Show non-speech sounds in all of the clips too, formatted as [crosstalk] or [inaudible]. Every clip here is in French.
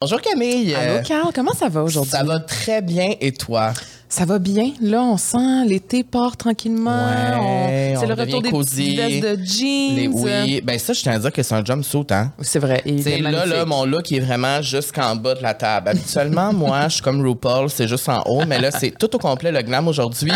Bonjour Camille. Allô, Carl, comment ça va aujourd'hui? Ça va très bien et toi? Ça va bien? Là, on sent l'été part tranquillement. Ouais, On- c'est le retour des cosy. petites vestes de jeans. Les- oui, ben ça, je tiens à dire que c'est un jumpsuit, hein? C'est vrai. C'est est là, là, mon look est vraiment jusqu'en bas de la table. Habituellement, moi, je suis comme RuPaul, c'est juste en haut, mais là, c'est tout au complet le glam aujourd'hui.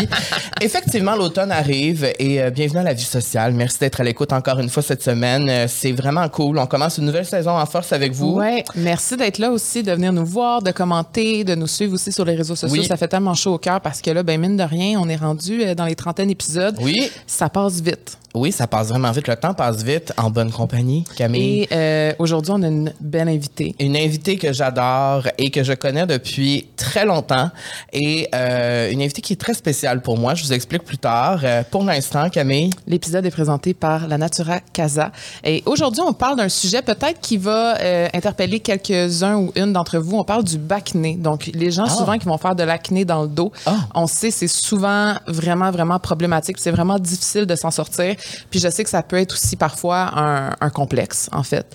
Effectivement, l'automne arrive et euh, bienvenue à la vie sociale. Merci d'être à l'écoute encore une fois cette semaine. Euh, c'est vraiment cool. On commence une nouvelle saison en force avec vous. Ouais, merci d'être là aussi, de venir nous voir, de commenter, de nous suivre aussi sur les réseaux sociaux. Oui. Ça fait tellement chaud au cœur parce que là, ben mine de rien, on est rendu euh, dans les trentaines épisodes. Oui. Ça passe vite. Oui, ça passe vraiment vite. Le temps passe vite en bonne compagnie, Camille. Et euh, aujourd'hui, on a une belle invitée. une invitée que j'adore et que je connais depuis très longtemps et euh, une invitée qui est très spéciale pour moi. Je vous explique plus tard. Euh, pour l'instant, Camille, L'épisode est présenté par la Natura Casa. Et aujourd'hui, on parle d'un sujet peut-être qui va interpeller quelques-uns ou une d'entre vous. On parle du bacné. Donc, les gens Ah. souvent qui vont faire de l'acné dans le dos, Ah. on sait c'est souvent vraiment, vraiment problématique. C'est vraiment difficile de s'en sortir. Puis je sais que ça peut être aussi parfois un, complexe, en fait.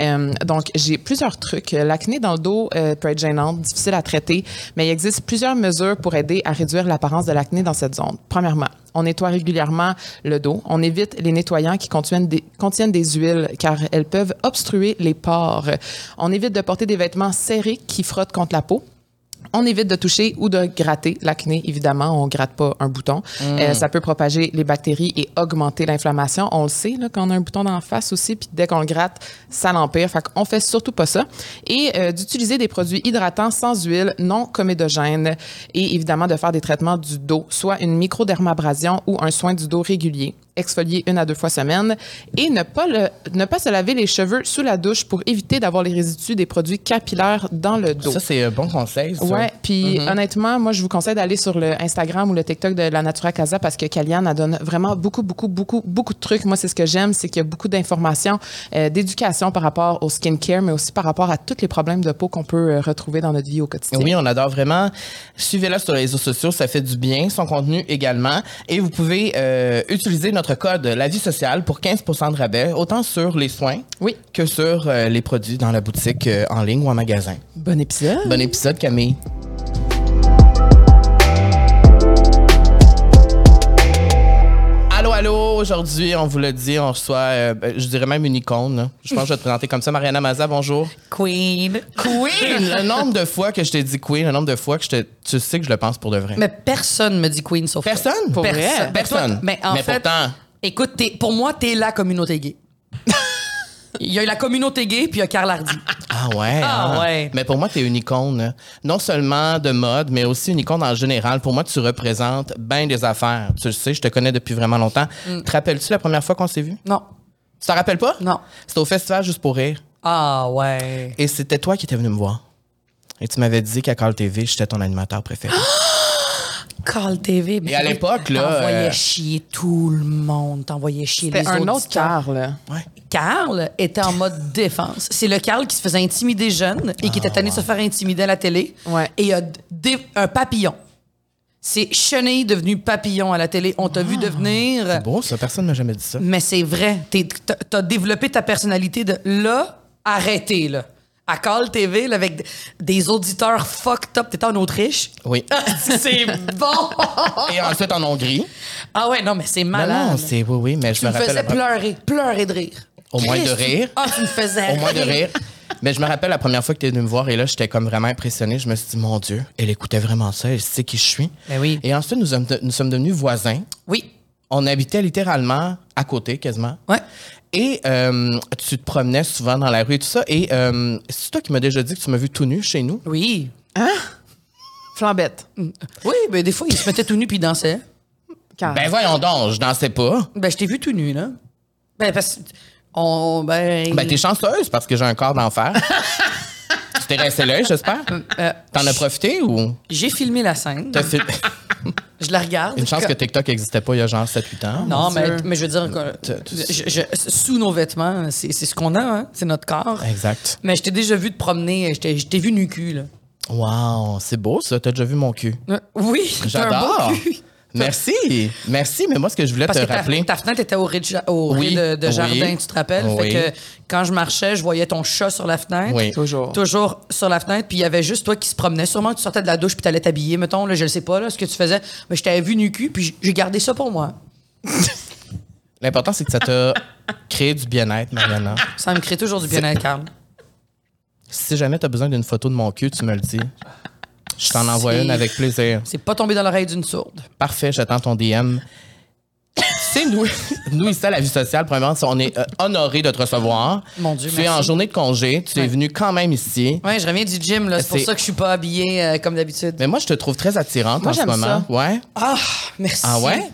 Euh, donc, j'ai plusieurs trucs. L'acné dans le dos euh, peut être gênante, difficile à traiter, mais il existe plusieurs mesures pour aider à réduire l'apparence de l'acné dans cette zone. Premièrement, on nettoie régulièrement le dos. On évite les nettoyants qui contiennent des, contiennent des huiles car elles peuvent obstruer les pores. On évite de porter des vêtements serrés qui frottent contre la peau. On évite de toucher ou de gratter l'acné. Évidemment, on gratte pas un bouton. Euh, ça peut propager les bactéries et augmenter l'inflammation. On le sait là, quand on a un bouton d'en face aussi, puis dès qu'on le gratte, ça l'empire. Fait qu'on fait surtout pas ça. Et euh, d'utiliser des produits hydratants sans huile, non comédogènes, et évidemment de faire des traitements du dos, soit une microdermabrasion ou un soin du dos régulier exfolier une à deux fois semaine et ne pas, le, ne pas se laver les cheveux sous la douche pour éviter d'avoir les résidus des produits capillaires dans le dos. ça, c'est un bon conseil. ça. Ouais, puis honnêtement, moi, je vous conseille d'aller sur le Instagram ou le TikTok de la Natura Casa parce que Kaliane, elle donne vraiment beaucoup, beaucoup, beaucoup, beaucoup de trucs. Moi, c'est ce que j'aime, c'est qu'il y a beaucoup d'informations, euh, d'éducation par rapport au skincare, mais aussi par rapport à tous les problèmes de peau qu'on peut euh, retrouver dans notre vie au quotidien. Oui, on adore vraiment. Suivez-la sur les réseaux sociaux, ça fait du bien. Son contenu également. Et vous pouvez euh, utiliser notre code La Vie Sociale pour 15 de rabais, autant sur les soins Oui. que sur euh, les produits dans la boutique euh, en ligne ou en magasin. Bon épisode. Bon épisode, Camille. Aujourd'hui, on vous l'a dit, on reçoit, euh, ben, je dirais même une icône. là. Je pense que je vais te présenter comme ça. Mariana Maza, bonjour. Queen. Queen! [laughs] le nombre de fois que je t'ai dit Queen, le nombre de fois que je te, tu sais que je le pense pour de vrai. Mais personne me dit Queen sauf toi. Personne? Pour vrai? Personne. Toi, Personne. Mais en Mais fait, pourtant- écoute, pour moi, t'es la communauté gay. Il y a la communauté gay, puis il y a Karl Hardy. Ah ouais. Ah hein? ouais. Mais pour moi, tu es une icône. Non seulement de mode, mais aussi une icône en général. Pour moi, tu représentes bien des affaires. Tu le sais, je te connais depuis vraiment longtemps. Mm. Te rappelles-tu la première fois qu'on s'est vu? Non. Tu t'en rappelles pas? Non. C'était au festival Juste pour rire. Ah ouais. Et c'était toi qui étais venu me voir. Et tu m'avais dit qu'à Carl TV, j'étais ton animateur préféré. [gasps] Carl TV. mais Et à l'époque, là, T'envoyais euh, chier tout le monde. T'envoyais chier les C'était un autre. Carl. ouais. Carl était en [laughs] mode défense. C'est le Carl qui se faisait intimider jeune et qui était tanné de se faire intimider à la télé. Ouais. Et il a un papillon. C'est Chenille devenu papillon à la télé. On t'a vu devenir. C'est beau, ça. Personne ne m'a jamais dit ça. Mais c'est vrai. T'as développé ta personnalité de là, arrêtez, là. À Call TV, là, avec des auditeurs fucked up. T'étais en Autriche? Oui. [laughs] c'est bon! [laughs] Et ensuite en Hongrie. Ah ouais, non, mais c'est malade. non, c'est oui, oui, mais je tu me me rappelle. faisais pleurer, pleurer de rire. Au moins de rire. Ah, tu me faisais Au moins de rire. Mais je me rappelle la première fois que tu es venu me voir et là, j'étais comme vraiment impressionné. Je me suis dit, mon Dieu, elle écoutait vraiment ça, elle sait qui je suis. Ben oui. Et ensuite, nous sommes, de- nous sommes devenus voisins. Oui. On habitait littéralement à côté, quasiment. Ouais. Et euh, tu te promenais souvent dans la rue et tout ça. Et euh, c'est toi qui m'as déjà dit que tu m'as vu tout nu chez nous. Oui. Flambette. Oui, ben des fois, il se mettait tout nu puis il dansait. Ben voyons donc, je dansais pas. Ben, je t'ai vu tout nu, là. Ben, parce que. On. Ben. Ben t'es chanceuse parce que j'ai un corps d'enfer. [laughs] tu t'es resté là, j'espère. euh, T'en as profité ou? J'ai filmé la scène. t'as [laughs] Je la regarde. une chance que TikTok n'existait pas il y a genre 7-8 ans? Non, mais, je veux dire, que- je- je- sous nos vêtements, c'est ce qu'on a, hein? c'est notre corps. Exact. Mais je t'ai déjà vu te promener, je t'ai vu nu cul, là. Wow, c'est beau ça, t'as déjà vu mon cul. Euh, Oui, J'adore. Merci. Merci, mais moi, ce que je voulais Parce te que ta, rappeler. ta fenêtre était au rez de, ja- au Oui, rez de, de oui, jardin, tu te rappelles? oui. Fait que quand je marchais, je voyais ton chat sur la fenêtre. Oui. Toujours. Toujours sur la fenêtre, puis il y avait juste toi qui se promenais. Sûrement que tu sortais de la douche puis t'allais t'habiller, mettons, là, je le sais pas, là, ce que tu faisais. Mais je t'avais vu nu cul, puis j'ai gardé ça pour moi. [laughs] L'important, c'est que ça t'a créé du bien-être, Mariana. Ça me crée toujours du bien-être, Carl. Si jamais t'as besoin d'une photo de mon cul, tu me le dis. Je t'en envoie une avec plaisir. C'est pas tombé dans l'oreille d'une sourde. Parfait, j'attends ton DM. C'est nous, [laughs] nous ici à la vie sociale, premièrement, on est euh, honorés de te recevoir. Mon Dieu, Tu es merci. en journée de congé, tu es Ouais. venu quand même ici. Ouais, je reviens du gym, là. C'est pour C'est- ça que je suis pas habillée euh, comme d'habitude. Mais moi, je te trouve très attirante Moi, en ce j'aime moment. Ouais. Ah, merci. Ah ouais?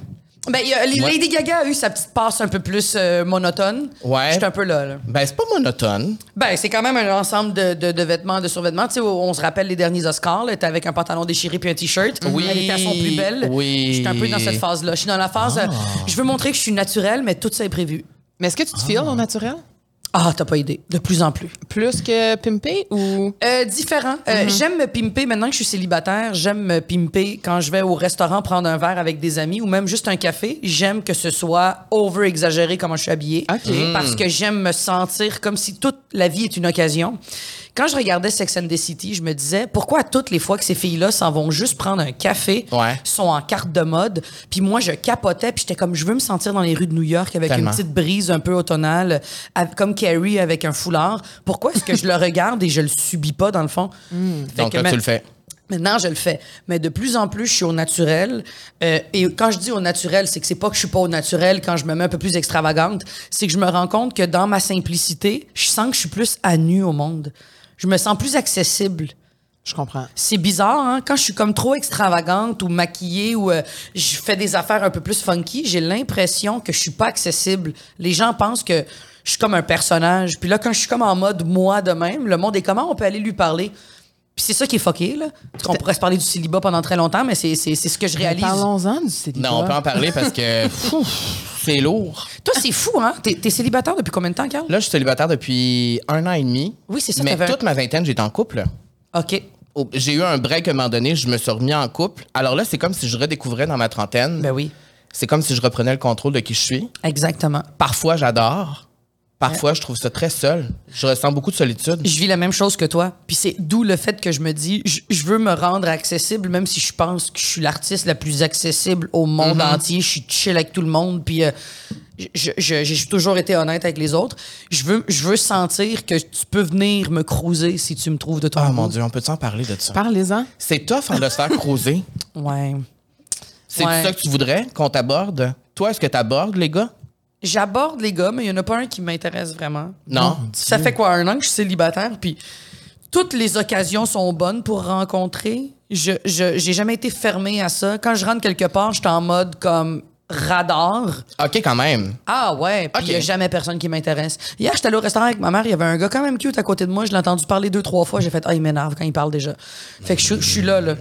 Ben, il y a- Ouais. Lady Gaga a eu sa petite passe un peu plus euh, monotone. Ouais. J'étais un peu là, là. Ben, c'est pas monotone. Ben, c'est quand même un ensemble de, de- de vêtements, de survêtements. Tu sais, on se rappelle les derniers Oscars, là, t'es avec un pantalon déchiré puis un t-shirt. Oui, Elle était à son plus belle. oui. J'étais un peu dans cette phase-là. Je suis dans la phase, euh, je veux montrer que je suis naturelle, mais tout ça est prévu. Mais est-ce que tu te files au naturel? Ah, t'as pas idée. De plus en plus. Plus que pimpé ou? Euh, différent. Euh, J'aime me pimper maintenant que je suis célibataire. J'aime me pimper quand je vais au restaurant prendre un verre avec des amis ou même juste un café. J'aime que ce soit over exagéré comment je suis habillée. OK. Parce que j'aime me sentir comme si toute la vie est une occasion. Quand je regardais Sex and the City, je me disais pourquoi toutes les fois que ces filles-là s'en vont juste prendre un café, Ouais. sont en carte de mode, puis moi je capotais, puis j'étais comme je veux me sentir dans les rues de New York avec Tellement. une petite brise un peu automnale, comme Carrie avec un foulard. Pourquoi est-ce que je le [laughs] regarde et je le subis pas dans le fond? Fait Donc là, tu le fais. Maintenant, je le fais. Mais de plus en plus, je suis au naturel. Euh, et quand je dis au naturel, c'est que c'est pas que je suis pas au naturel quand je me mets un peu plus extravagante. C'est que je me rends compte que dans ma simplicité, je sens que je suis plus à nu au monde. Je me sens plus accessible. Je comprends. C'est bizarre, hein? Quand je suis comme trop extravagante ou maquillée ou euh, je fais des affaires un peu plus funky, j'ai l'impression que je suis pas accessible. Les gens pensent que je suis comme un personnage. Puis là, quand je suis comme en mode moi de même, le monde est comment on peut aller lui parler? Puis c'est ça qui est fucké, là. Parce qu'on pourrait se parler du célibat pendant très longtemps, mais c'est c'est- c'est ce que je Mais réalise. Parlons-en du célibat. Non, on peut en parler parce que [laughs] c'est lourd. Toi, c'est fou, hein? T'es t'es célibataire depuis combien de temps, Carl? Là, je suis célibataire depuis un an et demi. Oui, c'est ça, Mais un- toute ma vingtaine, j'étais en couple. OK. Oh, J'ai eu un break à un moment donné, je me suis remis en couple. Alors là, c'est comme si je redécouvrais dans ma trentaine. Ben oui. C'est comme si je reprenais le contrôle de qui je suis. Exactement. Parfois, j'adore. Parfois, je trouve ça très seul. Je ressens beaucoup de solitude. Je vis la même chose que toi. Puis c'est d'où le fait que je me dis, je, je veux me rendre accessible, même si je pense que je suis l'artiste la plus accessible au monde Mm-hmm. entier. Je suis chill avec tout le monde. Puis euh, je- je- j'ai toujours été honnête avec les autres. Je veux, je veux sentir que tu peux venir me cruiser si tu me trouves de ton Oh goût. mon Dieu, on peut-en parler de ça? Parlez-en. C'est tough hein, de se faire croiser. [laughs] Ouais. C'est Ouais. ça que tu voudrais qu'on t'aborde? Toi, est-ce que tu abordes, les gars? J'aborde les gars, mais il n'y en a pas un qui m'intéresse vraiment. Non. Ça fait quoi, un an que je suis célibataire, puis toutes les occasions sont bonnes pour rencontrer. Je je- j'ai jamais été fermée à ça. Quand je rentre quelque part, je suis en mode comme radar. OK, quand même. Ah ouais, puis il Ok. y a jamais personne qui m'intéresse. Hier, j'étais allé au restaurant avec ma mère, il y avait un gars quand même cute à côté de moi, je l'ai entendu parler deux, trois fois, j'ai fait « Ah, il m'énerve quand il parle déjà. » Fait que je, je suis là, là.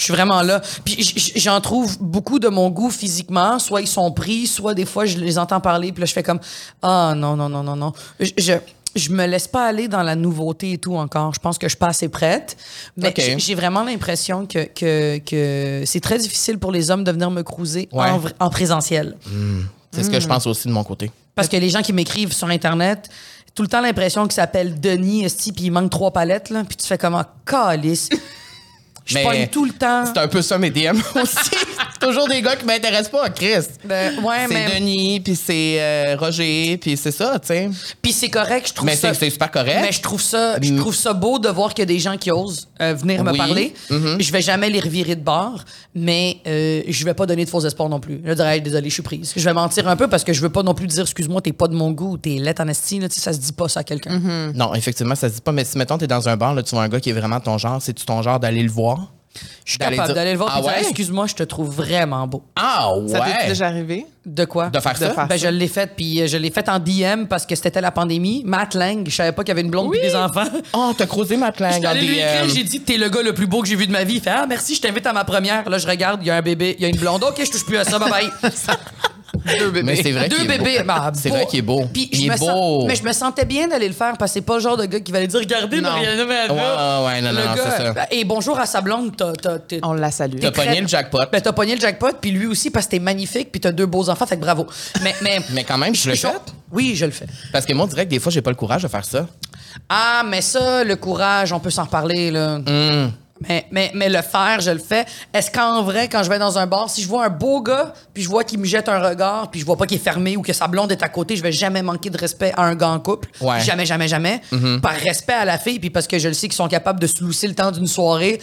Je suis vraiment là. Puis j'en trouve beaucoup de mon goût physiquement. Soit ils sont pris, soit des fois je les entends parler. Puis là, je fais comme Ah non, non, non, non, non. Je, je, je me laisse pas aller dans la nouveauté et tout encore. Je pense que je suis pas assez prête. Mais j'ai vraiment l'impression que, que, que c'est très difficile pour les hommes de venir me cruiser Ouais. en, présentiel. C'est ce que je pense aussi de mon côté. Parce que les gens qui m'écrivent sur Internet, tout le temps l'impression qu'ils s'appellent Denis, esti, puis il manque trois palettes, là, puis tu fais comment calice. Je Mais pogne tout le temps. C'est un peu ça mes DM [laughs] aussi. C'est toujours des gars qui m'intéressent pas, Chris. Ben, ouais, c'est mais. Denis, puis c'est euh, Roger, puis c'est ça, tu sais. Puis c'est correct, je trouve Mais ça. c'est c'est super correct. Mais je trouve ça, je Mm. trouve ça beau de voir qu'il y a des gens qui osent euh, venir me parler. Mhm. Je vais jamais les revirer de bord, mais euh, je vais pas donner de faux espoirs non plus. Je dirais, Hey, désolé, je suis prise. Je vais mentir un peu parce que je veux pas non plus dire, excuse-moi, t'es pas de mon goût, t'es laite en esti, là, tu sais, ça se dit pas ça à quelqu'un. Mm. Non, effectivement, ça se dit pas. Mais si, mettons, t'es dans un bar, là, tu vois un gars qui est vraiment ton genre, c'est-tu ton genre d'aller le voir? Je suis capable d'aller le voir Ah dire, ouais? excuse-moi, je te trouve vraiment beau. Ah Ça t'est ouais! déjà arrivé? De quoi? De faire ça? faire Ben, ça. je l'ai fait, puis euh, je l'ai fait en DM parce que c'était la pandémie. Matt Lang, je savais pas qu'il y avait une blonde Oui. et des enfants. Oh, [laughs] t'as croisé ma Je plangue suis en DM. j'ai dit t'es le gars le plus beau que j'ai vu de ma vie. Il fait ah merci, je t'invite à ma première. Là je regarde, il y a un bébé, il y a une blonde. Ok, je touche plus à ça, bye bye. [laughs] Deux bébés. Mais c'est vrai Deux qu'il est beau. bébés. bah, C'est beau. vrai qu'il est beau. Puis Il est me sens- beau. mais je me sentais bien d'aller le faire parce que c'est pas le genre de gars qui va aller dire Regardez, Non. Mariana. Ouais, ouais, ouais, non, non, non, c'est ça. Et bonjour à sa blonde, t'as- t'as- t'es- On l'a salué. T'as pogné le jackpot. ben, t'as pogné le jackpot, puis lui aussi parce que t'es magnifique, puis t'as deux beaux enfants, fait que bravo. Mais, mais, [laughs] Mais quand même, je le fais. Oui, je le fais. Parce que moi, on dirait que des fois, j'ai pas le courage de faire ça. Ah, mais ça, le courage, on peut s'en reparler, là. Mais, mais, mais le faire, je le fais. Est-ce qu'en vrai, quand je vais dans un bar, si je vois un beau gars, puis je vois qu'il me jette un regard, puis je vois pas qu'il est fermé ou que sa blonde est à côté, je vais jamais manquer de respect à un gars en couple. Ouais. Jamais, jamais, jamais. Par respect à la fille, puis parce que je le sais qu'ils sont capables de se lousser le temps d'une soirée.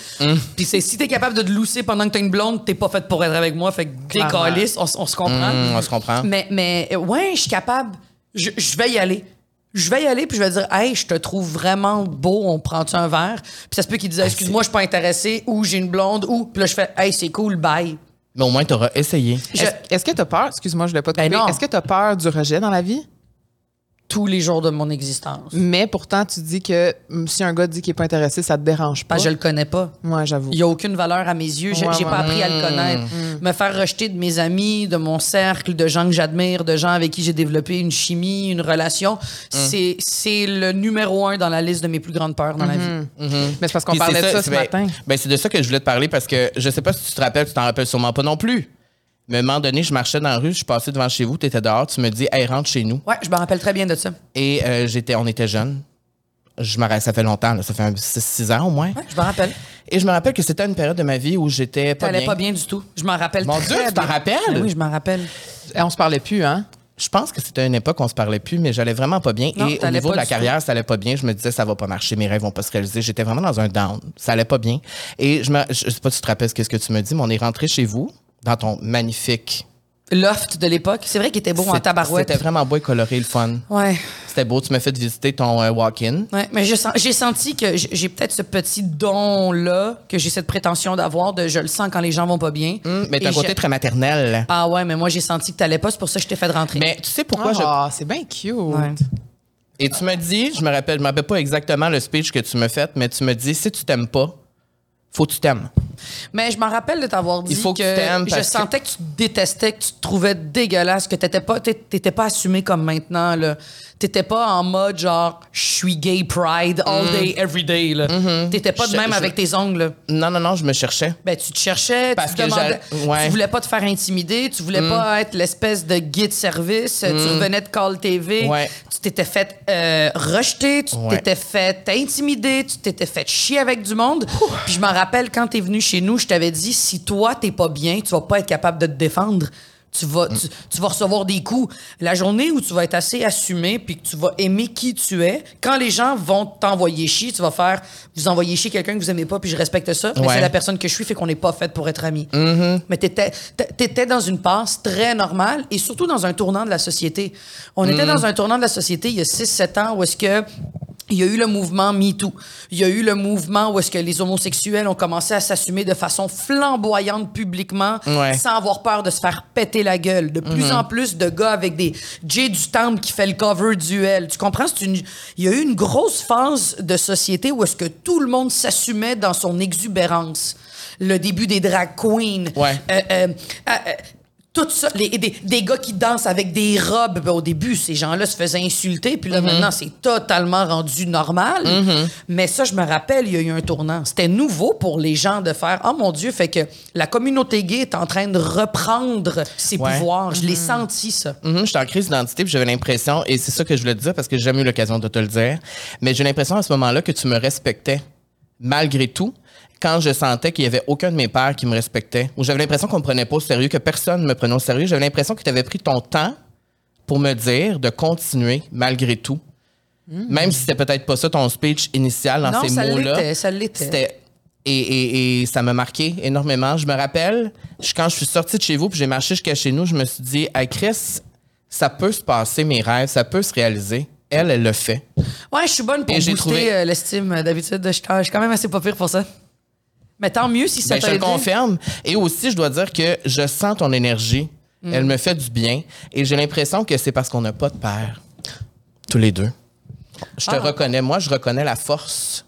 Puis c'est si t'es capable de te lousser pendant que t'as une blonde, t'es pas faite pour être avec moi. Fait que décalisse, on, on se comprend. Hum, on se comprend. Mais, mais ouais, je suis capable. Je, je vais y aller. Je vais y aller, puis je vais dire, hey, je te trouve vraiment beau, on prend-tu un verre? Puis ça se peut qu'il dise, excuse-moi, je suis pas intéressé, ou j'ai une blonde, ou. Puis là, je fais, hey, c'est cool, bye. Mais au moins, t'auras essayé. Je- Est-ce que tu as peur? Excuse-moi, je ne l'ai pas Ben trouvé. non. Est-ce que tu as peur du rejet dans la vie? Tous les jours de mon existence. Mais pourtant, tu dis que hum, si un gars dit qu'il n'est pas intéressé, ça te dérange pas. Parce que je le connais pas. Moi, j'avoue. Il n'y a aucune valeur à mes yeux. J'ai Ouais, ouais. pas appris à le connaître. Me faire rejeter de mes amis, de mon cercle, de gens que j'admire, de gens avec qui j'ai développé une chimie, une relation, c'est c'est le numéro un dans la liste de mes plus grandes peurs dans la vie. Mais c'est parce qu'on parlait c'est de ça ce c'est- ben- matin. Ben, c'est de ça que je voulais te parler parce que je sais pas si tu te rappelles, tu t'en rappelles sûrement pas non plus. Mais à un moment donné, je marchais dans la rue, je suis passé devant chez vous, tu étais dehors, tu me dis, hey, rentre chez nous. Ouais, je me rappelle très bien de ça. Et euh, j'étais, on était jeunes. Je me rappelle, ça fait longtemps, là, ça fait 6 ans au moins. Ouais, je me rappelle. Et je me rappelle que c'était une période de ma vie où j'étais pas T'allais bien. pas bien du tout. Je m'en rappelle Mon très Dieu, tu t'en rappelles? Ben oui, je m'en rappelle. Et on se parlait plus, hein? Je pense que c'était une époque où on se parlait plus, mais j'allais vraiment pas bien. Non, et au niveau de la carrière, ça allait pas bien. Je me disais, ça va pas marcher, mes rêves vont pas se réaliser. J'étais vraiment dans un down. Ça allait pas bien. Et je me, je sais pas si tu te rappelles ce que ce que tu me dis, mais on est rentré chez vous, dans ton magnifique. Loft de l'époque. C'est vrai qu'il était beau en tabarouette. C'était vraiment beau et coloré, le fun. Ouais. C'était beau. Tu m'as fait visiter ton euh, walk-in. Ouais, mais j'ai senti que j'ai peut-être ce petit don-là, que j'ai cette prétention d'avoir, de je le sens quand les gens vont pas bien. Hum, mais t'as un côté très maternel. Ah ouais, mais moi j'ai senti que t'allais pas, c'est pour ça que je t'ai fait de rentrer. Mais tu sais pourquoi je. Ah, c'est bien cute. Ouais. Et tu me dis, je me rappelle, je me rappelle pas exactement le speech que tu me fait, mais tu me dis, si tu t'aimes pas, faut que tu t'aimes. Mais je me rappelle de t'avoir dit Il faut que tu t'aimes je parce que- sentais que... tu te détestais, que tu te trouvais dégueulasse, que t'étais pas, t'é- t'étais pas assumé comme maintenant là. T'étais pas en mode genre je suis gay pride all day every day là. T'étais pas de Mm. Même je- avec tes ongles. Non, non, non, je me cherchais. Ben, tu te cherchais, Parce tu te que demandais. ouais. Mm. Tu voulais pas te faire intimider, tu voulais pas être l'espèce de guide service, tu revenais de Call TV, Ouais. tu t'étais fait euh, rejeter, tu Ouais. t'étais fait intimider, tu t'étais fait chier avec du monde. Puis je me rappelle quand t'es venu chez nous, je t'avais dit si toi t'es pas bien, tu vas pas être capable de te défendre. Tu vas, tu, tu vas recevoir des coups. La journée où tu vas être assez assumé puis que tu vas aimer qui tu es, quand les gens vont t'envoyer chier, tu vas faire vous envoyez chier quelqu'un que vous aimez pas puis je respecte ça, mais Ouais. c'est la personne que je suis fait qu'on n'est pas fait pour être amis. Mm-hmm. Mais t'étais, t'a- t'étais dans une passe très normale et surtout dans un tournant de la société. On était Mm. dans un tournant de la société il y a 6-7 ans où est-ce que il y a eu le mouvement MeToo. Il y a eu le mouvement où est-ce que les homosexuels ont commencé à s'assumer de façon flamboyante publiquement, Ouais. sans avoir peur de se faire péter la gueule. De plus en plus de gars avec des Jay du Temple qui fait le cover duel. Tu comprends? Une... Il y a eu une grosse phase de société où est-ce que tout le monde s'assumait dans son exubérance. Le début des drag queens. Ouais. Euh, euh, euh, tout ça, les- des, des gars qui dansent avec des robes. Ben, au début, ces gens-là se faisaient insulter, puis là, maintenant, c'est totalement rendu normal. Mais ça, je me rappelle, il y a eu un tournant. C'était nouveau pour les gens de faire Oh mon Dieu, fait que la communauté gay est en train de reprendre ses Ouais. pouvoirs. Je l'ai senti, ça. Mhm, J'étais en crise d'identité puis j'avais l'impression, et c'est ça que je voulais te dire parce que j'ai jamais eu l'occasion de te le dire, mais j'ai l'impression à ce moment-là que tu me respectais malgré tout quand je sentais qu'il y avait aucun de mes pères qui me respectait, ou j'avais l'impression qu'on me prenait pas au sérieux, que personne me prenait au sérieux, j'avais l'impression que tu avais pris ton temps pour me dire de continuer malgré tout. Même si c'était peut-être pas ça ton speech initial dans non, ces ça mots-là. l'était, ça l'était. Et, et, et ça m'a marqué énormément. Je me rappelle, je- quand je suis sortie de chez vous puis j'ai marché jusqu'à chez nous, je me suis dit, hey Chris, ça peut se passer mes rêves, ça peut se réaliser. Elle, elle le fait. Ouais, je suis bonne pour booster trouvé- euh, l'estime d'habitude. Je je suis quand même assez pas pire pour ça. Mais tant mieux si ça Ben, je t'a te le confirme. Et aussi, je dois dire que je sens ton énergie. Mm. Elle me fait du bien. Et j'ai l'impression que c'est parce qu'on n'a pas de père. Tous les deux. Je te Ah. reconnais. Moi, je reconnais la force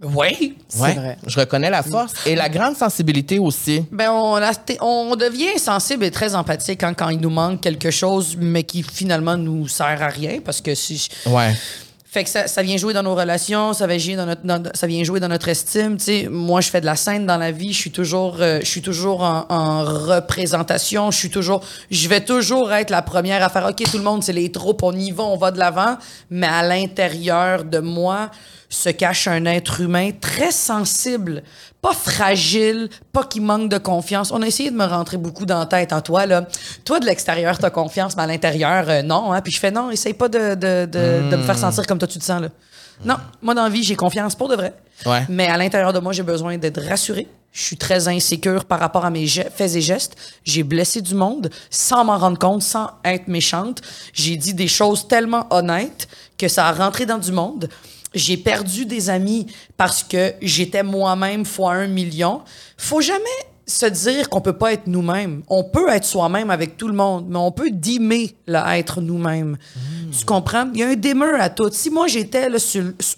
Oui. C'est Ouais, vrai. Je reconnais la force et la grande sensibilité aussi. Ben, on, a- on devient sensible et très empathique quand, quand il nous manque quelque chose, mais qui finalement nous sert à rien parce que si. Ouais. Fait que ça, vient jouer dans nos relations, ça vient jouer dans notre, ça vient jouer dans notre estime. Tu sais, moi, je fais de la scène dans la vie, je suis toujours, euh, je suis toujours en, en représentation, je suis toujours, je vais toujours être la première à faire, OK, tout le monde, c'est les troupes, on y va, on va de l'avant. Mais à l'intérieur de moi se cache un être humain très sensible, pas fragile, pas qui manque de confiance. On a essayé de me rentrer beaucoup dans la tête en toi, là. Toi, de l'extérieur, t'as confiance, mais à l'intérieur, euh, non. Hein? Puis je fais, non, essaye pas de, de, de, de me faire sentir comme toi, tu te sens, là. Non, moi, dans la vie, j'ai confiance pour de vrai. Ouais. Mais à l'intérieur de moi, j'ai besoin d'être rassuré. Je suis très insécure par rapport à mes faits et gestes. J'ai blessé du monde sans m'en rendre compte, sans être méchante. J'ai dit des choses tellement honnêtes que ça a rentré dans du monde. J'ai perdu des amis parce que j'étais moi-même fois un million. Faut jamais se dire qu'on peut pas être nous-mêmes. On peut être soi-même avec tout le monde, mais on peut dimmer le être nous-mêmes. Tu comprends? Il y a un dimmer à tout. Si moi j'étais là,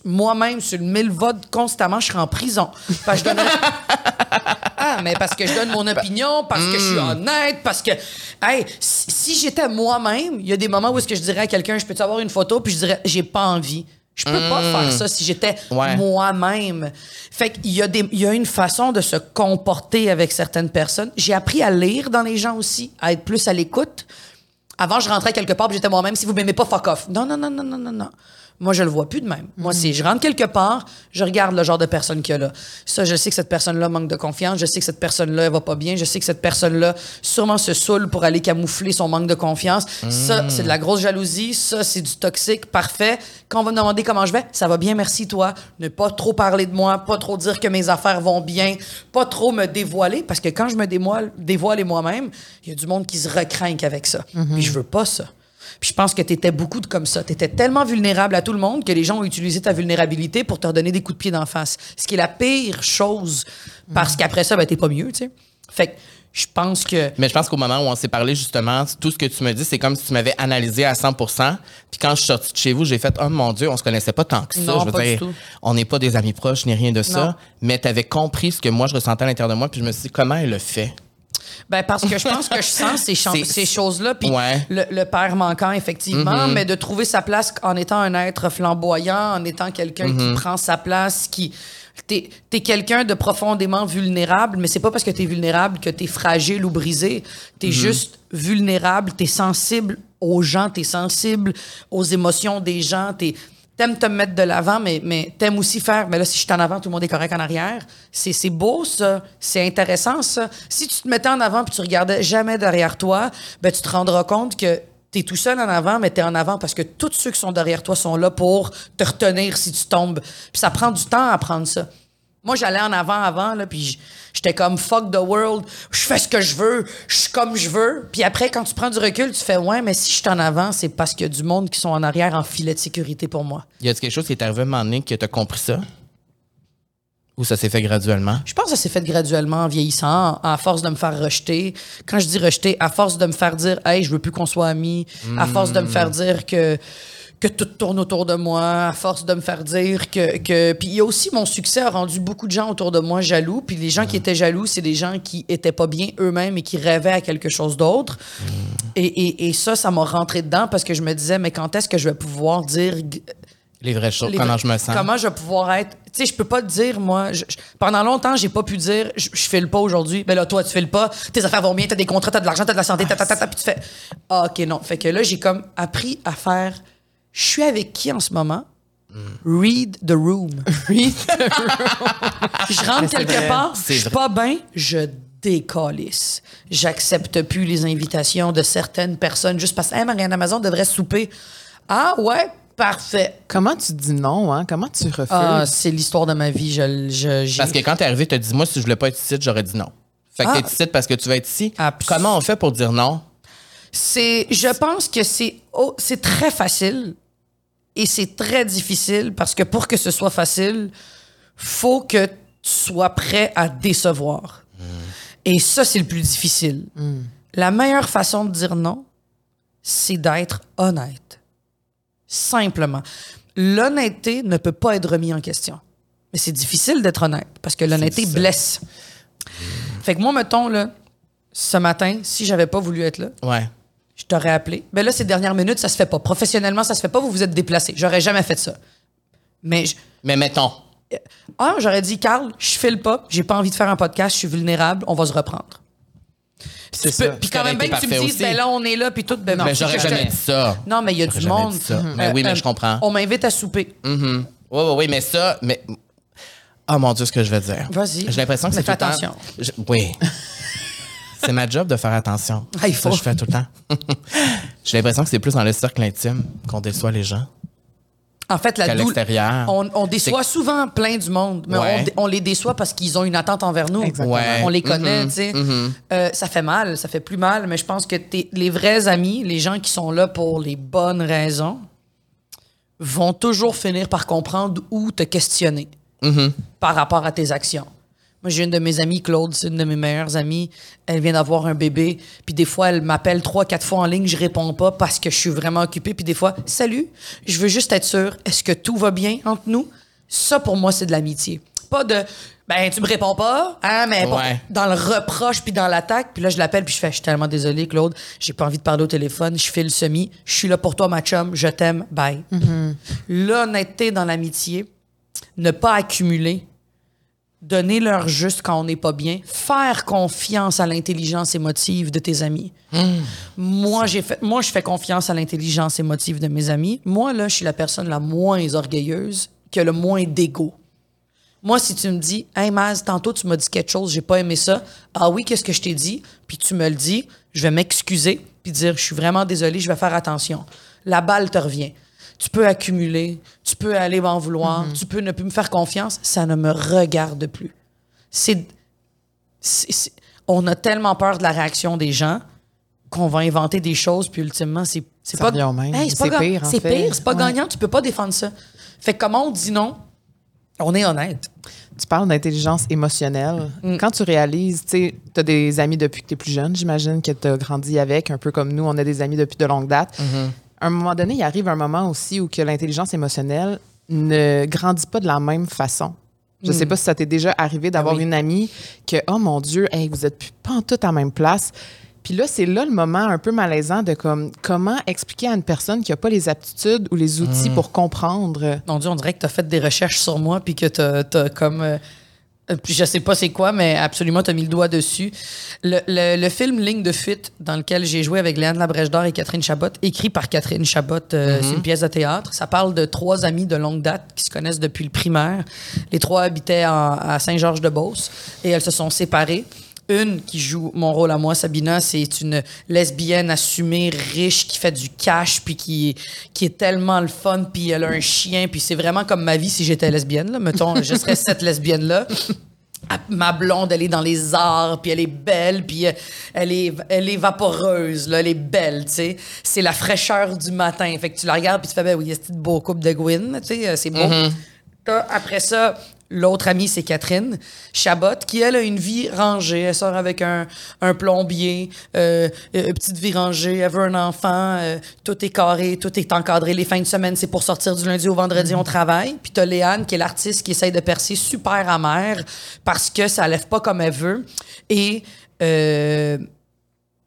moi-même sur le mille votes constamment, je serais en prison. Parce que je donnerais- [laughs] ah, mais parce que je donne mon opinion, parce que je suis honnête, parce que, hey, si, si j'étais moi-même, il y a des moments où est-ce que je dirais à quelqu'un, je peux-tu avoir une photo, puis je dirais, j'ai pas envie. Je peux pas faire ça si j'étais Ouais. moi-même. Fait qu'il y a des, il y a une façon de se comporter avec certaines personnes. J'ai appris à lire dans les gens aussi, à être plus à l'écoute. Avant, je rentrais quelque part, j'étais moi-même. Si vous m'aimez pas, fuck off. Non, non, non, non, non, non, non. Moi, je le vois plus de même. Moi, si je rentre quelque part, je regarde le genre de personne qu'il y a là. Ça, je sais que cette personne-là manque de confiance. Je sais que cette personne-là, elle va pas bien. Je sais que cette personne-là, sûrement se saoule pour aller camoufler son manque de confiance. Ça, c'est de la grosse jalousie. Ça, c'est du toxique. Parfait. Quand on va me demander comment je vais, ça va bien, merci, toi. Ne pas trop parler de moi, pas trop dire que mes affaires vont bien, pas trop me dévoiler, parce que quand je me dévoile, dévoile moi-même, il y a du monde qui se recrinque avec ça. Puis je veux pas ça. Puis je pense que tu étais beaucoup de comme ça. Tu étais tellement vulnérable à tout le monde que les gens ont utilisé ta vulnérabilité pour te redonner des coups de pied d'en face. Ce qui est la pire chose, parce qu'après ça, ben, t'es pas mieux, tu sais. Fait que je pense que. Mais je pense qu'au moment où on s'est parlé, justement, tout ce que tu me dis, c'est comme si tu m'avais analysé à 100 Puis quand je suis sortie de chez vous, j'ai fait, oh mon Dieu, on se connaissait pas tant que ça. Non, je veux pas du dire, tout. on n'est pas des amis proches ni rien de ça. Non. Mais tu avais compris ce que moi, je ressentais à l'intérieur de moi. Puis je me suis dit, comment elle le fait? Ben parce que je pense que je sens ces, choses-là. Puis Ouais. le, le père manquant, effectivement, mais de trouver sa place en étant un être flamboyant, en étant quelqu'un qui prend sa place, qui. T'es es, quelqu'un de profondément vulnérable, mais c'est pas parce que t'es vulnérable que t'es fragile ou brisé. T'es juste vulnérable, t'es sensible aux gens, t'es sensible aux émotions des gens, t'es t'aimes te mettre de l'avant, mais, mais t'aimes aussi faire, mais là, si je suis en avant, tout le monde est correct en arrière. C'est, c'est beau, ça. C'est intéressant, ça. Si tu te mettais en avant puis tu regardais jamais derrière toi, ben, tu te rendras compte que t'es tout seul en avant, mais t'es en avant parce que tous ceux qui sont derrière toi sont là pour te retenir si tu tombes. Puis ça prend du temps à apprendre ça. Moi, j'allais en avant avant, là, puis j'étais comme fuck the world, je fais ce que je veux, je suis comme je veux. Puis après, quand tu prends du recul, tu fais ouais, mais si je suis en avant, c'est parce qu'il y a du monde qui sont en arrière en filet de sécurité pour moi. Y a-t-il quelque chose qui est arrivé à un moment donné que tu as compris ça? Ou ça s'est fait graduellement? Je pense que ça s'est fait graduellement en vieillissant, à force de me faire rejeter. Quand je dis rejeter, à force de me faire dire Hey, je veux plus qu'on soit amis, à force de me faire dire que que tout tourne autour de moi, à force de me faire dire que... que... Puis il y a aussi, mon succès a rendu beaucoup de gens autour de moi jaloux. Puis les gens qui étaient jaloux, c'est des gens qui étaient pas bien eux-mêmes et qui rêvaient à quelque chose d'autre. Et, et, et ça, ça m'a rentré dedans parce que je me disais, mais quand est-ce que je vais pouvoir dire Les vraies choses, les comment je me sens? Comment je vais pouvoir être. Tu sais, je peux pas te dire, moi. je- pendant longtemps, j'ai pas pu dire, je, je file pas aujourd'hui. Ben là, toi, tu files pas. Tes affaires vont bien, t'as des contrats, t'as de l'argent, t'as de la santé, t'as, puis tu fais. Ah, ok, non. Fait que là, j'ai comme appris à faire. Je suis avec qui en ce moment? Read the room. [laughs] Oui. [laughs] Je rentre quelque vrai. part, C'est je suis pas bien, je décalisse. J'accepte plus les invitations de certaines personnes juste parce que hey, Marianne Amazon devrait souper. Ah ouais, parfait. Comment tu dis non, hein? Comment tu refuses? Ah, c'est l'histoire de ma vie. Je, je, j'ai- Parce que quand t'es arrivé, t'as dit, moi, si je voulais pas être ici, j'aurais dit non. Fait que Ah. t'es ici parce que tu vas être ici. Comment on fait pour dire non? C'est, je pense que c'est, oh, c'est très facile et c'est très difficile parce que pour que ce soit facile, faut que tu sois prêt à décevoir. Et ça, c'est le plus difficile. La meilleure façon de dire non, c'est d'être honnête. Simplement. L'honnêteté ne peut pas être remise en question. Mais c'est difficile d'être honnête parce que l'honnêteté blesse. Fait que moi, mettons, là, ce matin, si j'avais pas voulu être là, Ouais. Je t'aurais appelé. Mais là, ces dernières minutes, ça se fait pas. Professionnellement, ça se fait pas. Vous vous êtes déplacé. J'aurais jamais fait ça. Mais je- Mais mettons. ah, j'aurais dit, Carl, je file pas. J'ai pas envie de faire un podcast. Je suis vulnérable. On va se reprendre. Peux- Puis quand même bien que tu me dises, ben là, on est là, puis tout. Ben non, mais j'aurais je- jamais dit ça. Non, mais il y a J'aurais du monde. dit ça. Mais oui, mais je comprends. On m'invite à souper. Mhm. Oui, oui, oui, mais ça, mais. Oh mon Dieu, ce que je veux dire. Vas-y. J'ai l'impression que Mais c'est fais temps- attention. Je- Oui. [laughs] c'est ma job de faire attention. Ah, il Ça, faut. je fais tout le temps. [laughs] J'ai l'impression que c'est plus dans le cercle intime qu'on déçoit les gens. En fait, la doule- l'extérieur. On, on déçoit souvent plein du monde, mais Ouais. on, les déçoit parce qu'ils ont une attente envers nous. Ouais. On les connaît, Mhm, tu sais. mhm. Euh, ça fait mal, ça fait plus mal, mais je pense que les vrais amis, les gens qui sont là pour les bonnes raisons, vont toujours finir par comprendre ou te questionner Mhm. par rapport à tes actions. Moi, j'ai une de mes amies, Claude, c'est une de mes meilleures amies. Elle vient d'avoir un bébé. Puis des fois, elle m'appelle trois, quatre fois en ligne, je réponds pas parce que je suis vraiment occupée. Puis des fois, salut, je veux juste être sûre, est-ce que tout va bien entre nous? Ça, pour moi, c'est de l'amitié. Pas de, ben, tu me réponds pas, hein, mais Ouais. dans le reproche puis dans l'attaque. Puis là, je l'appelle puis je fais, je suis tellement désolée, Claude, j'ai pas envie de parler au téléphone, je file semi, je suis là pour toi, ma chum, je t'aime, bye. L'honnêteté dans l'amitié, ne pas accumuler, donner leur juste quand on n'est pas bien, faire confiance à l'intelligence émotive de tes amis. Moi, j'ai fait, moi, je fais confiance à l'intelligence émotive de mes amis. Moi, là, je suis la personne la moins orgueilleuse qui a le moins d'ego. Moi, si tu me dis, Hey Maz, tantôt tu m'as dit quelque chose, j'ai pas aimé ça. Ah oui, qu'est-ce que je t'ai dit? Puis tu me le dis, je vais m'excuser, puis dire, je suis vraiment désolé, je vais faire attention. La balle te revient. Tu peux accumuler, tu peux aller m'en vouloir, tu peux ne plus me faire confiance, ça ne me regarde plus. C'est, on a tellement peur de la réaction des gens qu'on va inventer des choses, puis ultimement, c'est, pas. Hey, C'est pire, C'est pire, c'est pas Ouais. gagnant, tu peux pas défendre ça. Fait que comment on dit non? On est honnête. Tu parles d'intelligence émotionnelle. Mm. Quand tu réalises, tu sais, tu as des amis depuis que tu es plus jeune, j'imagine que tu as grandi avec, un peu comme nous, on a des amis depuis de longue date. Mm-hmm. À un moment donné, il arrive un moment aussi où que l'intelligence émotionnelle ne grandit pas de la même façon. Je sais pas si ça t'est déjà arrivé d'avoir Ah oui. une amie que, oh mon Dieu, hey, vous êtes plus pas en tout à la même place. Puis là, c'est là le moment un peu malaisant de comme, comment expliquer à une personne qui n'a pas les aptitudes ou les outils Mm. pour comprendre. Mon Dieu, on dirait que tu as fait des recherches sur moi puis que tu as, comme. Euh, je sais pas c'est quoi, mais absolument, tu as mis le doigt dessus. Le, le- le film Ligne de fuite, dans lequel j'ai joué avec Léane Labrèche d'Or et Catherine Chabot, écrit par Catherine Chabot, euh, c'est une pièce de théâtre. Ça parle de trois amis de longue date qui se connaissent depuis le primaire. Les trois habitaient en- à Saint-Georges-de-Beauce et elles se sont séparées. Une qui joue mon rôle à moi, Sabina, c'est une lesbienne assumée, riche, qui fait du cash, puis qui, qui est tellement le fun, puis elle a un chien, puis c'est vraiment comme ma vie si j'étais lesbienne. Là. Mettons, je serais [laughs] cette lesbienne-là. Ma blonde, elle est dans les arts, puis elle est belle, puis euh, elle est, elle est vaporeuse, là, elle est belle, tu sais. C'est la fraîcheur du matin. Fait que tu la regardes, puis tu fais, ben oui, c'est une beau couple de Gwyn, tu sais, euh, c'est beau. T'as, après ça, l'autre amie, c'est Catherine Chabot, qui, elle, a une vie rangée. Elle sort avec un, un plombier, euh, euh, une petite vie rangée, elle veut un enfant, euh, tout est carré, tout est encadré. Les fins de semaine, c'est pour sortir du lundi au vendredi, on travaille. Puis t'as Léane, qui est l'artiste qui essaye de percer super amère parce que ça lève pas comme elle veut. Et... euh,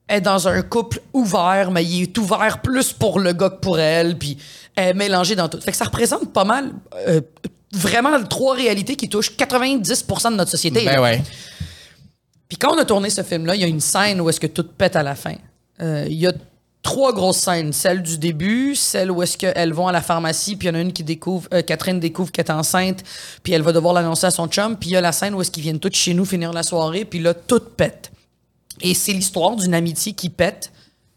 elle est dans un couple ouvert, mais il est ouvert plus pour le gars que pour elle, puis elle est mélangée dans tout. Fait que ça représente pas mal, euh, vraiment trois réalités qui touchent 90% de notre société. Ben ouais. Puis quand on a tourné ce film-là, il y a une scène où est-ce que tout pète à la fin. Euh, Il y a trois grosses scènes. Celle du début, celle où est-ce qu'elles vont à la pharmacie, puis il y en a une qui découvre, euh, Catherine découvre qu'elle est enceinte, puis elle va devoir l'annoncer à son chum, puis il y a la scène où est-ce qu'ils viennent tous chez nous finir la soirée, puis là, tout pète. Et c'est l'histoire d'une amitié qui pète,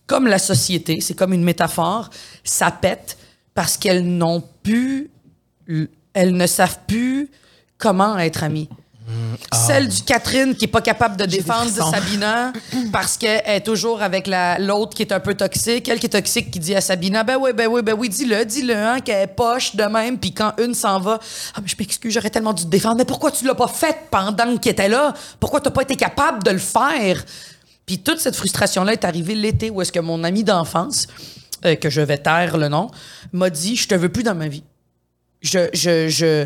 comme la société, c'est comme une métaphore, ça pète parce qu'elles n'ont plus, elles ne savent plus comment être amies. Celle du Catherine qui est pas capable de défendre de. Sabina [clears throat] parce qu'elle est toujours avec la- l'autre qui est un peu toxique. Elle qui est toxique qui dit à Sabina Ben oui, ben oui, ben oui, dis-le, dis-le, hein, qu'elle est poche de même. Puis quand une s'en va, Ah, mais je m'excuse, j'aurais tellement dû te défendre. Mais pourquoi tu l'as pas fait pendant qu'il était là? Pourquoi t'as pas été capable de le faire Puis toute cette frustration-là est arrivée l'été où est-ce que mon ami d'enfance, euh, que je vais taire le nom, m'a dit Je te veux plus dans ma vie. Je, je, je,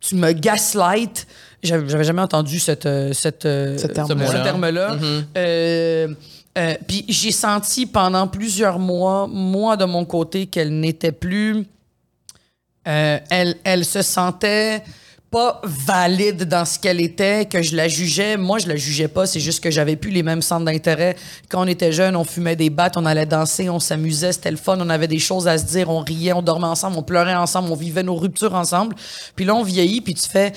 tu me gaslight. J'avais jamais entendu cette, euh, cette, euh, Ce terme-là. terme-là. Euh, euh, Puis j'ai senti pendant plusieurs mois, moi de mon côté, qu'elle n'était plus. euh, elle, elle se sentait pas valide dans ce qu'elle était, que je la jugeais. Moi, je la jugeais pas. C'est juste que j'avais plus les mêmes centres d'intérêt. Quand on était jeune, on fumait des battes, on allait danser, on s'amusait, c'était le fun, on avait des choses à se dire, on riait, on dormait ensemble, on pleurait ensemble, on vivait nos ruptures ensemble. Puis là, on vieillit, puis tu fais,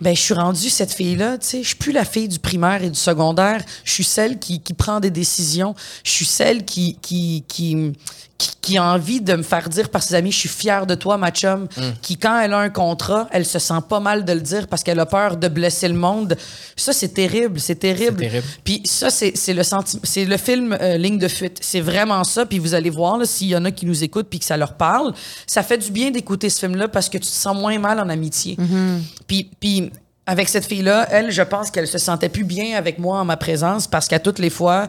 ben, je suis rendue cette fille-là, tu sais, je suis plus la fille du primaire et du secondaire. Je suis celle qui, qui prend des décisions. Je suis celle qui, qui, qui, qui, qui a envie de me faire dire par ses amis, je suis fière de toi, ma chum, qui, quand elle a un contrat, elle se sent pas mal de le dire parce qu'elle a peur de blesser le monde. Ça, c'est terrible, c'est terrible. C'est terrible. Puis ça, c'est c'est le c'est le film euh, Ligne de fuite. C'est vraiment ça. Puis vous allez voir, là, s'il y en a qui nous écoutent puis que ça leur parle, ça fait du bien d'écouter ce film-là parce que tu te sens moins mal en amitié. Puis, puis avec cette fille-là, elle, je pense qu'elle se sentait plus bien avec moi en ma présence parce qu'à toutes les fois,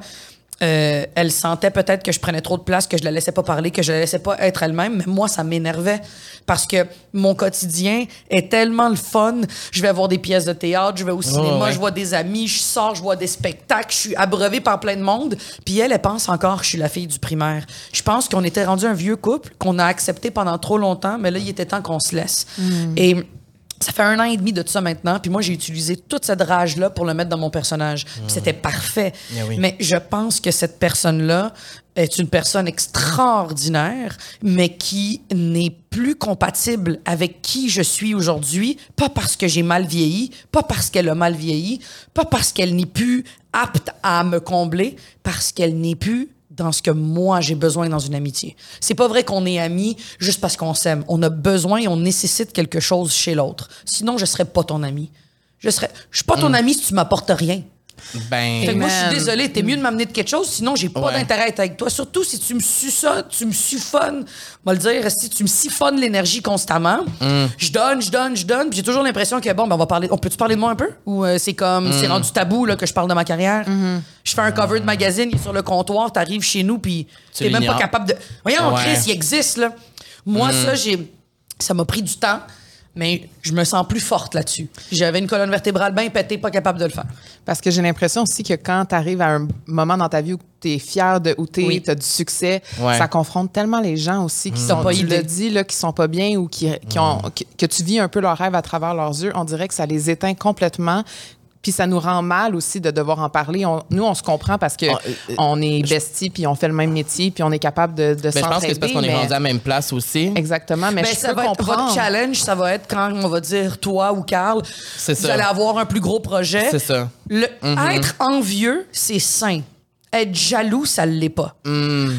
euh, elle sentait peut-être que je prenais trop de place, que je la laissais pas parler, que je la laissais pas être elle-même. Mais moi, ça m'énervait parce que mon quotidien est tellement le fun. Je vais voir des pièces de théâtre, je vais au cinéma, ouais. je vois des amis, je sors, je vois des spectacles, je suis abreuvée par plein de monde. Puis elle, elle pense encore que je suis la fille du primaire. Je pense qu'on était rendu un vieux couple qu'on a accepté pendant trop longtemps, mais là, il était temps qu'on se laisse. Et ça fait un an et demi de tout ça maintenant. Puis moi, j'ai utilisé toute cette rage-là pour le mettre dans mon personnage. Puis c'était parfait. Oui. Mais je pense que cette personne-là est une personne extraordinaire, mais qui n'est plus compatible avec qui je suis aujourd'hui. Pas parce que j'ai mal vieilli, pas parce qu'elle a mal vieilli, pas parce qu'elle n'est plus apte à me combler, parce qu'elle n'est plus dans ce que moi j'ai besoin dans une amitié. C'est pas vrai qu'on est amis juste parce qu'on s'aime. On a besoin et on nécessite quelque chose chez l'autre. Sinon, je serais pas ton ami. Je serais, je suis pas ton ami si tu m'apportes rien. Ben, Fait que moi, je suis désolée, t'es mieux de m'amener de quelque chose, sinon j'ai pas Ouais. d'intérêt à être avec toi. Surtout si tu me suçonnes, tu me siphonnes, on va le dire, si tu me siphonnes l'énergie constamment, Mm. je donne, je donne, je donne, puis j'ai toujours l'impression que bon, ben on va parler, on peut-tu parler de moi un peu? Ou euh, c'est comme Mm. c'est rendu tabou là que je parle de ma carrière? Je fais un cover de magazine, il est sur le comptoir, t'arrives chez nous puis Tu t'es même pas capable de. Voyons, Ouais. Chris, il existe là. Moi ça j'ai, ça m'a pris du temps. Mais je me sens plus forte là-dessus. J'avais une colonne vertébrale bien pétée, pas capable de le faire. Parce que j'ai l'impression aussi que quand tu arrives à un moment dans ta vie où tu es fier de où tu Oui. as du succès, Ouais. ça confronte tellement les gens aussi qui sont ont pas tu l'as dit là qui sont pas bien ou qui, qui ont que, que tu vis un peu leur rêve à travers leurs yeux, on dirait que ça les éteint complètement. Puis ça nous rend mal aussi de devoir en parler. On- nous, on se comprend parce que Ah, euh, euh, on est besties, puis on fait le même métier, puis on est capable de, de ben, je pense que s'entraider. c'est parce qu'on est mais- rendu à la même place aussi. Exactement, mais Ben, je ça peux va être comprendre. votre challenge, ça va être quand on va dire toi ou Carl, vous ça. allez avoir un plus gros projet. C'est ça. Le, Être envieux, c'est sain. Être jaloux, ça l'est pas.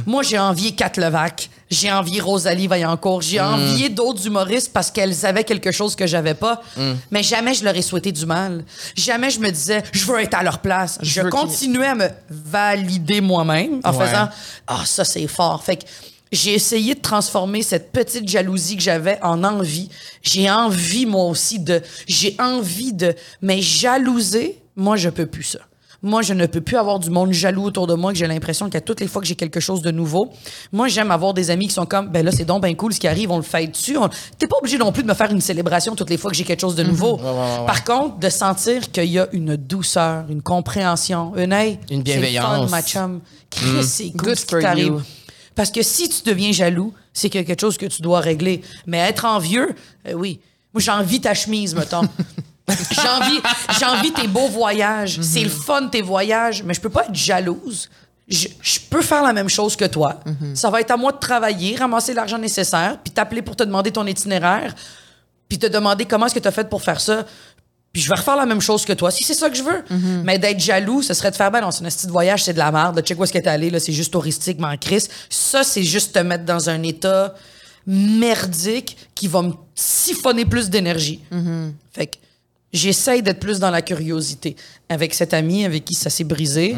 Moi, j'ai envié Kat Levac, j'ai envié Rosalie Vaillancourt, j'ai envié d'autres humoristes parce qu'elles avaient quelque chose que j'avais pas. Mais jamais je leur ai souhaité du mal. Jamais je me disais, je veux être à leur place. Je, continuais à me valider moi-même en Ouais. faisant, ah, ça, c'est fort. Fait que j'ai essayé de transformer cette petite jalousie que j'avais en envie. J'ai envie, moi aussi, de. J'ai envie de. Mais jalouser, moi, je peux plus ça. Moi, je ne peux plus avoir du monde jaloux autour de moi, que j'ai l'impression qu'à toutes les fois que j'ai quelque chose de nouveau, moi, j'aime avoir des amis qui sont comme, ben là, c'est donc ben cool ce qui arrive, on le fait dessus. On... T'es pas obligé non plus de me faire une célébration toutes les fois que j'ai quelque chose de nouveau. Mhm. ouais, ouais. Par contre, de sentir qu'il y a une douceur, une compréhension, une hey, Une c'est bienveillance. fun, ma chum. Chris, c'est cool Good ce qui t'arrive. Parce que si tu deviens jaloux, c'est quelque chose que tu dois régler. Mais être envieux, euh, oui. Moi, j'ai envie ta chemise, mettons. [laughs] j'ai envie, j'ai envie tes beaux voyages. C'est le fun, tes voyages. Mais je peux pas être jalouse. Je, je peux faire la même chose que toi. Ça va être à moi de travailler, ramasser l'argent nécessaire, puis t'appeler pour te demander ton itinéraire, puis te demander comment est-ce que tu as fait pour faire ça. Puis je vais refaire la même chose que toi, si c'est ça que je veux. Mais d'être jaloux, ce serait de faire, ben non, c'est un petit de voyage, c'est de la merde. Check où est-ce que t'es allé, là, c'est juste touristique, mais en crise. Ça, c'est juste te mettre dans un état merdique qui va me siphonner plus d'énergie. Fait que j'essaye d'être plus dans la curiosité. Avec cette amie avec qui ça s'est brisé,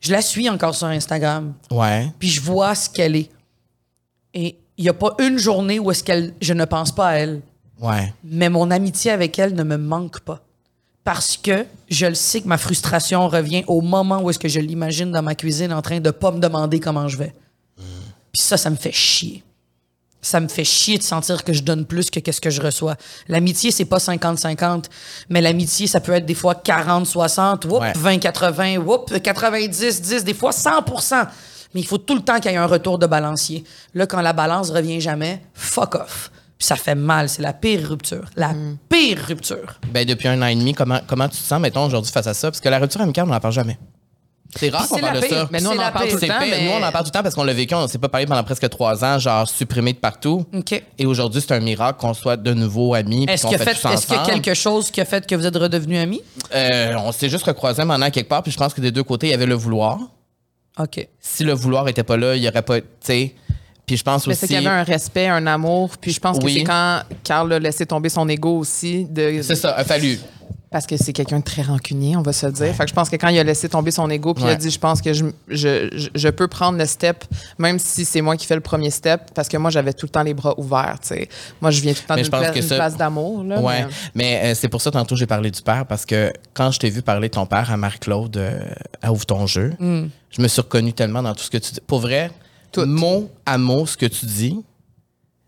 je la suis encore sur Instagram Ouais. puis je vois ce qu'elle est. Et il n'y a pas une journée où est-ce qu'elle, je ne pense pas à elle. Ouais. Mais mon amitié avec elle ne me manque pas. Parce que je le sais que ma frustration revient au moment où est-ce que je l'imagine dans ma cuisine en train de pas me demander comment je vais. Puis ça, ça me fait chier. Ça me fait chier de sentir que je donne plus que qu'est-ce que je reçois. L'amitié, c'est pas 50-50, mais l'amitié, ça peut être des fois 40-60, whoop, Ouais. 20-80, whoop, 90-10, des fois 100% Mais il faut tout le temps qu'il y ait un retour de balancier. Là, quand la balance revient jamais, fuck off. Puis ça fait mal, c'est la pire rupture. La pire rupture. Ben, depuis un an et demi, comment, comment tu te sens, mettons, aujourd'hui face à ça? Parce que la rupture amicale, on n'en parle jamais. C'est rare qu'on c'est parle de ça. Mais nous, on en parle tout le temps. mais- Nous, on en parle tout le temps parce qu'on l'a vécu. On s'est pas parlé pendant presque trois ans, genre supprimé de partout. OK. Et aujourd'hui, c'est un miracle qu'on soit de nouveau amis. Est-ce qu'il y, a y quelque chose qui a fait que vous êtes redevenus amis? Euh, on s'est juste recroisés maintenant quelque part, puis je pense que des deux côtés, il y avait le vouloir. OK. Si le vouloir était pas là, il y aurait pas, tu sais. Puis je pense Mais aussi. c'est qu'il y avait un respect, un amour. Puis je pense que c'est quand Carl a laissé tomber son ego aussi. De, C'est ça, a fallu. Parce que c'est quelqu'un de très rancunier, on va se le dire. Fait que je pense que quand il a laissé tomber son ego, puis il a dit, je pense que je, je, je, peux prendre le step, même si c'est moi qui fais le premier step, parce que moi, j'avais tout le temps les bras ouverts. Moi, je viens tout le temps d'une je pense pla- que d'une ça- place d'amour. Ouais, mais- mais euh, c'est pour ça tantôt j'ai parlé du père parce que quand je t'ai vu parler de ton père à Marc-Claude euh, à Ouvre ton jeu, je me suis reconnu tellement dans tout ce que tu dis. Pour vrai, Tout. mot à mot ce que tu dis,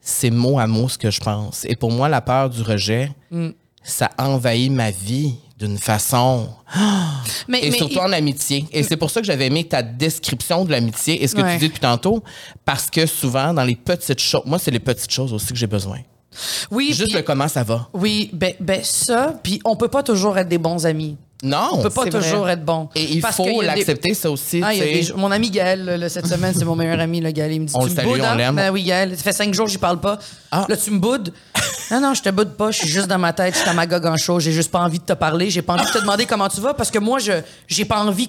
c'est mot à mot ce que je pense. Et pour moi, la peur du rejet, ça envahit ma vie d'une façon [gasps] Mais, et mais- surtout en amitié. Et c'est pour ça que j'avais aimé ta description de l'amitié et ce que Ouais. tu dis depuis tantôt, parce que souvent, dans les petites choses, moi, c'est les petites choses aussi que j'ai besoin. oui, Juste le comment ça va. oui, ben, ben ça, puis on peut pas toujours être des bons amis. Non, On peut pas vrai. toujours être bon. Et il Parce faut des- l'accepter, ça aussi. Ah, des- Mon ami Gaël, là, cette semaine, c'est mon meilleur ami, le Gaël. Il me dit On Tu le me salue, boudes, on hein? l'aime. Ben oui, Gaël. Ça fait cinq jours que j'y parle pas. Ah. Là, tu me boudes? Non, non, je te boude pas. Je suis juste dans ma tête. Je suis à ma gogue en chaud. J'ai juste pas envie de te parler. J'ai pas envie de te demander comment tu vas parce que moi, je j'ai pas envie.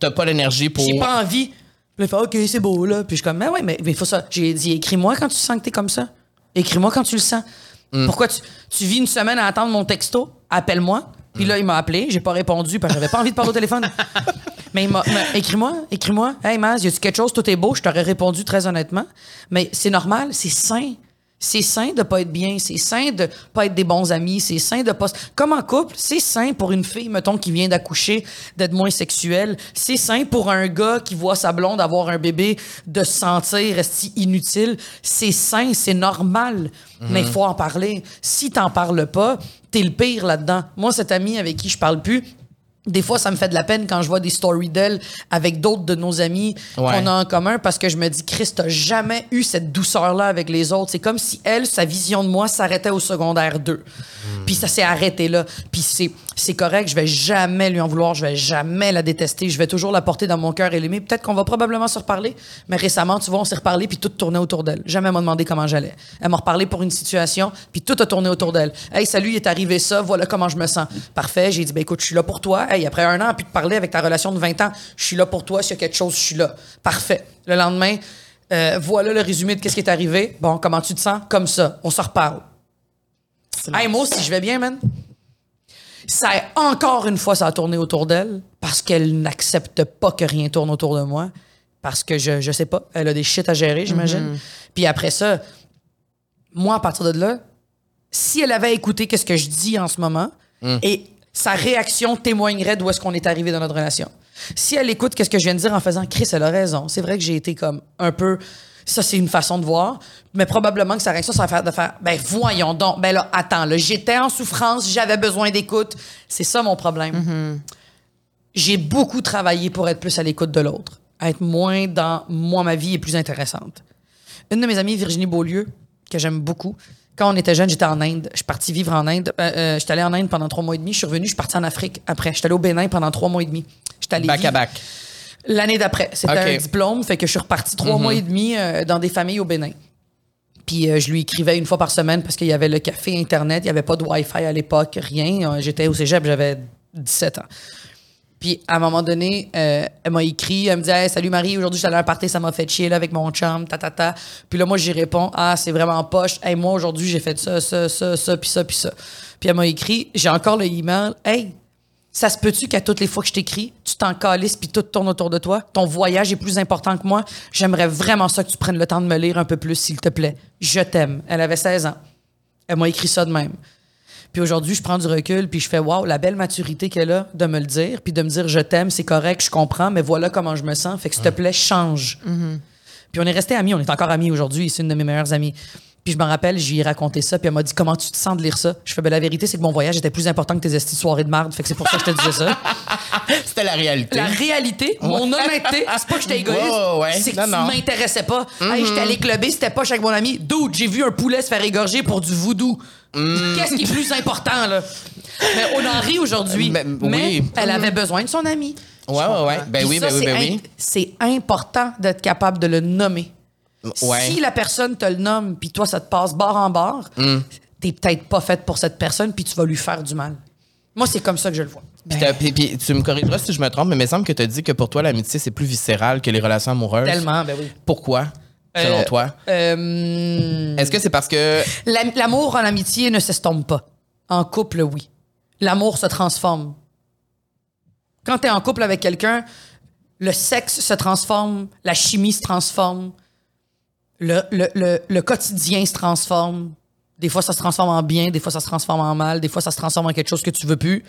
T'as pas l'énergie pour. J'ai pas envie. Il fait OK, c'est beau, là. Puis je suis comme, mais ouais, mais il faut ça. J'ai dit, écris-moi quand tu sens que t'es comme ça. Écris-moi quand tu le sens. Hmm. Pourquoi tu, tu vis une semaine à attendre mon texto? Appelle-moi. Puis là, il m'a appelé. J'ai pas répondu parce que j'avais pas envie de parler au téléphone. [laughs] Mais il m'a, écris-moi, écris-moi. Hey, Maz, y a-tu quelque chose? Tout est beau? Je t'aurais répondu très honnêtement. Mais c'est normal, c'est sain. C'est sain de pas être bien, c'est sain de pas être des bons amis, c'est sain de pas comme en couple, c'est sain pour une fille mettons qui vient d'accoucher d'être moins sexuelle, c'est sain pour un gars qui voit sa blonde avoir un bébé de se sentir esti inutile, c'est sain, c'est normal. Mais il faut en parler. Si t'en parles pas, t'es le pire là-dedans. Moi cette amie avec qui je parle plus, des fois, ça me fait de la peine quand je vois des stories d'elle avec d'autres de nos amis Ouais. qu'on a en commun parce que je me dis, Chris, t'as jamais eu cette douceur-là avec les autres. C'est comme si elle, sa vision de moi s'arrêtait au secondaire 2. Puis ça s'est arrêté là. Puis c'est, c'est correct, je vais jamais lui en vouloir, je vais jamais la détester, je vais toujours la porter dans mon cœur et l'aimer. Peut-être qu'on va probablement se reparler, mais récemment, tu vois, on s'est reparlé puis tout tournait autour d'elle. Jamais elle m'a demandé comment j'allais. Elle m'a reparlé pour une situation puis tout a tourné autour d'elle. Hey, salut, il est arrivé ça, voilà comment je me sens. Parfait, j'ai dit, ben écoute, je suis là pour toi. Hey, après un an, puis de parler avec ta relation de 20 ans, je suis là pour toi, s'il y a quelque chose, je suis là. Parfait. Le lendemain, euh, voilà le résumé de qu'est-ce qui est arrivé. Bon, comment tu te sens? Comme ça. On se reparle. Hey, moi aussi, je vais bien, man. Ça, encore une fois, ça a tourné autour d'elle parce qu'elle n'accepte pas que rien tourne autour de moi. Parce que je, je sais pas, elle a des shit à gérer, j'imagine. Puis après ça, moi, à partir de là, si elle avait écouté qu'est-ce que je dis en ce moment et sa réaction témoignerait d'où est-ce qu'on est arrivé dans notre relation. Si elle écoute qu'est-ce que je viens de dire en faisant Chris, elle a raison. C'est vrai que j'ai été comme un peu ça c'est une façon de voir, mais probablement que sa réaction ça va faire de faire ben voyons donc, ben là attends, là j'étais en souffrance, j'avais besoin d'écoute. C'est ça mon problème. J'ai beaucoup travaillé pour être plus à l'écoute de l'autre, être moins dans moi ma vie est plus intéressante. Une de mes amies, Virginie Beaulieu, que j'aime beaucoup, quand on était jeune, j'étais en Inde. Je suis partie vivre en Inde. Euh, euh, j'étais allée en Inde pendant trois mois et demi. Je suis revenue, je suis partie en Afrique après. J'étais allée au Bénin pendant trois mois et demi. J'étais allée Back à back. L'année d'après. C'était un diplôme, fait que je suis repartie trois mois et demi euh, dans des familles au Bénin. Puis euh, je lui écrivais une fois par semaine parce qu'il y avait le café Internet, il n'y avait pas de Wi-Fi à l'époque, rien. Euh, J'étais au cégep, j'avais 17 ans. Puis à un moment donné, euh, elle m'a écrit, elle me dit Hey, Salut Marie, aujourd'hui je suis à un party, ça m'a fait chier là, avec mon chum, ta ta ta. Puis là, moi, j'y réponds Ah, c'est vraiment poche. Hey, moi, aujourd'hui, j'ai fait ça, ça, ça, ça, puis ça, puis ça. Puis elle m'a écrit J'ai encore le email Hey, ça se peut-tu qu'à toutes les fois que je t'écris, tu t'en calisses puis tout tourne autour de toi? Ton voyage est plus important que moi. J'aimerais vraiment ça que tu prennes le temps de me lire un peu plus, s'il te plaît. Je t'aime. Elle avait 16 ans. Elle m'a écrit ça de même. Puis aujourd'hui, je prends du recul, puis je fais waouh, la belle maturité qu'elle a de me le dire, puis de me dire je t'aime, c'est correct, je comprends, mais voilà comment je me sens. Fait que s'il te plaît, change. Puis on est restés amis, on est encore amis aujourd'hui, c'est une de mes meilleures amies. Puis je me rappelle, j'ai ai raconté ça, puis elle m'a dit Comment tu te sens de lire ça? Je fais ben, La vérité, c'est que mon voyage était plus important que tes estis de soirée de marde, fait que c'est pour ça que je te disais ça. [laughs] C'était la réalité. La réalité, mon honnêteté, c'est pas que j'étais égoïste, Ouais, ouais, c'est que Non, tu. Mm-hmm. m'intéressais pas. Hey, j'étais allé clubber, c'était pas avec mon ami. Dude, j'ai vu un poulet se faire égorger pour du voodoo. Mm. Qu'est-ce qui est plus important, là? Mais on en rit aujourd'hui. Ben, mais oui. elle avait besoin de son ami. Ouais, ouais, ouais. Ben oui, ben oui, ben oui. C'est important d'être capable de le nommer. Ouais. Si la personne te le nomme, puis toi, ça te passe barre en barre, Mm. t'es peut-être pas faite pour cette personne, puis tu vas lui faire du mal. Moi, c'est comme ça que je le vois. Puis, tu me corrigeras si je me trompe, mais il me semble que tu as dit que pour toi, l'amitié, c'est plus viscéral que les relations amoureuses. Tellement, ben oui. Pourquoi, selon Euh, toi? Euh, Est-ce que c'est parce que. l'am- L'amour en amitié ne s'estompe pas. En couple, oui. L'amour se transforme. Quand tu es en couple avec quelqu'un, le sexe se transforme, la chimie se transforme, le, le- le- le quotidien se transforme. Des fois, ça se transforme en bien, des fois, ça se transforme en mal, des fois, ça se transforme en quelque chose que tu veux plus.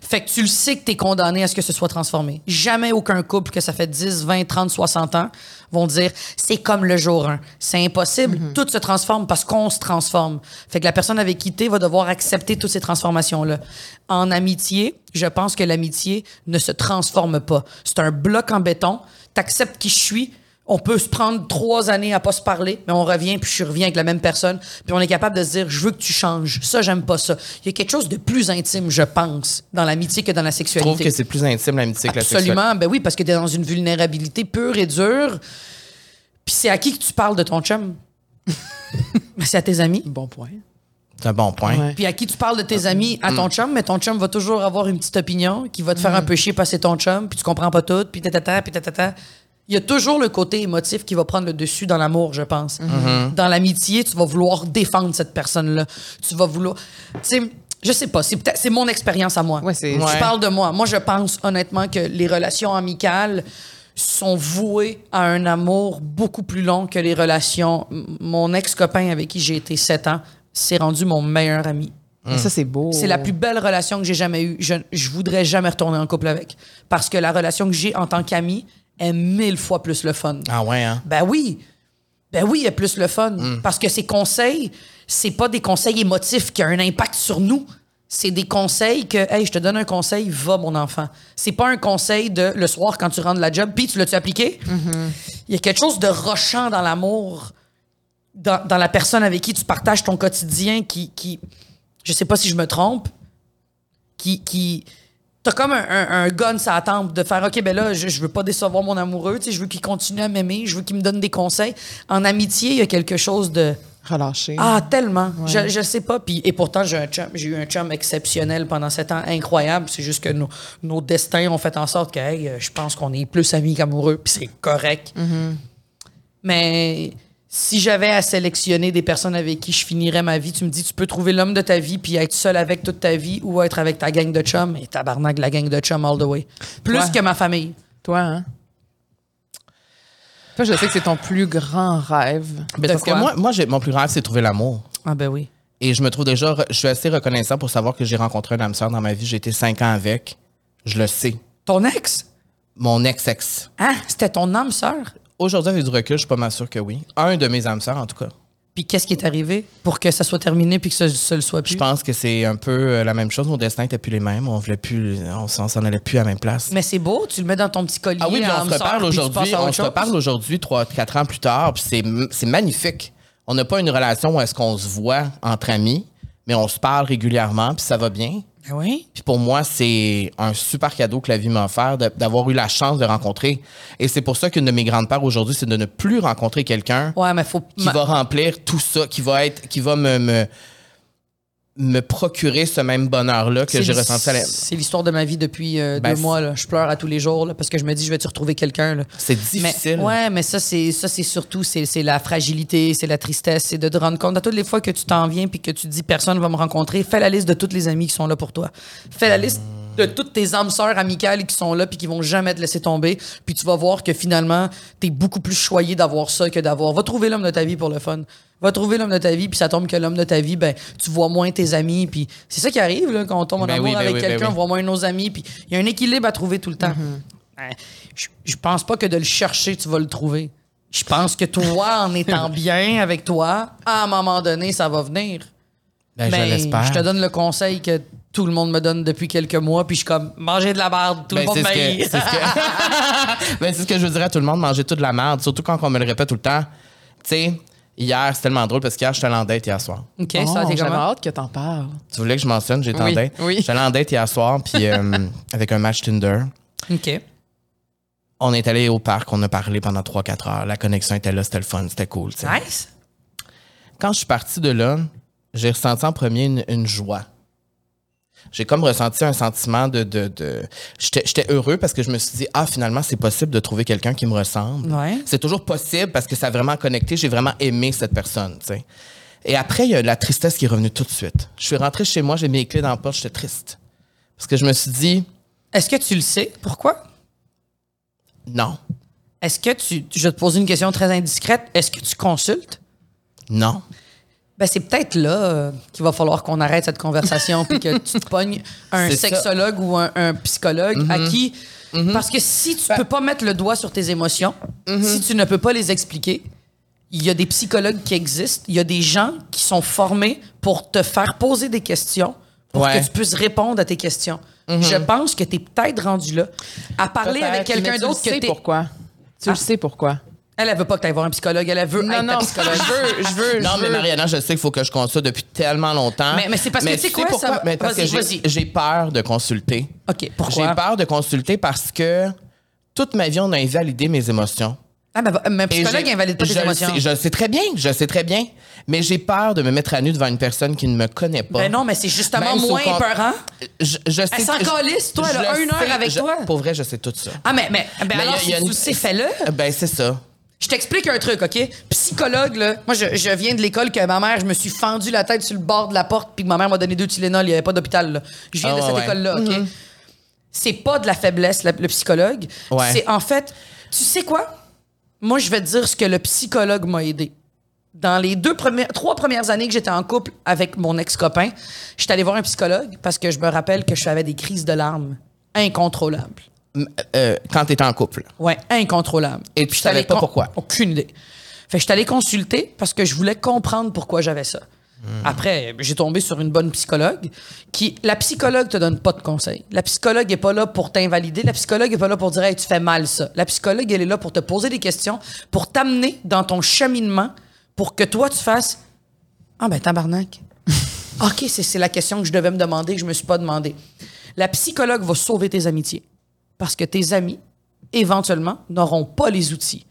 Fait que tu le sais que tu es condamné à ce que ce soit transformé. Jamais aucun couple que ça fait 10, 20, 30, 60 ans vont dire c'est comme le jour 1. C'est impossible. Tout se transforme parce qu'on se transforme. Fait que la personne avec qui t'es va devoir accepter toutes ces transformations-là. En amitié, je pense que l'amitié ne se transforme pas. C'est un bloc en béton. T'acceptes qui je suis. On peut se prendre trois années à pas se parler, mais on revient, puis je reviens avec la même personne, puis on est capable de se dire, je veux que tu changes. Ça, j'aime pas ça. Il y a quelque chose de plus intime, je pense, dans l'amitié que dans la Je sexualité. trouve que c'est plus intime l'amitié que la sexualité? Absolument, ben oui, parce que tu es dans une vulnérabilité pure et dure. Puis c'est à qui que tu parles de ton chum? Ben, [laughs] c'est à tes amis. Bon point. C'est un bon point. Ouais. Puis à qui tu parles de tes amis? À ton chum, mais ton chum va toujours avoir une petite opinion qui va te faire un peu chier parce que c'est ton chum, puis tu comprends pas tout, puis tatata, puis tatata. Il y a toujours le côté émotif qui va prendre le dessus dans l'amour, je pense. Dans l'amitié, tu vas vouloir défendre cette personne-là. Tu vas vouloir... Tu sais, je sais pas, c'est peut-être c'est mon expérience à moi. Ouais, Ouais. parle de moi. Moi, je pense honnêtement que les relations amicales sont vouées à un amour beaucoup plus long que les relations. Mon ex-copain avec qui j'ai été sept ans s'est rendu mon meilleur ami. Mais Ça, c'est beau. C'est la plus belle relation que j'ai jamais eue. Je, je voudrais jamais retourner en couple avec. Parce que la relation que j'ai en tant qu'ami est mille fois plus le fun. Ah ouais, hein? Ben oui. Ben oui, il est plus le fun. Parce que ces conseils, c'est pas des conseils émotifs qui ont un impact sur nous. C'est des conseils que, hey, je te donne un conseil, va, mon enfant. C'est pas un conseil de le soir quand tu rentres de la job, puis tu l'as-tu appliqué? Il y a quelque chose de rochant dans l'amour, dans, dans la personne avec qui tu partages ton quotidien qui, qui je sais pas si je me trompe, qui, qui t'as comme un, un, un gun sur la tempe de faire OK, ben là, je, je veux pas décevoir mon amoureux, tu sais, je veux qu'il continue à m'aimer, je veux qu'il me donne des conseils. En amitié, il y a quelque chose de. Relâché. Ah, tellement. Je, je sais pas. Puis, et pourtant, j'ai un chum, j'ai eu un chum exceptionnel pendant sept ans, incroyable. C'est juste que nos, nos destins ont fait en sorte que, hey, euh, je pense qu'on est plus amis qu'amoureux, puis c'est correct. Mais si j'avais à sélectionner des personnes avec qui je finirais ma vie, tu me dis, tu peux trouver l'homme de ta vie puis être seul avec toute ta vie ou être avec ta gang de chums. Et tabarnak, la gang de chums all the way. Plus Toi? que ma famille. Toi, hein? Toi, je sais que c'est ton plus grand rêve. Mais parce que moi, moi mon plus grand rêve, c'est de trouver l'amour. Ah ben oui. Et je me trouve déjà, je suis assez reconnaissant pour savoir que j'ai rencontré un âme sœur dans ma vie. J'ai été cinq ans avec. Je le sais. Ton ex? Mon ex-ex. Hein? C'était ton âme sœur? Aujourd'hui, avec du recul, je suis pas mal sûr que oui. Un de mes âmes sœurs, en tout cas. Puis qu'est-ce qui est arrivé pour que ça soit terminé puis que ça, ça le soit plus? Je pense que c'est un peu euh, la même chose. Nos destins étaient plus les mêmes. On voulait plus, on s'en allait plus à la même place. Mais c'est beau, tu le mets dans ton petit collier. Ah oui, puis on se reparle aujourd'hui. On se reparle aujourd'hui, trois, quatre ans plus tard, puis c'est, c'est magnifique. On n'a pas une relation où est-ce qu'on se voit entre amis, mais on se parle régulièrement, puis ça va bien. Ah oui? Puis pour moi, c'est un super cadeau que la vie m'a offert d'avoir eu la chance de rencontrer. Et c'est pour ça qu'une de mes grandes peurs aujourd'hui, c'est de ne plus rencontrer quelqu'un Ouais, mais faut. qui ma- va remplir tout ça, qui va être, qui va me, me, me procurer ce même bonheur-là que j'ai ressenti. à la- C'est l'histoire de ma vie depuis euh, Ben, deux mois. Là. Je pleure à tous les jours là, parce que je me dis, je vais-tu retrouver quelqu'un? là? C'est Mais, difficile. ouais, mais ça, c'est ça, c'est surtout c'est la fragilité, c'est la tristesse, c'est de te rendre compte à toutes les fois que tu t'en viens puis que tu te dis personne va me rencontrer. Fais la liste de tous les amis qui sont là pour toi. Fais la liste de toutes tes âmes sœurs amicales qui sont là puis qui vont jamais te laisser tomber. Puis tu vas voir que finalement, t'es beaucoup plus choyé d'avoir ça que d'avoir. Va trouver l'homme de ta vie pour le fun. Va trouver l'homme de ta vie puis ça tombe que l'homme de ta vie, ben tu vois moins tes amis puis c'est ça qui arrive là, quand on tombe en Ben amour oui, ben avec oui, ben quelqu'un, oui. on voit moins nos amis puis il y a un équilibre à trouver tout le temps. Euh, Je, je pense pas que de le chercher, tu vas le trouver. Je pense que toi, en étant [laughs] bien avec toi, à un moment donné, ça va venir. Ben, je Mais l'espère. je te donne le conseil que tout le monde me donne depuis quelques mois, puis je suis comme, manger de la barbe, tout Ben, le monde ce, m'haït. que, c'est, ce que... [laughs] ben, c'est ce que je veux dire à tout le monde, manger toute de la merde, surtout quand on me le répète tout le temps. Tu sais, hier, c'est tellement drôle parce qu'hier, j'étais allé en date hier soir. OK, Oh, ça, t'es comment? hâte que t'en parles. Tu voulais que je mentionne, j'étais Oui, en date. oui. J'étais allé en date hier soir, puis euh, [laughs] avec un match Tinder. OK. On est allé au parc, on a parlé pendant 3-4 heures. La connexion était là, c'était le fun, c'était cool. Nice. Quand je suis parti de là, j'ai ressenti en premier une, une joie. J'ai comme ressenti un sentiment de. de, de... J'étais heureux parce que je me suis dit, ah, finalement, c'est possible de trouver quelqu'un qui me ressemble. Ouais. C'est toujours possible parce que ça a vraiment connecté. J'ai vraiment aimé cette personne. tu sais. Et après, il y a la tristesse qui est revenue tout de suite. Je suis rentré chez moi, j'ai mis les clés dans la porte, j'étais triste. Parce que je me suis dit, Est-ce que tu le sais? Pourquoi? non, Est-ce que tu. Je vais te poser une question très indiscrète. Est-ce que tu consultes? non. Ben, c'est peut-être là euh, qu'il va falloir qu'on arrête cette conversation puis que tu te pognes un [laughs] ça. sexologue ou un, un psychologue à qui. Mm-hmm. Parce que si tu Ben peux pas mettre le doigt sur tes émotions, si tu ne peux pas les expliquer, il y a des psychologues qui existent, il y a des gens qui sont formés pour te faire poser des questions pour Ouais. Mm-hmm. que tu puisses répondre à tes questions. Je pense que tu es peut-être rendu là à parler avec quelqu'un tu d'autre que sais t'es. pourquoi. Tu Ah. le sais pourquoi. Elle, elle veut pas que tu ailles voir un psychologue, elle, elle veut Non, être ta non, psychologue. je veux, je veux, Non, je mais veux. Mariana, je sais qu'il faut que je consulte depuis tellement longtemps. Mais- mais c'est parce que, tu sais quoi, pourquoi? ça va- Mais parce que j'ai- peur de consulter. OK, pourquoi? J'ai peur de consulter parce que toute ma vie, on a invalidé mes émotions. Ah, mais, mais un psychologue j'ai- invalide pas tes émotions. sais- je le sais très bien, je sais très bien. Mais j'ai peur de me mettre à nu devant une personne qui ne me connaît pas. Ben non, mais c'est justement Même moins épeurant. Je, je sais, Elle s'en calisse, toi, elle a une heure sais, avec je- toi. Pour vrai, je sais tout ça. Ah, mais, mais, ben Mais alors, y a- y a si tu une- sais, fais-le. Ben, c'est ça. Je t'explique un truc, OK? Psychologue, là, moi, je, je viens de l'école que ma mère, je me suis fendu la tête sur le bord de la porte, puis que ma mère m'a donné deux Tylenol, il n'y avait pas d'hôpital, là. Je viens Ah, de ouais, cette ouais. école-là, OK? C'est pas de la faiblesse, la- le psychologue. Ouais. C'est en fait, tu sais quoi? Moi, je vais te dire ce que le psychologue m'a aidé. Dans les deux premières, trois premières années que j'étais en couple avec mon ex-copain, j'étais allé voir un psychologue parce que je me rappelle que je avais des crises de larmes incontrôlables. Euh, quand t'es en couple. Ouais, incontrôlable. Et tu J'étais savais pas pourquoi? Aucune idée. Fait que je suis allé consulter parce que je voulais comprendre pourquoi j'avais ça. Après, j'ai tombé sur une bonne psychologue qui. La psychologue te donne pas de conseils. La psychologue est pas là pour t'invalider. La psychologue est pas là pour dire, hey, tu fais mal ça. La psychologue, elle est là pour te poser des questions, pour t'amener dans ton cheminement, pour que toi, tu fasses. Ah, ben, tabarnak. [laughs] OK, c'est c'est la question que je devais me demander, que je me suis pas demandé. La psychologue va sauver tes amitiés. Parce que tes amis, éventuellement, n'auront pas les outils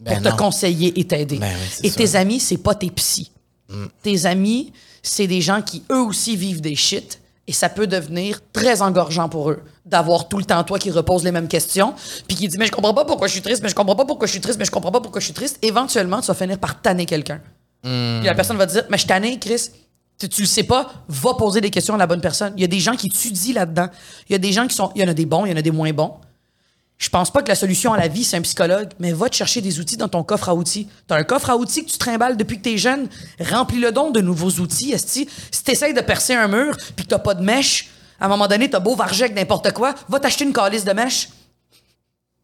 Ben pour te non. conseiller et t'aider. Ben oui, et tes amis, c'est pas tes psys. Tes amis, c'est des gens qui, eux aussi, vivent des shit. Et ça peut devenir très engorgeant pour eux d'avoir tout le temps toi qui repose les mêmes questions, puis qui dit mais je comprends pas pourquoi je suis triste, mais je comprends pas pourquoi je suis triste, mais je comprends pas pourquoi je suis triste. Éventuellement, tu vas finir par tanner quelqu'un. Hmm. Puis la personne va te dire mais je tanné, Chris. Tu, tu le sais pas, va poser des questions à la bonne personne. Il y a des gens qui étudient là-dedans. Il y a des gens qui sont. Il y en a des bons, il y en a des moins bons. Je pense pas que la solution à la vie, c'est un psychologue, mais va te chercher des outils dans ton coffre à outils. T'as un coffre à outils que tu trimbales depuis que t'es jeune. Remplis-le donc de nouveaux outils, esti. Si t'essayes de percer un mur puis que t'as pas de mèche, à un moment donné, t'as beau varger avec n'importe quoi, va t'acheter une calice de mèche.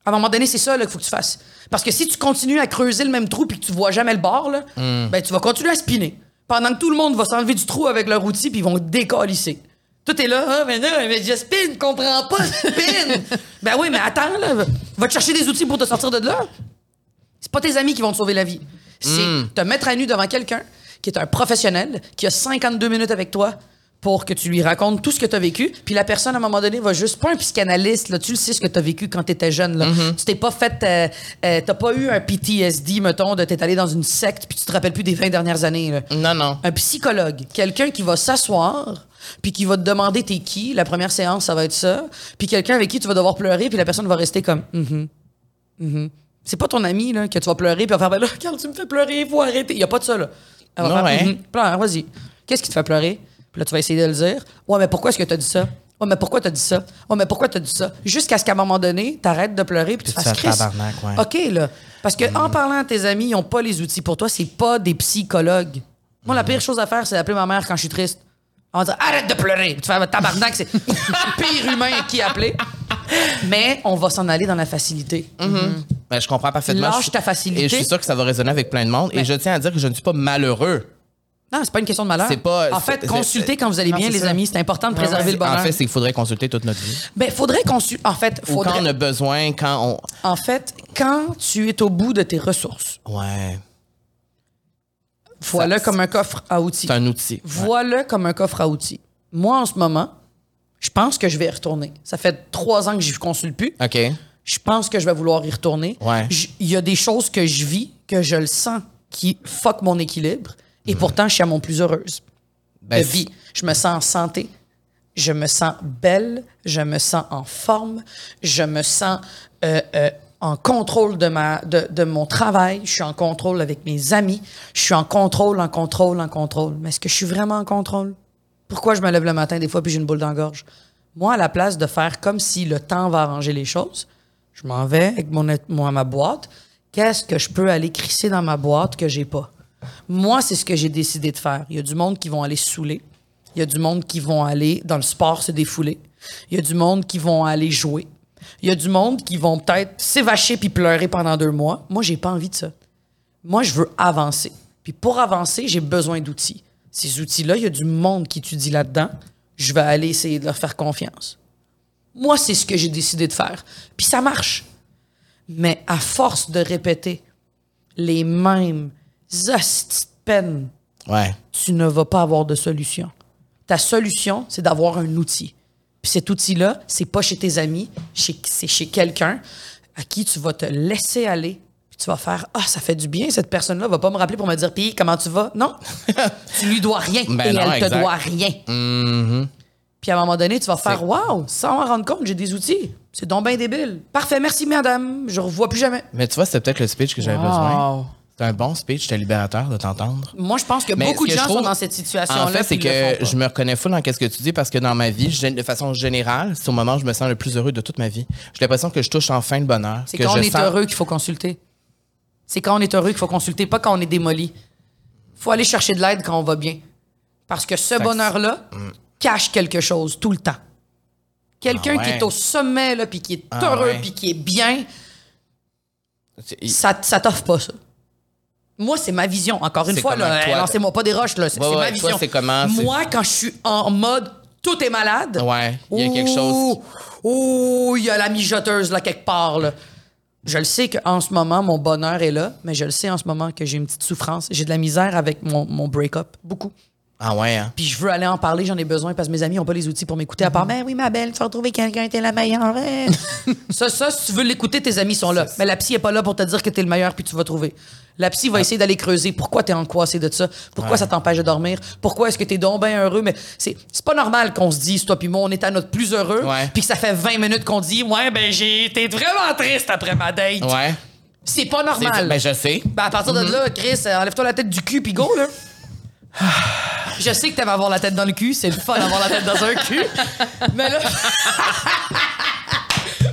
À un moment donné, c'est ça là, qu'il faut que tu fasses. Parce que si tu continues à creuser le même trou puis que tu vois jamais le bord, là, ben, tu vas continuer à spinner. Pendant que tout le monde va s'enlever du trou avec leur outil puis ils vont décalisser. Tout est là, ah, mais non, mais je spin, comprends pas, spin. [laughs] ben oui, mais attends, là, va- te chercher des outils pour te sortir de là. C'est pas tes amis qui vont te sauver la vie. C'est te mettre à nu devant quelqu'un qui est un professionnel, qui a 52 minutes avec toi pour que tu lui racontes tout ce que tu as vécu. Puis la personne, à un moment donné, va juste, pas un psychanalyste, là, tu le sais ce que tu as vécu quand tu étais jeune. Là. Tu t'es pas fait, euh, euh, t'as pas eu un PTSD, mettons, de t'être allé dans une secte puis tu te rappelles plus des 20 dernières années. là. Non, non. Un psychologue, quelqu'un qui va s'asseoir puis qui va te demander t'es qui. La première séance, ça va être ça. Puis quelqu'un avec qui tu vas devoir pleurer puis la personne va rester comme Mhm. Mhm. C'est pas ton ami là, que tu vas pleurer puis va faire ben là, Carl, tu me fais pleurer, il faut arrêter. Il y a pas de ça là. Elle va Non, faire ouais. Mhm. Pleure, vas-y. Qu'est-ce qui te fait pleurer? Puis là tu vas essayer de le dire. Ouais, mais pourquoi est-ce que tu as dit ça? Ouais, mais pourquoi t'as dit ça? Ouais, mais pourquoi t'as dit ça? Jusqu'à ce qu'à un moment donné, t'arrêtes de pleurer puis tu Puis tu fasses Chris. tabarnak, ouais. OK, là. Parce que en parlant à tes amis, ils n'ont pas les outils pour toi, c'est pas des psychologues. Moi, la pire chose à faire, c'est d'appeler ma mère quand je suis triste. On va dire arrête de pleurer. Tu fais tabarnak, c'est le [laughs] pire humain à qui appeler. Mais on va s'en aller dans la facilité. Ben Ben, je comprends parfaitement. Lâche Je- ta facilité. Et je suis sûr que ça va résonner avec plein de monde. Et je tiens à dire que je ne suis pas malheureux. Non, c'est pas une question de malheur. C'est pas- En fait, consultez quand vous allez Non, bien, les ça. amis. C'est important de préserver le bonheur. En fait, c'est qu'il faudrait consulter toute notre vie. ben, faudrait consulter. En fait, Ou quand faudrait. on a besoin, quand En fait, quand tu es au bout de tes ressources, on. Ouais. voilà comme un coffre à outils. C'est un outil. Voilà comme un coffre à outils. Moi, en ce moment, je pense que je vais y retourner. Ça fait trois ans que je ne consulte plus. OK. Je pense que je vais vouloir y retourner. Ouais. Il y a des choses que je vis, que je le sens, qui fuck mon équilibre. Et pourtant, je suis à mon plus heureuse Ben, de vie. Je me sens en santé. Je me sens belle. Je me sens en forme. Je me sens euh, euh, en contrôle de, ma, de, de mon travail. Je suis en contrôle avec mes amis. Je suis en contrôle, en contrôle, en contrôle. Mais est-ce que je suis vraiment en contrôle? Pourquoi je me lève le matin des fois puis j'ai une boule dans la gorge? Moi, à la place de faire comme si le temps va arranger les choses, je m'en vais avec mon, moi, ma boîte. Qu'est-ce que je peux aller crisser dans ma boîte que j'ai pas? Moi, c'est ce que j'ai décidé de faire. Il y a du monde qui vont aller saouler. Il y a du monde qui vont aller dans le sport se défouler. Il y a du monde qui vont aller jouer. Il y a du monde qui vont peut-être s'évacher puis pleurer pendant deux mois. Moi, j'ai pas envie de ça. Moi, je veux avancer. Puis pour avancer, j'ai besoin d'outils. Ces outils-là, il y a du monde qui étudie là-dedans. Je vais aller essayer de leur faire confiance. Moi, c'est ce que j'ai décidé de faire. Puis ça marche. Mais à force de répéter les mêmes hosties de peines, Ouais. tu ne vas pas avoir de solution. Ta solution, c'est d'avoir un outil. Puis cet outil-là, c'est pas chez tes amis, c'est chez quelqu'un à qui tu vas te laisser aller. Puis tu vas faire Ah, ça fait du bien, cette personne-là va pas me rappeler pour me dire Puis comment tu vas? Non. [laughs] tu lui dois rien. Ben et non, elle te doit rien. Mhm. Puis à un moment donné, tu vas faire Waouh, sans en rendre compte, j'ai des outils. C'est donc bien débile. Parfait, merci madame. Je ne revois plus jamais. Mais tu vois, c'était peut-être le speech que j'avais besoin. C'est un bon speech, c'était libérateur de t'entendre. Moi, je pense que Mais beaucoup de que gens trouve- sont dans cette situation-là. En fait, c'est que je me reconnais full dans ce que tu dis parce que dans ma vie, de façon générale, c'est au moment où je me sens le plus heureux de toute ma vie. J'ai l'impression que je touche enfin le bonheur. C'est quand je on est heureux qu'il faut consulter. C'est quand on est heureux qu'il faut consulter, pas quand on est démoli. faut aller chercher de l'aide quand on va bien. Parce que ce bonheur-là cache quelque chose tout le temps. Quelqu'un Mm. Ah ouais. qui est au sommet, là, puis qui est Ah heureux, ouais. puis qui est bien, ça, ça t'offre pas ça. Moi, c'est ma vision. Encore une fois, là, lancez-moi pas des roches, là. C'est Ouais, c'est ouais, ma vision. comment, Moi, quand je suis en mode tout est malade. Ouais, il y a quelque chose. Oh, il y a la mijoteuse là quelque part là. Je le sais qu'en ce moment, mon bonheur est là, mais je le sais en ce moment que j'ai une petite souffrance. J'ai de la misère avec mon, mon break-up. Beaucoup. Ah ouais, hein? Puis je veux aller en parler, j'en ai besoin parce que mes amis n'ont pas les outils pour m'écouter. À part, ben oui, ma belle, tu vas retrouver quelqu'un, t'es la meilleure. hein? [laughs] ça, ça, si tu veux l'écouter, tes amis sont là. Mais la psy est pas là pour te dire que t'es le meilleur puis tu vas trouver. La psy va essayer d'aller creuser. Pourquoi t'es angoissé de ça? Pourquoi ça t'empêche de dormir? Pourquoi est-ce que t'es donc bien heureux? Mais c'est, pas normal qu'on se dise, toi puis moi, on est à notre plus heureux. Puis que ça fait 20 minutes qu'on dit, ouais, ben j'ai été vraiment triste après ma date. Ouais. C'est pas normal. Ben, je sais. Ben, à partir de là, Chris, enlève-toi la tête du cul puis go, là. [sighs] Je sais que t'aimes avoir la tête dans le cul, c'est le fun d'avoir la tête dans un cul. Mais là. [laughs]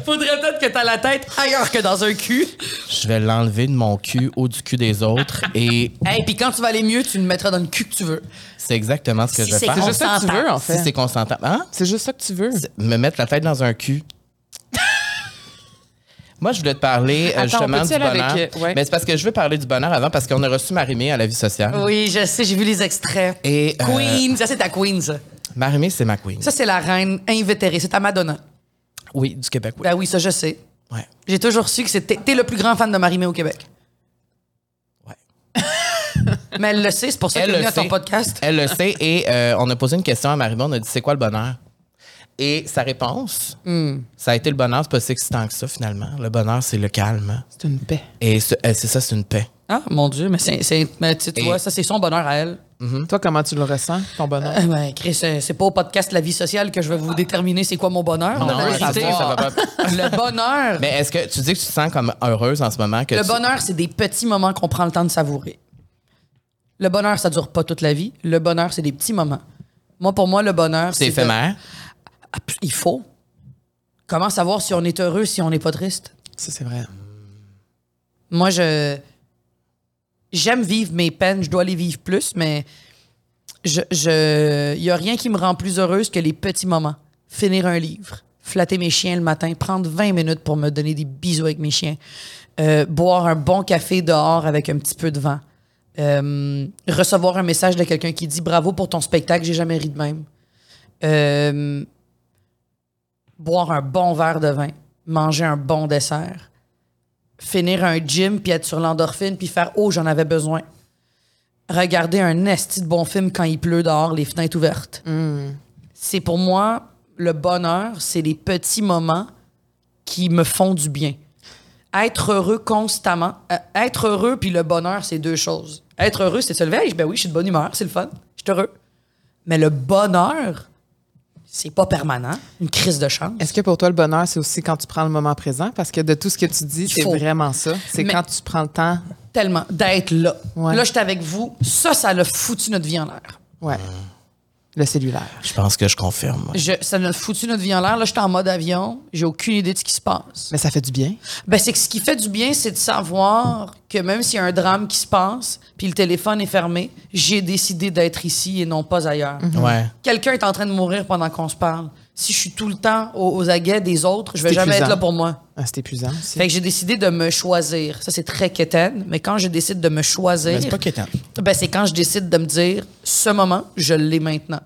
Faudrait peut-être que t'as la tête ailleurs que dans un cul. Je vais l'enlever de mon cul au du cul des autres et Hey, puis quand tu vas aller mieux, tu le mettras dans le cul que tu veux. c'est exactement ce que Si je vais c'est faire. C'est juste ça que tu Consentant. veux, en Si fait. c'est consentant. Hein? C'est juste ça que tu veux. Me mettre la tête dans un cul. Moi, je voulais te parler euh, Attends, justement du bonheur. avec, euh, ouais. Mais c'est parce que je veux parler du bonheur avant parce qu'on a reçu Marimé à la vie sociale. Oui, je sais, j'ai vu les extraits. Et euh, Queen, ça c'est ta queen, ça. Marimé, c'est ma queen. Ça c'est la reine invétérée, c'est ta Madonna. Oui, du Québec, oui. Ben oui, ça je sais. Ouais. J'ai toujours su que c'était. T'es le plus grand fan de Marimé au Québec. Ouais. [laughs] Mais elle le sait, c'est pour ça Elle qu'elle est venue à ton podcast. Elle le sait et euh, on a posé une question à Marimé, on a dit c'est quoi le bonheur? Et sa réponse, Hmm. ça a été le bonheur, c'est pas si excitant que ça finalement. Le bonheur, c'est le calme. C'est une paix. Et ce- euh, c'est ça, c'est une paix. Ah, mon Dieu, mais c'est. c'est- mais tu vois, ça c'est son bonheur à elle. Toi, comment tu le ressens, ton bonheur? Euh, ben, Chris, c'est c'est pas au podcast La vie sociale que je vais vous déterminer c'est quoi mon bonheur. Non, la ça vérité. va, ça va pas. [laughs] Le bonheur. Mais est-ce que tu dis que tu te sens comme heureuse en ce moment? Que Le tu- bonheur, c'est des petits moments qu'on prend le temps de savourer. Le bonheur, ça dure pas toute la vie. Le bonheur, c'est des petits moments. Moi, pour moi, le bonheur, c'est de- éphémère? Il faut. Comment savoir si on est heureux, si on n'est pas triste? Ça, c'est vrai. Moi, je. J'aime vivre mes peines, je dois les vivre plus, mais je. je... Il y a rien qui me rend plus heureuse que les petits moments. Finir un livre, flatter mes chiens le matin, prendre 20 minutes pour me donner des bisous avec mes chiens, euh, boire un bon café dehors avec un petit peu de vent, euh, recevoir un message de quelqu'un qui dit bravo pour ton spectacle, j'ai jamais ri de même. Euh, boire un bon verre de vin, manger un bon dessert, finir un gym puis être sur l'endorphine puis faire oh j'en avais besoin. Regarder un esti de bon film quand il pleut dehors, les fenêtres ouvertes. C'est pour moi le bonheur, c'est les petits moments qui me font du bien. Être heureux constamment, euh, être heureux puis le bonheur, c'est deux choses. Être heureux, c'est se lever, ben oui, je suis de bonne humeur, c'est le fun, je suis heureux. Mais le bonheur, c'est pas permanent, une crise de chance. Est-ce que pour toi, le bonheur, c'est aussi quand tu prends le moment présent? Parce que de tout ce que tu dis, c'est vraiment ça. C'est quand tu prends le temps. Tellement d'être là. Ouais. Là, j'étais avec vous. Ça, ça l'a foutu notre vie en l'air. Ouais. Le cellulaire. Je pense que je confirme. Je- Ça l'a foutu notre vie en l'air. Là, j'étais en mode avion. J'ai aucune idée de ce qui se passe. Mais ça fait du bien. Ben, c'est que ce qui fait du bien, c'est de savoir que même s'il y a un drame qui se passe, puis le téléphone est fermé, j'ai décidé d'être ici et non pas ailleurs. Ouais. Quelqu'un est en train de mourir pendant qu'on se parle. Si je suis tout le temps aux, aux aguets des autres, je vais jamais épuisant. être là pour moi. Ah, c'est épuisant aussi. Fait que j'ai décidé de me choisir. Ça, c'est très quétaine, mais quand je décide de me choisir, Mais c'est pas quétaine. ben, c'est quand je décide de me dire, ce moment, je l'ai maintenant.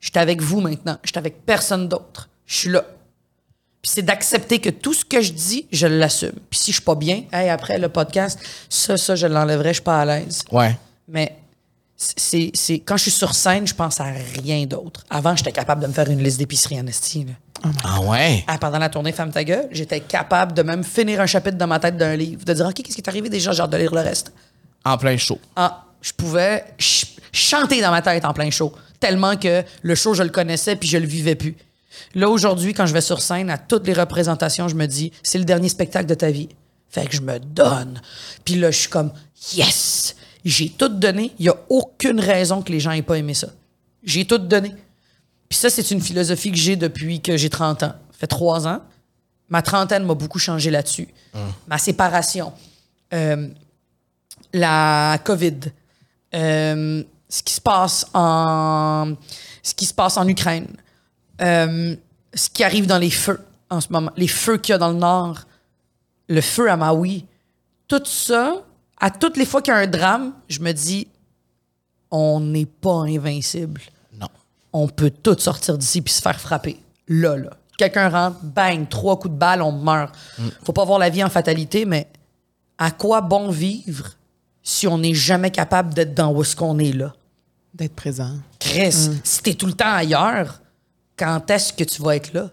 Je suis avec vous maintenant. Je suis avec personne d'autre. Je suis là. Puis c'est d'accepter que tout ce que je dis, je l'assume. Puis si je suis pas bien, hey, après le podcast, ça, ça, je l'enlèverai, je suis pas à l'aise. Ouais. Mais c'est, c'est quand je suis sur scène, je pense à rien d'autre. Avant, j'étais capable de me faire une liste d'épicerie en esti. là. Ah ouais. Ah, pendant la tournée Femme ta gueule, j'étais capable de même finir un chapitre dans ma tête d'un livre, de dire OK, qu'est-ce qui est arrivé déjà, hâte de lire le reste. En plein show. Ah, je pouvais ch- chanter dans ma tête en plein show, tellement que le show, je le connaissais puis je le vivais plus. Là, aujourd'hui, quand je vais sur scène, à toutes les représentations, je me dis, c'est le dernier spectacle de ta vie. Fait que je me donne. Puis là, je suis comme, yes! J'ai tout donné. Il n'y a aucune raison que les gens aient pas aimé ça. J'ai tout donné. Puis ça, c'est une philosophie que j'ai depuis que j'ai 30 ans. Ça fait trois ans. Ma trentaine m'a beaucoup changé là-dessus. Ma séparation. Euh, la COVID, euh, ce qui se passe en ce qui se passe en Ukraine, euh, ce qui arrive dans les feux en ce moment, les feux qu'il y a dans le nord, le feu à Maui, tout ça, à toutes les fois qu'il y a un drame, je me dis, on n'est pas invincible. Non. On peut tout sortir d'ici puis se faire frapper. Là, là. Quelqu'un rentre, bang, trois coups de balle, on meurt. Faut pas voir la vie en fatalité, mais à quoi bon vivre si on n'est jamais capable d'être dans où est-ce qu'on est là? D'être présent. Chris, si t'es tout le temps ailleurs, quand est-ce que tu vas être là?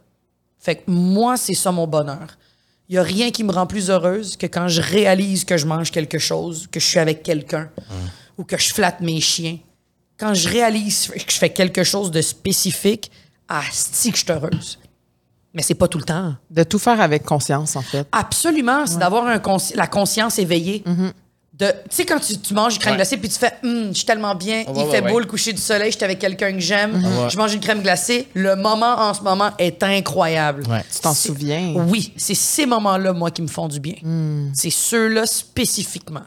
Fait que moi, c'est ça mon bonheur. Il y a rien qui me rend plus heureuse que quand je réalise que je mange quelque chose, que je suis avec quelqu'un, ou que je flatte mes chiens. Quand je réalise que je fais quelque chose de spécifique, asti que je suis heureuse. Mais c'est pas tout le temps. De tout faire avec conscience, en fait. Absolument, c'est d'avoir la conscience éveillée. De, tu sais, quand tu, tu manges une crème Ouais. glacée puis tu fais, Hum, je suis tellement bien, il ouais, fait ouais. beau le coucher du soleil, je suis avec quelqu'un que j'aime, Ouais. je mange une crème glacée, le moment en ce moment est incroyable. Ouais. Tu t'en C'est- souviens? Oui, c'est ces moments-là, moi, qui me font du bien. C'est ceux-là spécifiquement.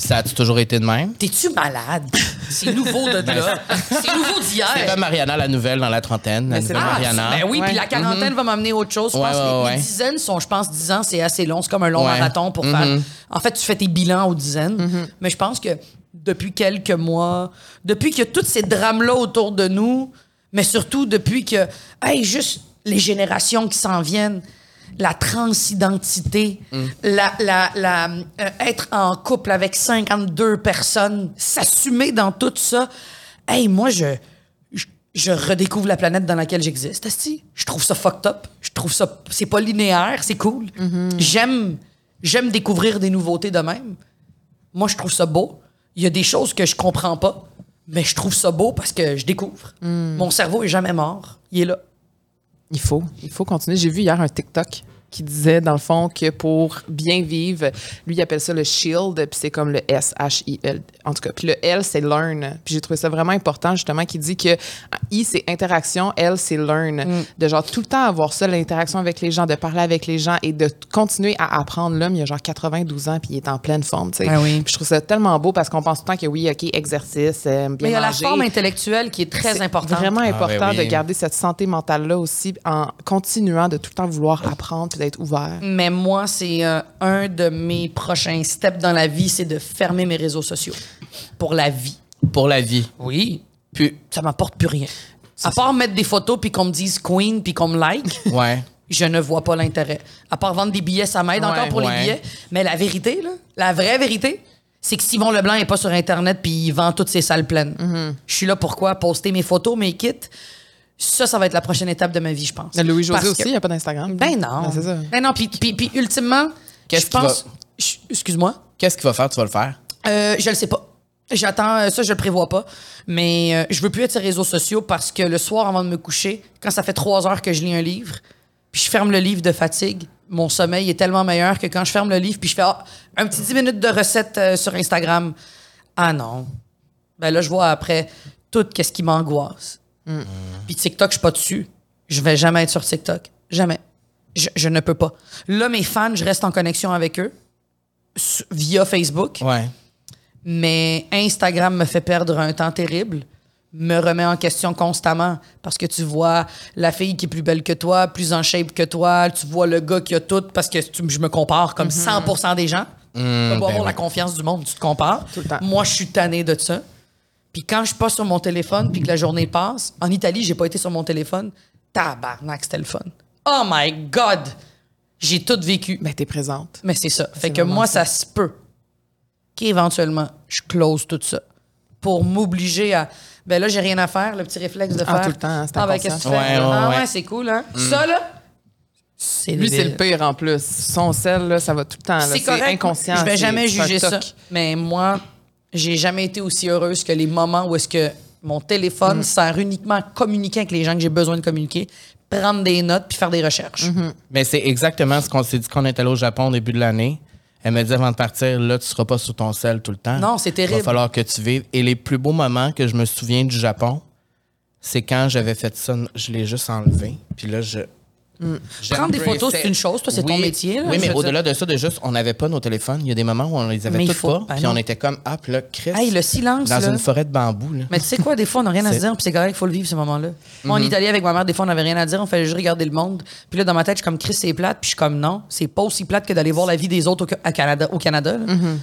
Ça a-tu toujours été de même? T'es-tu malade? C'est nouveau de là. C'est nouveau d'hier. C'est comme Mariana, la nouvelle dans la trentaine. La Mais c'est nouvelle vrai. Mariana. Ben oui, puis la quarantaine va m'amener autre chose. Je Ouais, pense que ouais, les, ouais. les dizaines sont, je pense, 10 ans, c'est assez long. C'est comme un long Ouais. Marathon pour faire. En fait, tu fais tes bilans aux dizaines. Mais je pense que depuis quelques mois, depuis que tous ces drames-là autour de nous, mais surtout depuis que, hey, juste les générations qui s'en viennent, la transidentité, Mm. la, la, la, euh, être en couple avec 52 personnes, s'assumer dans tout ça. Hey, moi, je, je, je redécouvre la planète dans laquelle j'existe. Je trouve ça fucked up. Je trouve ça. C'est pas linéaire, c'est cool. J'aime j'aime découvrir des nouveautés de même. Moi, je trouve ça beau. Il y a des choses que je comprends pas, mais je trouve ça beau parce que je découvre. Mon cerveau est jamais mort. Il est là. Il faut. Il faut continuer. J'ai vu hier un TikTok qui disait, dans le fond, que pour bien vivre, lui, il appelle ça le shield, puis c'est comme le S-H-I-L. En tout cas, puis le L, c'est learn. Puis j'ai trouvé ça vraiment important, justement, qui dit que I, c'est interaction, L, c'est learn. De genre tout le temps avoir ça, l'interaction avec les gens, de parler avec les gens et de continuer à apprendre. L'homme, il a genre 92 ans, puis il est en pleine forme, tu sais. Ah oui. Puis je trouve ça tellement beau parce qu'on pense tout le temps que oui, OK, exercice, euh, bien Mais il y a la forme intellectuelle qui est très C'est importante. vraiment Ah, important ben oui. de garder cette santé mentale-là aussi en continuant de tout le temps vouloir apprendre d'être ouvert. Mais moi, c'est euh, un de mes prochains steps dans la vie, c'est de fermer mes réseaux sociaux. Pour la vie. Pour la vie. Oui. Puis, Ça m'apporte plus rien. À part mettre des photos puis qu'on me dise queen puis qu'on me like, [laughs] ouais. je ne vois pas l'intérêt. À part vendre des billets, ça m'aide Ouais, encore pour ouais. les billets. Mais la vérité, là, la vraie vérité, c'est que Simon Leblanc est pas sur Internet puis il vend toutes ses salles pleines. Mm-hmm. Je suis là pourquoi? Poster mes photos, mes kits. Ça, ça va être la prochaine étape de ma vie, je pense. Louis-José Parce aussi, que- il n'y a pas d'Instagram. Ben non. Ben, c'est ça. Ben non, puis, puis, puis ultimement, Qu'est-ce je qu'il pense... Excuse-moi. Qu'est-ce qu'il va faire? Tu vas le faire? Euh, je le sais pas. J'attends, euh, ça je le prévois pas. Mais euh, je veux plus être sur les réseaux sociaux parce que le soir avant de me coucher, quand ça fait trois heures que je lis un livre, puis je ferme le livre de fatigue, mon sommeil est tellement meilleur que quand je ferme le livre puis je fais ah, un petit 10 minutes de recette euh, sur Instagram. Ah non. Ben là, je vois après tout qu'est-ce qui m'angoisse. Puis TikTok, je suis pas dessus. Je vais jamais être sur TikTok. Jamais. Je, je ne peux pas. Là, mes fans, je reste en connexion avec eux via Facebook. Ouais. Mais Instagram me fait perdre un temps terrible, me remet en question constamment parce que tu vois la fille qui est plus belle que toi, plus en shape que toi, tu vois le gars qui a tout parce que tu- je me compare comme 100% des gens. tu vas ben avoir la oui. confiance du monde, tu te compares. Tout le temps. Moi, je suis tanné de ça. Puis quand je suis pas sur mon téléphone puis que la journée passe, en Italie, j'ai pas été sur mon téléphone. Tabarnak, c'était le fun. Oh my God! J'ai tout vécu. Ben, t'es présente. Mais c'est ça. Fait que moi, ça. ça se peut qu'éventuellement, je close tout ça pour m'obliger à. Ben là, j'ai rien à faire, le petit réflexe de Ah, faire. tout le temps, c'est Ah, ben inconscient. qu'est-ce que tu fais? Ouais, ouais, ah, ouais. ouais, c'est cool, hein? Ça, là, c'est Lui, c'est le pire en plus. Son sel, là, ça va tout le temps. là. C'est correct. inconscient. Je vais jamais juger ça. Mais moi, j'ai jamais été aussi heureuse que les moments où est-ce que mon Mm. téléphone sert uniquement à communiquer avec les gens que j'ai besoin de communiquer, prendre des notes puis faire des recherches. Mm-hmm. Mais c'est exactement ce qu'on s'est dit qu'on est allé au Japon au début de l'année. Elle me dit avant de partir, là, tu seras pas sur ton sel tout le temps. Non, c'est Il terrible. va falloir que tu vives. Et les plus beaux moments que je me souviens du Japon, c'est quand j'avais fait ça, je l'ai juste enlevé. Puis là, je. Prendre des photos, c'est une chose. Toi, c'est ton métier, là, oui, mais au-delà de ça, de juste, on n'avait pas nos téléphones. Il y a des moments où on les avait toutes pas. ben puis non. on était comme, ah, puis là, Chris. Hey, le silence, Dans là. une forêt de bambou, là. Mais tu sais quoi, des fois, on n'a rien à se dire, puis c'est correct, il faut le vivre, ce moment-là. Moi, Mhm. en Italie, avec ma mère, des fois, on n'avait rien à dire, on fallait juste regarder le monde. Puis là, dans ma tête, je suis comme, Chris, c'est plate, puis je suis comme, non, c'est pas aussi plate que d'aller voir la vie des autres au, Canada, au Canada. là. Mhm.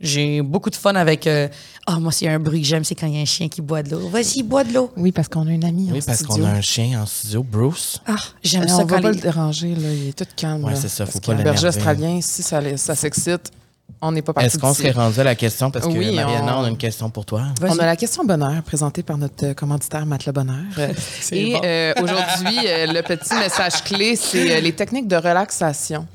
J'ai beaucoup de fun avec. euh, Ah, moi, s'il y a un bruit que j'aime, c'est quand il y a un chien qui boit de l'eau. Vas-y, bois de l'eau. Oui, parce qu'on a une amie Oui, en parce studio. qu'on a un chien en studio, Bruce. Ah, j'aime Mais ça on quand va pas les- le déranger, là. Il est tout calme. Ouais, là. c'est ça, faut Parce pas qu'un berger l'énerver. australien, si ça, ça s'excite, on n'est pas parti Est-ce qu'on serait rendu à la question? Parce que Oui, Mariana, on- on... a une question pour toi. Vas-y. On a la question bonheur présentée par notre euh, commanditaire Matelas Bonheur. [laughs] Et bon. euh, aujourd'hui, euh, le petit message clé, c'est euh, les techniques de relaxation.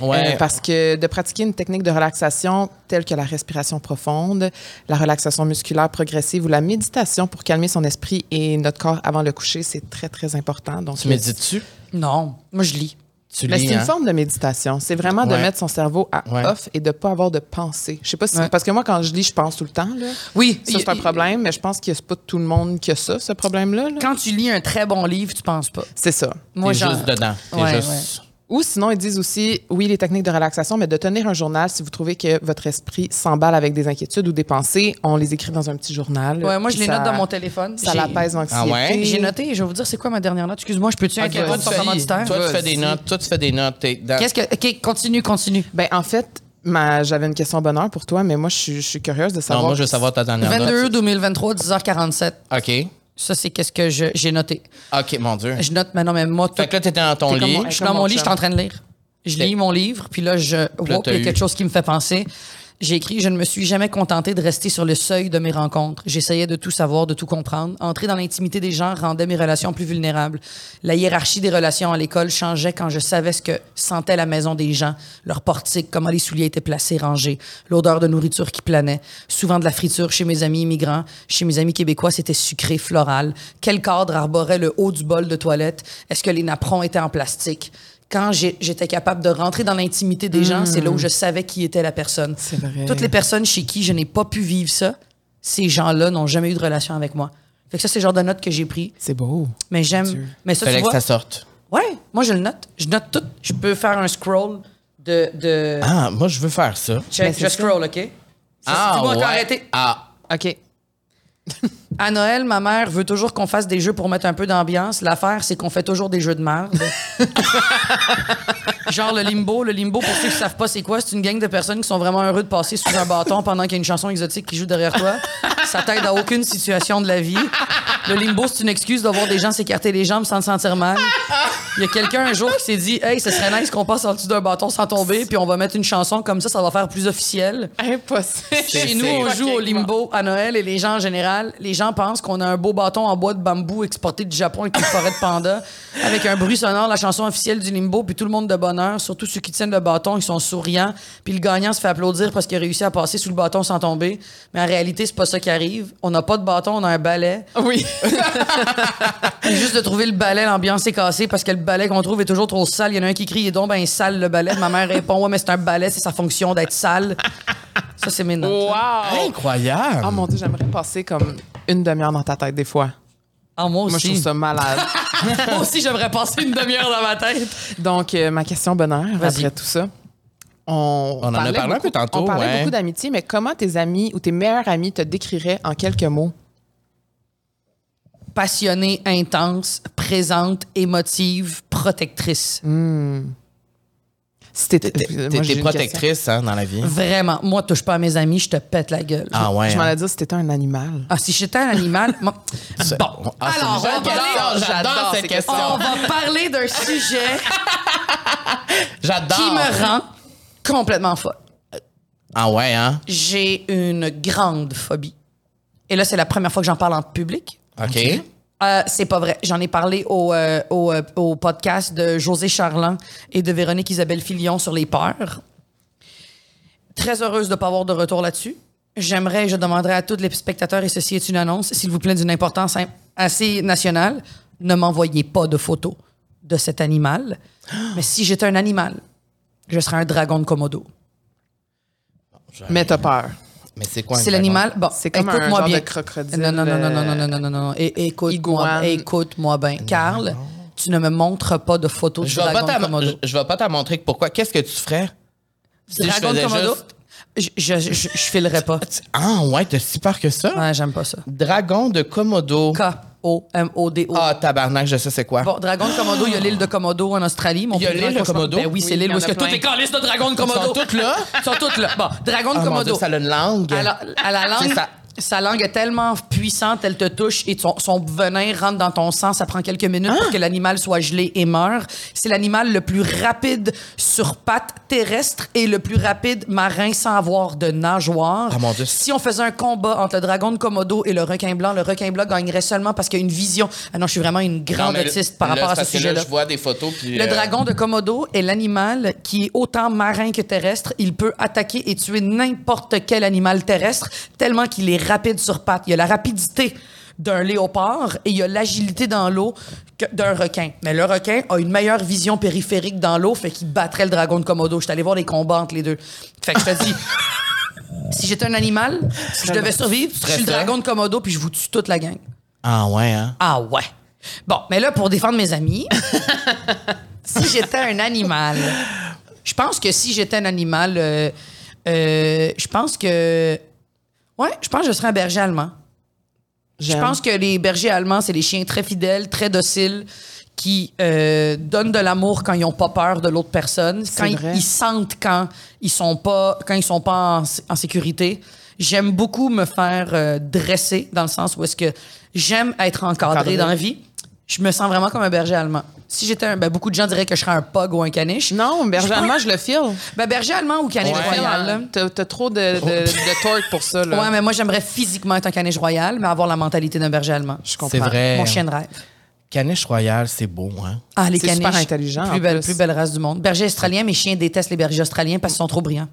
Ouais. Euh, parce que de pratiquer une technique de relaxation telle que la respiration profonde, la relaxation musculaire progressive ou la méditation pour calmer son esprit et notre corps avant le coucher, c'est très, très important. Donc, Tu médites-tu? Non, moi, je lis. Tu Mais lis, c'est une hein? forme de méditation. C'est vraiment de Ouais. mettre son cerveau à Ouais. off et de pas avoir de pensée. Je sais pas si Ouais. parce que moi quand je lis, je pense tout le temps là. Oui, Ça c'est un problème, mais je pense que c'est pas tout le monde qui a ça, ce problème-là. là. Quand tu lis un très bon livre, tu penses pas. C'est ça. Moi, T'es genre- juste dedans. T'es Ouais, juste... Ou sinon, ils disent aussi, oui, les techniques de relaxation, mais de tenir un journal si vous trouvez que votre esprit s'emballe avec des inquiétudes ou des pensées, on les écrit dans un petit journal. Ouais, moi, je les ça- note dans mon téléphone. Ça l'apaise l'anxiété. Ah ouais? J'ai noté, je vais vous dire, c'est quoi ma dernière note? Excuse-moi, je peux-tu Ok, interrompre vas-y. ton commanditaire? Toi, tu fais des notes. Toi, tu fais des notes. Dans- Qu'est-ce que. OK, continue, continue. Ben, en fait, j'avais une question bonheur pour toi, mais moi, je suis, je suis curieuse de Non, savoir. moi, je veux savoir ta dernière 22 note. 2023, 10h47. OK. Ça, c'est qu'est-ce que je- j'ai noté. OK, mon Dieu. Je note, mais non, mais moi, tout- Fait que là, t'étais dans ton T'es comme lit. moi. je suis dans mon lit, je suis en train de lire. Je lis mon livre, puis là, je vois t'as qu'il y a eu- quelque chose qui me fait penser. J'ai écrit Je ne me suis jamais contenté de rester sur le seuil de mes rencontres. J'essayais de tout savoir, de tout comprendre. Entrer dans l'intimité des gens rendait mes relations plus vulnérables. La hiérarchie des relations à l'école changeait quand je savais ce que sentait la maison des gens, leur portique, comment les souliers étaient placés, rangés, l'odeur de nourriture qui planait. Souvent de la friture chez mes amis immigrants. Chez mes amis québécois, c'était sucré, floral. Quel cadre arborait le haut du bol de toilette? Est-ce que les napperons étaient en plastique? Quand j'étais capable de rentrer dans l'intimité des gens, c'est là où je savais qui était la personne. Hmm. C'est vrai. Toutes les personnes chez qui je n'ai pas pu vivre ça, ces gens-là n'ont jamais eu de relation avec moi. Fait que ça, c'est le genre de note que j'ai pris. C'est beau. Mais j'aime. Mais ça, tu Fallait que vois. ça sorte. Ouais, moi, je le note. Je note tout. Je peux faire un scroll de. de... Ah, moi, je veux faire ça. Check, Mais je scroll, OK? Ça, Ah, ouais. arrêté? Ah, OK. [laughs] À Noël, ma mère veut toujours qu'on fasse des jeux pour mettre un peu d'ambiance. L'affaire, c'est qu'on fait toujours des jeux de merde. [laughs] Genre le limbo. Le limbo, pour ceux qui savent pas c'est quoi, c'est une gang de personnes qui sont vraiment heureux de passer sous un bâton pendant qu'il y a une chanson exotique qui joue derrière toi. Ça t'aide à aucune situation de la vie. Le limbo, c'est une excuse de voir des gens s'écarter les jambes sans te sentir mal. Il y a quelqu'un un jour qui s'est dit Hey, ce serait nice qu'on passe en dessous d'un bâton sans tomber, puis on va mettre une chanson comme ça, ça va faire plus officiel. Impossible. Chez nous, on joue au limbo à Noël et les gens en général, les gens pensent qu'on a un beau bâton en bois de bambou exporté du Japon avec une forêt de panda, avec un bruit sonore, la chanson officielle du limbo, puis tout le monde de bonheur, surtout ceux qui tiennent le bâton, ils sont souriants, puis le gagnant se fait applaudir parce qu'il a réussi à passer sous le bâton sans tomber. Mais en réalité, c'est pas ça qui arrive. On n'a pas de bâton, on a un balai. Oui. [laughs] Juste de trouver le balai, l'ambiance est cassée parce que le balai qu'on trouve est toujours trop sale. Il y en a un qui crie, il est donc ben sale le balai. Ma mère répond, ouais, mais c'est un balai, c'est sa fonction d'être sale. Ça, c'est mes notes. wow. incroyable. Oh mon Dieu, j'aimerais passer comme une demi-heure dans ta tête des fois. Ah, moi aussi. Moi, je trouve ça malade. [laughs] Moi aussi, j'aimerais passer une demi-heure dans ma tête. Donc, euh, ma question bonheur, Vas-y. après tout ça. On, On en a parlé un beaucoup- peu tantôt, On parlait ouais. beaucoup d'amitié, mais comment tes amis ou tes meilleurs amis te décriraient en quelques mots? Passionnée, intense, présente, émotive, protectrice. Si t'étais- T'es protectrice hein, dans la vie. Vraiment. Moi, touche pas à mes amis, je te pète la gueule. Ah ouais. Je m'en hein. allais dire si t'étais un animal. Ah, si j'étais un animal. moi- [laughs] Bon. Ah, Alors, on va j'adore, parler- j'adore j'adore cette question. On va parler d'un sujet [laughs] J'adore. qui me rend complètement folle. Ah ouais, hein? J'ai une grande phobie. Et là, c'est la première fois que j'en parle en public. OK. Euh, c'est pas vrai. J'en ai parlé au, euh, au, euh, au podcast de José Charland et de Véronique Isabelle Filion sur les peurs. Très heureuse de ne pas avoir de retour là-dessus. J'aimerais, je demanderais à tous les spectateurs, et ceci est une annonce, s'il vous plaît, d'une importance im- assez nationale, ne m'envoyez pas de photos de cet animal. Mais si j'étais un animal, je serais un dragon de Komodo. Mais t'as peur. Mais c'est quoi un C'est l'animal. Bon, C'est comme un écoute-moi genre bien. de crocodile, Non, non, non, non, non, non, non, non, non, non. Et, écoute-moi, écoute-moi bien. Carl, tu ne me montres pas de photos de Je vais, pas dragon de t'am- Komodo. je- je vais pas t'en montrer pourquoi. Qu'est-ce que tu ferais? Si Dragon de Komodo, juste- je, je, je, je filerais pas. Ah ouais, t'as si peur que ça? Ouais, j'aime pas ça. Dragon de Komodo. K-O-M-O-D-O. Ah, tabarnak, je sais c'est quoi. Bon, dragon de Komodo, il y a l'île de Komodo en Australie. Mon Il y a plus grand l'île de cauchemar- Komodo? Ben oui, c'est Oui, l'île il y où en est-ce a que plein. toutes les calices de dragons de Ils Komodo sont toutes là? [laughs] Ils sont toutes là. Bon, dragon de Ah, mon Komodo. Dieu, ça a une langue. À la, à la langue, C'est ça. Sa langue est tellement puissante, elle te touche et son, son venin rentre dans ton sang. Ça prend quelques minutes Hein? pour que l'animal soit gelé et meure. C'est l'animal le plus rapide sur pattes terrestres et le plus rapide marin sans avoir de nageoire. Ah, mon Dieu. Si on faisait un combat entre le dragon de Komodo et le requin blanc, le requin blanc gagnerait seulement parce qu'il y a une vision. Ah non, je suis vraiment une Non, grande autiste par là, rapport à ce sujet-là. Je vois des photos. Puis, Le euh, dragon de Komodo est l'animal qui est autant marin que terrestre. Il peut attaquer et tuer n'importe quel animal terrestre tellement qu'il est rapide sur pattes. Il a la rapidité d'un léopard et il a l'agilité dans l'eau d'un requin. Mais le requin a une meilleure vision périphérique dans l'eau, fait qu'il battrait le dragon de Komodo. Je suis allé voir les combats entre les deux. Fait que je te dis, [laughs] si j'étais un animal, si je devais survivre, je suis le dragon de Komodo puis je vous tue toute la gang. Ah ouais, hein? Ah ouais. Bon, mais là, pour défendre mes amis, [laughs] si j'étais un animal, je pense que si j'étais un animal, euh, euh, je pense que. Ouais, je pense que je serais un berger allemand. Je pense que les bergers allemands, c'est des chiens très fidèles, très dociles, qui euh, donnent de l'amour quand ils n'ont pas peur de l'autre personne, quand ils, sentent quand ils sont pas quand ils sont pas en, en sécurité. J'aime beaucoup me faire euh, dresser dans le sens où est-ce que j'aime être encadré, Encadré. dans la vie. Je me sens vraiment comme un berger allemand. Si j'étais un, ben, beaucoup de gens diraient que je serais un pug ou un caniche. Non, berger Je suis pas- allemand, je le file. Ben, berger allemand ou caniche Ouais. royal. là. T'as t'as trop de, de, de [laughs] torque pour ça. Là. Ouais, mais moi, j'aimerais physiquement être un caniche royal, mais avoir la mentalité d'un berger allemand. je comprends. C'est vrai. Mon chien de rêve. Caniche royal, c'est beau, hein? Ah, les C'est caniches. super intelligent, Plus belle, plus. plus belle race du monde. Berger australien, mes chiens détestent les bergers australiens parce qu'ils sont trop brillants.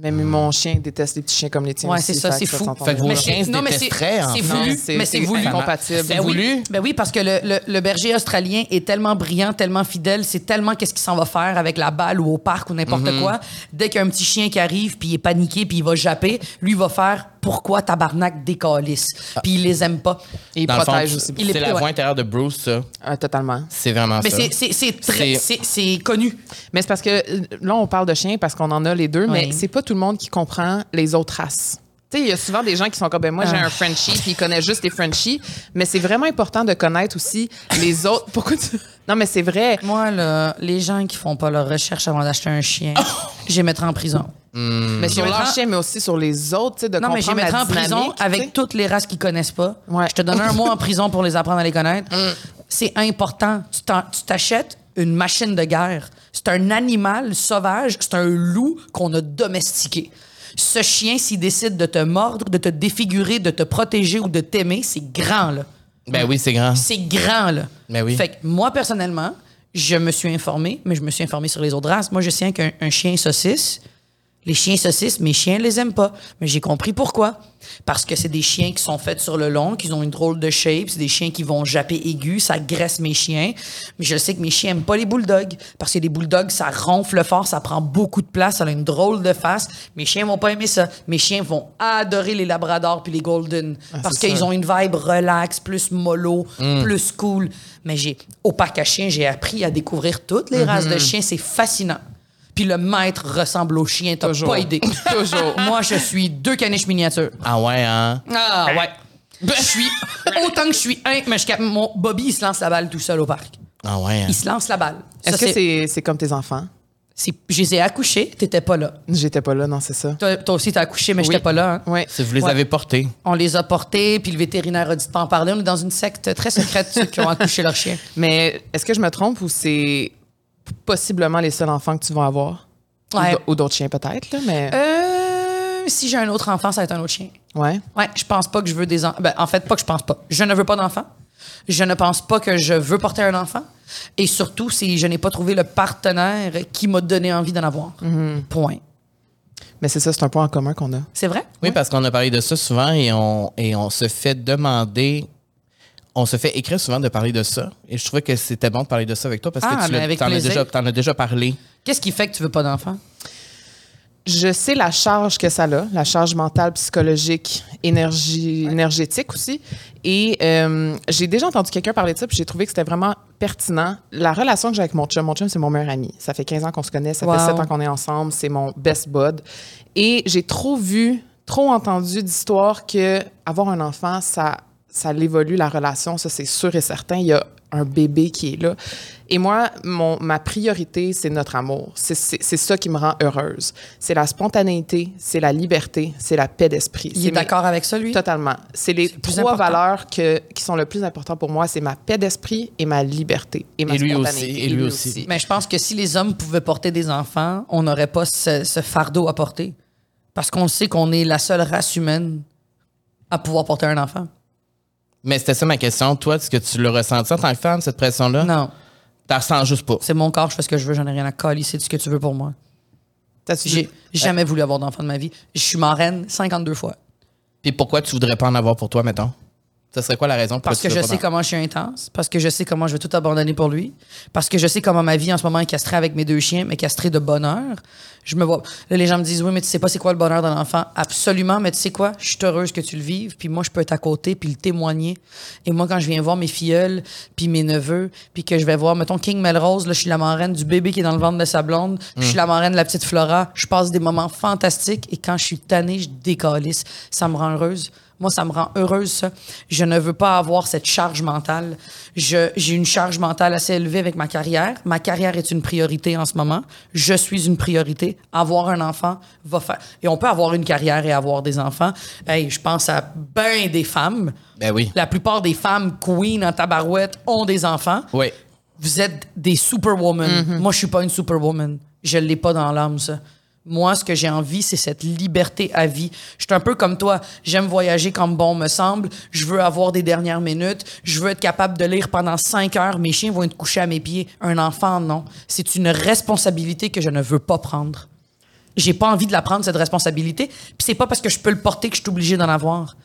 Même mon chien déteste les petits chiens comme les tiens. Ouais, c'est ça, c'est que fou. Fait que vos Mais chiens c'est- se non, mais c'est- détesteraient, en c'est voulu, mais c'est voulu. incompatible. Ben C'est oui, voulu? ben oui, parce que le, le- le berger australien est tellement brillant, tellement fidèle, c'est tellement qu'est-ce qu'il s'en va faire avec la balle ou au parc ou n'importe Mm-hmm. quoi. Dès qu'il y a un petit chien qui arrive, puis il est paniqué, puis il va japper, lui il va faire pourquoi tabarnak décalisse. Ah. Puis il les aime pas. Et il Dans le fond, protège aussi. C'est la ouais. voix intérieure de Bruce, ça. Ah, totalement. C'est vraiment Mais ça. c'est- c'est c'est très C'est- c'est c'est connu. Mais c'est parce que euh, là, on parle de chiens parce qu'on en a les deux, mais c'est pas tout le monde qui comprend les autres races. Tu sais, il y a souvent des gens qui sont comme, ben moi, j'ai Ah. un Frenchie, puis ils connaissent juste les Frenchies. Mais c'est vraiment important de connaître aussi les [laughs] autres. Pourquoi tu. Non, mais c'est vrai. Moi, là, les gens qui font pas leur recherche avant d'acheter un chien, je les mettrai en prison. Mais sur leur chien, mais aussi sur les autres, tu sais, de Non, mais je les comprendre mettrai en prison avec toutes les races qu'ils connaissent pas. Ouais. Je te donne un mois en prison pour les apprendre à les connaître. Mm. C'est important. Tu t'achètes une machine de guerre. C'est un animal sauvage. C'est un loup qu'on a domestiqué. Ce chien, s'il décide de te mordre, de te défigurer, de te protéger ou de t'aimer, c'est grand, là. Ben oui, c'est grand. C'est grand, là. Ben oui. Fait que moi, personnellement, je me suis informé, mais je me suis informé sur les autres races. Moi, je sais qu'un un chien saucisse, les chiens saucisses, mes chiens les aiment pas. Mais j'ai compris pourquoi. Parce que c'est des chiens qui sont faits sur le long, qui ont une drôle de shape. C'est des chiens qui vont japper aigu, ça graisse mes chiens. Mais je sais que mes chiens aiment pas les bulldogs. Parce que les bulldogs, ça ronfle fort, ça prend beaucoup de place, ça a une drôle de face. Mes chiens vont pas aimer ça. Mes chiens vont adorer les labradors puis les golden. parce c'est qu'ils ont une vibe relax, plus mollo, Mm. plus cool. Mais j'ai, au parc à chiens, j'ai appris à découvrir toutes les races Mm-hmm. de chiens. C'est fascinant. Puis le maître ressemble au chien, t'as Toujours. pas idée. [laughs] Toujours. Moi, je suis deux caniches miniatures. Ah ouais, hein? Ah ouais. Je suis autant que je suis un, mais je cap- mon Bobby il se lance la balle tout seul au parc. Ah ouais, hein? Il se lance la balle. Ça, Est-ce que c'est c'est comme tes enfants? c'est- je les ai accouchés, t'étais pas là. J'étais pas là, non, c'est ça. Toi, toi aussi t'as accouché, mais Oui. j'étais pas là. hein? Oui. Si vous les Ouais. avez portés. On les a portés, puis le vétérinaire a dit de pas en parler. On est dans une secte très secrète ceux qui ont accouché leur chien. Mais est-ce que je me trompe ou c'est possiblement les seuls enfants que tu vas avoir? Ou Ouais. d- Ou d'autres chiens peut-être, mais. Euh, si j'ai un autre enfant, ça va être un autre chien. Ouais. Ouais, je pense pas que je veux des enfants. Ben, en fait, pas que je pense pas. Je ne veux pas d'enfant. Je ne pense pas que je veux porter un enfant. Et surtout, c'est je n'ai pas trouvé le partenaire qui m'a donné envie d'en avoir. Point. Mais c'est ça, c'est un point en commun qu'on a. C'est vrai? Oui, parce qu'on a parlé de ça souvent et on, et on se fait demander, on se fait écrire souvent de parler de ça. Et je trouvais que c'était bon de parler de ça avec toi parce Ah, que tu l'as- avec t'en as, déjà, t'en as déjà parlé. Qu'est-ce qui fait que tu veux pas d'enfant? Je sais la charge que ça a, la charge mentale, psychologique, énergie, énergétique aussi. Et euh, j'ai déjà entendu quelqu'un parler de ça, puis j'ai trouvé que c'était vraiment pertinent. La relation que j'ai avec mon chum, mon chum, c'est mon meilleur ami. Ça fait 15 ans qu'on se connaît, ça Wow. fait 7 ans qu'on est ensemble, c'est mon best bud. Et j'ai trop vu, trop entendu d'histoires que avoir un enfant, ça, ça l'évolue la relation, ça c'est sûr et certain. Il y a un bébé qui est là. Et moi, mon, ma priorité, c'est notre amour. C'est- ça qui me rend heureuse. C'est la spontanéité, c'est la liberté, c'est la paix d'esprit. Il est d'accord avec ça, lui? Totalement. C'est les trois important. valeurs que, qui sont le plus importantes pour moi. C'est ma paix d'esprit et ma liberté. Et ma Et lui spontanéité. aussi, et lui aussi. Mais je pense que si les hommes pouvaient porter des enfants, on n'aurait pas ce, ce fardeau à porter. Parce qu'on sait qu'on est la seule race humaine à pouvoir porter un enfant. Mais c'était ça ma question. Toi, est-ce que tu l'as ressenti en tant que femme, cette pression-là? Non. Tu ressens juste pas. C'est mon corps, je fais ce que je veux, j'en ai rien à coller, c'est ce que tu veux pour moi. J'ai vu- jamais voulu avoir d'enfant de ma vie. Je suis marraine 52 fois. Puis pourquoi tu voudrais pas en avoir pour toi, mettons? Ça serait quoi la raison pour Parce que je sais comment je suis intense, parce que je sais comment je vais tout abandonner pour lui, parce que je sais comment ma vie en ce moment est castrée avec mes deux chiens, mais castrée de bonheur. Je me vois. Là, les gens me disent oui, mais tu sais pas c'est quoi le bonheur d'un enfant. Absolument, mais tu sais quoi? Je suis heureuse que tu le vives, puis moi je peux être à côté puis le témoigner. Et moi quand je viens voir mes filleuls puis mes neveux, puis que je vais voir mettons King Melrose, là je suis la marraine du bébé qui est dans le ventre de sa blonde, je suis la marraine de la petite Flora, je passe des moments fantastiques et quand je suis tannée, je décalisse. Ça me rend heureuse. Moi, ça me rend heureuse, ça. Je ne veux pas avoir cette charge mentale. Je, j'ai une charge mentale assez élevée avec ma carrière. Ma carrière est une priorité en ce moment. Je suis une priorité. Avoir un enfant va faire. Et on peut avoir une carrière et avoir des enfants. Hey, je pense à ben des femmes. Ben oui. La plupart des femmes queen en tabarouette ont des enfants. Oui. Vous êtes des superwoman. Moi, je suis pas une superwoman. Je l'ai pas dans l'âme, ça. Moi, ce que j'ai envie, c'est cette liberté à vie. Je suis un peu comme toi. J'aime voyager comme bon me semble. Je veux avoir des dernières minutes. Je veux être capable de lire pendant cinq heures. Mes chiens vont être couchés à mes pieds. Un enfant, non. C'est une responsabilité que je ne veux pas prendre. J'ai pas envie de la prendre, cette responsabilité. Puis c'est pas parce que je peux le porter que je suis obligée d'en avoir.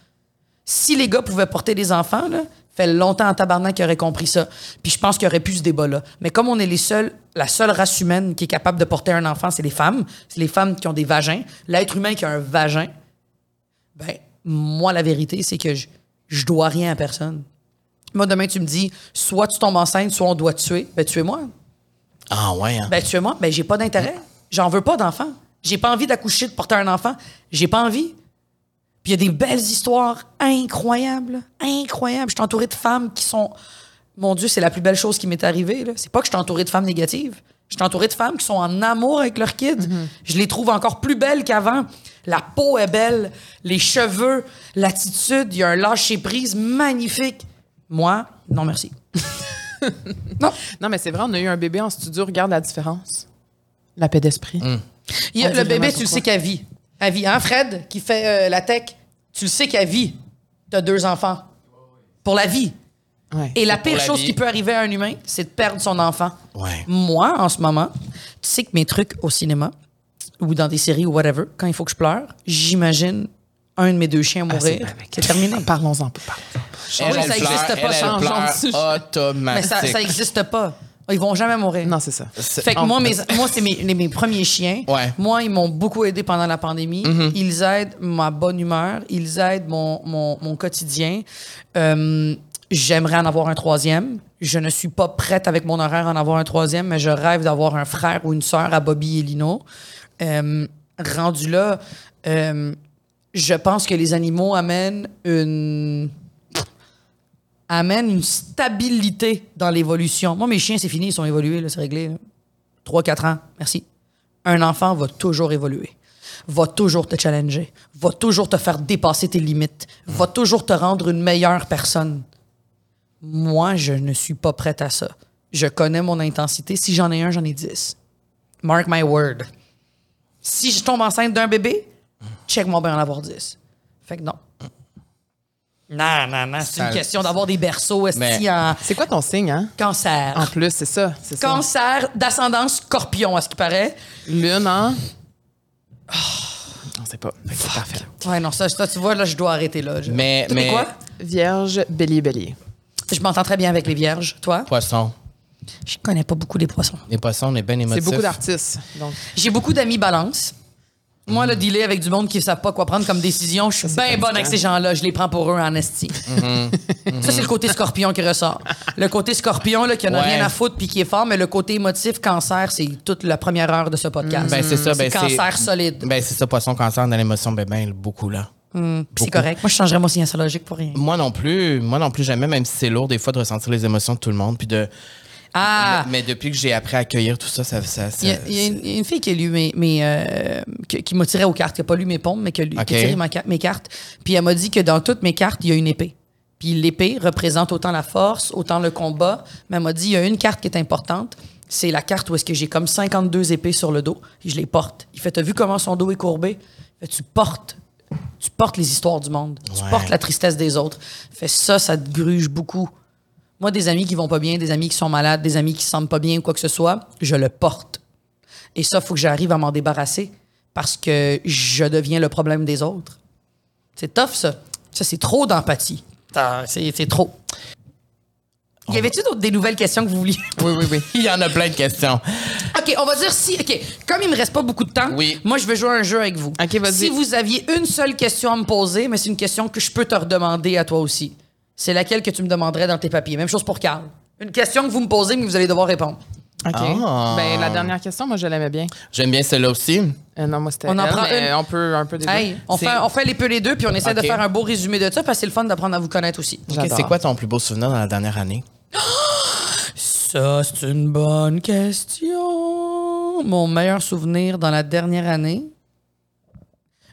Si les gars pouvaient porter des enfants, là, fait longtemps en tabarnak qu'ils auraient compris ça. Puis je pense qu'il aurait plus ce débat-là. Mais comme on est les seuls, la seule race humaine qui est capable de porter un enfant, c'est les femmes. C'est les femmes qui ont des vagins. L'être humain qui a un vagin, ben, moi, la vérité, c'est que je, je dois rien à personne. Moi, demain, tu me dis, soit tu tombes enceinte, soit on doit te tuer. Ben, tuez-moi. Ah ouais. Hein? Ben, tuez-moi. Ben, j'ai pas d'intérêt. J'en veux pas d'enfant. J'ai pas envie d'accoucher, de porter un enfant. J'ai pas envie. Puis il y a des belles histoires incroyables. Incroyables. Je suis entourée de femmes qui sont. Mon Dieu, c'est la plus belle chose qui m'est arrivée. là. C'est pas que je suis entourée de femmes négatives. Je suis entourée de femmes qui sont en amour avec leurs kids. Je les trouve encore plus belles qu'avant. La peau est belle, les cheveux, l'attitude, il y a un lâcher-prise magnifique. Moi, non merci. [laughs] non. Non, mais c'est vrai, on a eu un bébé en studio. Regarde la différence. La paix d'esprit. Il y a- On dit le bébé, tu le sais qu'elle vit. Elle vit. Hein, Fred, qui fait euh, la tech, tu le sais qu'elle vit. Tu as deux enfants. Pour la vie. Ouais. Et la pire la chose vie. qui peut arriver à un humain, c'est de perdre son enfant. Ouais. Moi, en ce moment, tu sais que mes trucs au cinéma ou dans des séries ou whatever, quand il faut que je pleure, j'imagine un de mes deux chiens Ah, c'est- mourir. c'est terminé. [laughs] Parlons-en oui, ça existe pas, elle, elle pleure. Mais ça, ça existe pas. Ils vont jamais mourir. Non, c'est ça. Fait que moi, mes, moi c'est mes, les- mes premiers chiens. Ouais. Moi, ils m'ont beaucoup aidé pendant la pandémie. Ils aident ma bonne humeur. Ils aident mon, mon, mon quotidien. Euh, J'aimerais en avoir un troisième. Je ne suis pas prête avec mon horaire à en avoir un troisième, mais je rêve d'avoir un frère ou une sœur à Bobby et Lino. Euh, rendu là, euh, je pense que les animaux amènent une amènent une stabilité dans l'évolution. Moi, mes chiens, c'est fini, ils sont évolués, c'est réglé. 3-4 ans, merci. Un enfant va toujours évoluer, va toujours te challenger, va toujours te faire dépasser tes limites, va toujours te rendre une meilleure personne. Moi, je ne suis pas prête à ça. Je connais mon intensité. Si j'en ai un, j'en ai 10. Mark my word. Si je tombe enceinte d'un bébé, check-moi bien en avoir 10. Fait que non. Non, non, non. C'est Ça- une question d'avoir des berceaux esti, Mais- en C'est quoi ton signe, hein? cancer. En plus, c'est ça. C'est ça. Cancer d'ascendance scorpion, à ce qui paraît. Lune, hein? On sait pas. Fait que C'est parfait. Ouais, non, ça, ça, tu vois, là, je dois arrêter là. Je- Mais- Toi, t'es mais- quoi? Vierge, bélier, bélier. Je m'entends très bien avec les vierges. Toi? Poisson. Je connais pas beaucoup les poissons. Les poissons, on est bien C'est émotifs. beaucoup d'artistes. Donc, J'ai beaucoup d'amis balance. Moi, le dealer avec du monde qui ne savent pas quoi prendre comme décision, je suis bien bonne avec ces gens-là. Je les prends pour eux en esti. [laughs] Ça, c'est le côté scorpion qui ressort. Le côté scorpion, là, qui en a Ouais. rien à foutre puis qui est fort, mais le côté émotif, cancer, c'est toute la première heure de ce podcast. Ben, c'est ça. Ben, c'est cancer solide. Ben, c'est ça, poisson, cancer, dans l'émotion, ben, ben, beaucoup, là. Puis c'est correct. Moi, je changerais mon signe astrologique pour rien. Moi non plus, moi non plus jamais, même si c'est lourd des fois de ressentir les émotions de tout le monde, puis de. Ah! Mais, mais depuis que j'ai appris à accueillir tout ça, ça, ça, ça- Il y, a, il y a une, il y a une fille qui a lu mes, mes, euh, qui, qui m'a tiré aux cartes, qui n'a pas lu mes pompes, mais qui a, lu- qui a Ok. tiré ma mes cartes. Puis elle m'a dit que dans toutes mes cartes, il y a une épée. Puis l'épée représente autant la force, autant le combat. Mais elle m'a dit, il y a une carte qui est importante. C'est la carte où est-ce que j'ai comme 52 épées sur le dos et je les porte. Il fait, t'as vu comment son dos est courbé? Fait, tu portes. Tu portes les histoires du monde. Tu portes la tristesse des autres. Fait, ça, ça te gruge beaucoup. Moi, des amis qui vont pas bien, des amis qui sont malades, des amis qui se sentent pas bien ou quoi que ce soit, je le porte. Et ça, il faut que j'arrive à m'en débarrasser parce que je deviens le problème des autres. C'est tough, ça. Ça, c'est trop d'empathie. C'est trop. Y avait-tu d'autres des nouvelles questions que vous vouliez? oui, oui, oui. Il y en a plein de questions. OK, on va dire si. OK, comme il me reste pas beaucoup de temps, Oui. moi, je vais jouer à un jeu avec vous. OK, vas-y. Si vous aviez une seule question à me poser, mais c'est une question que je peux te redemander à toi aussi, c'est laquelle que tu me demanderais dans tes papiers? Même chose pour Carl. Une question que vous me posez, mais que vous allez devoir répondre. OK. Ah. Ben, la dernière question, moi, je l'aimais bien. J'aime bien celle-là aussi. Euh, non, moi, c'était On en elle, prend mais une. on peut un peu des Hey, deux. on C'est- fait, on fait les peu les deux, puis on essaie de OK. faire un beau résumé de ça, parce que c'est le fun d'apprendre à vous connaître aussi. Ok, J'adore. c'est quoi ton plus beau souvenir dans la dernière année? Ça, c'est une bonne question. Mon meilleur souvenir dans la dernière année,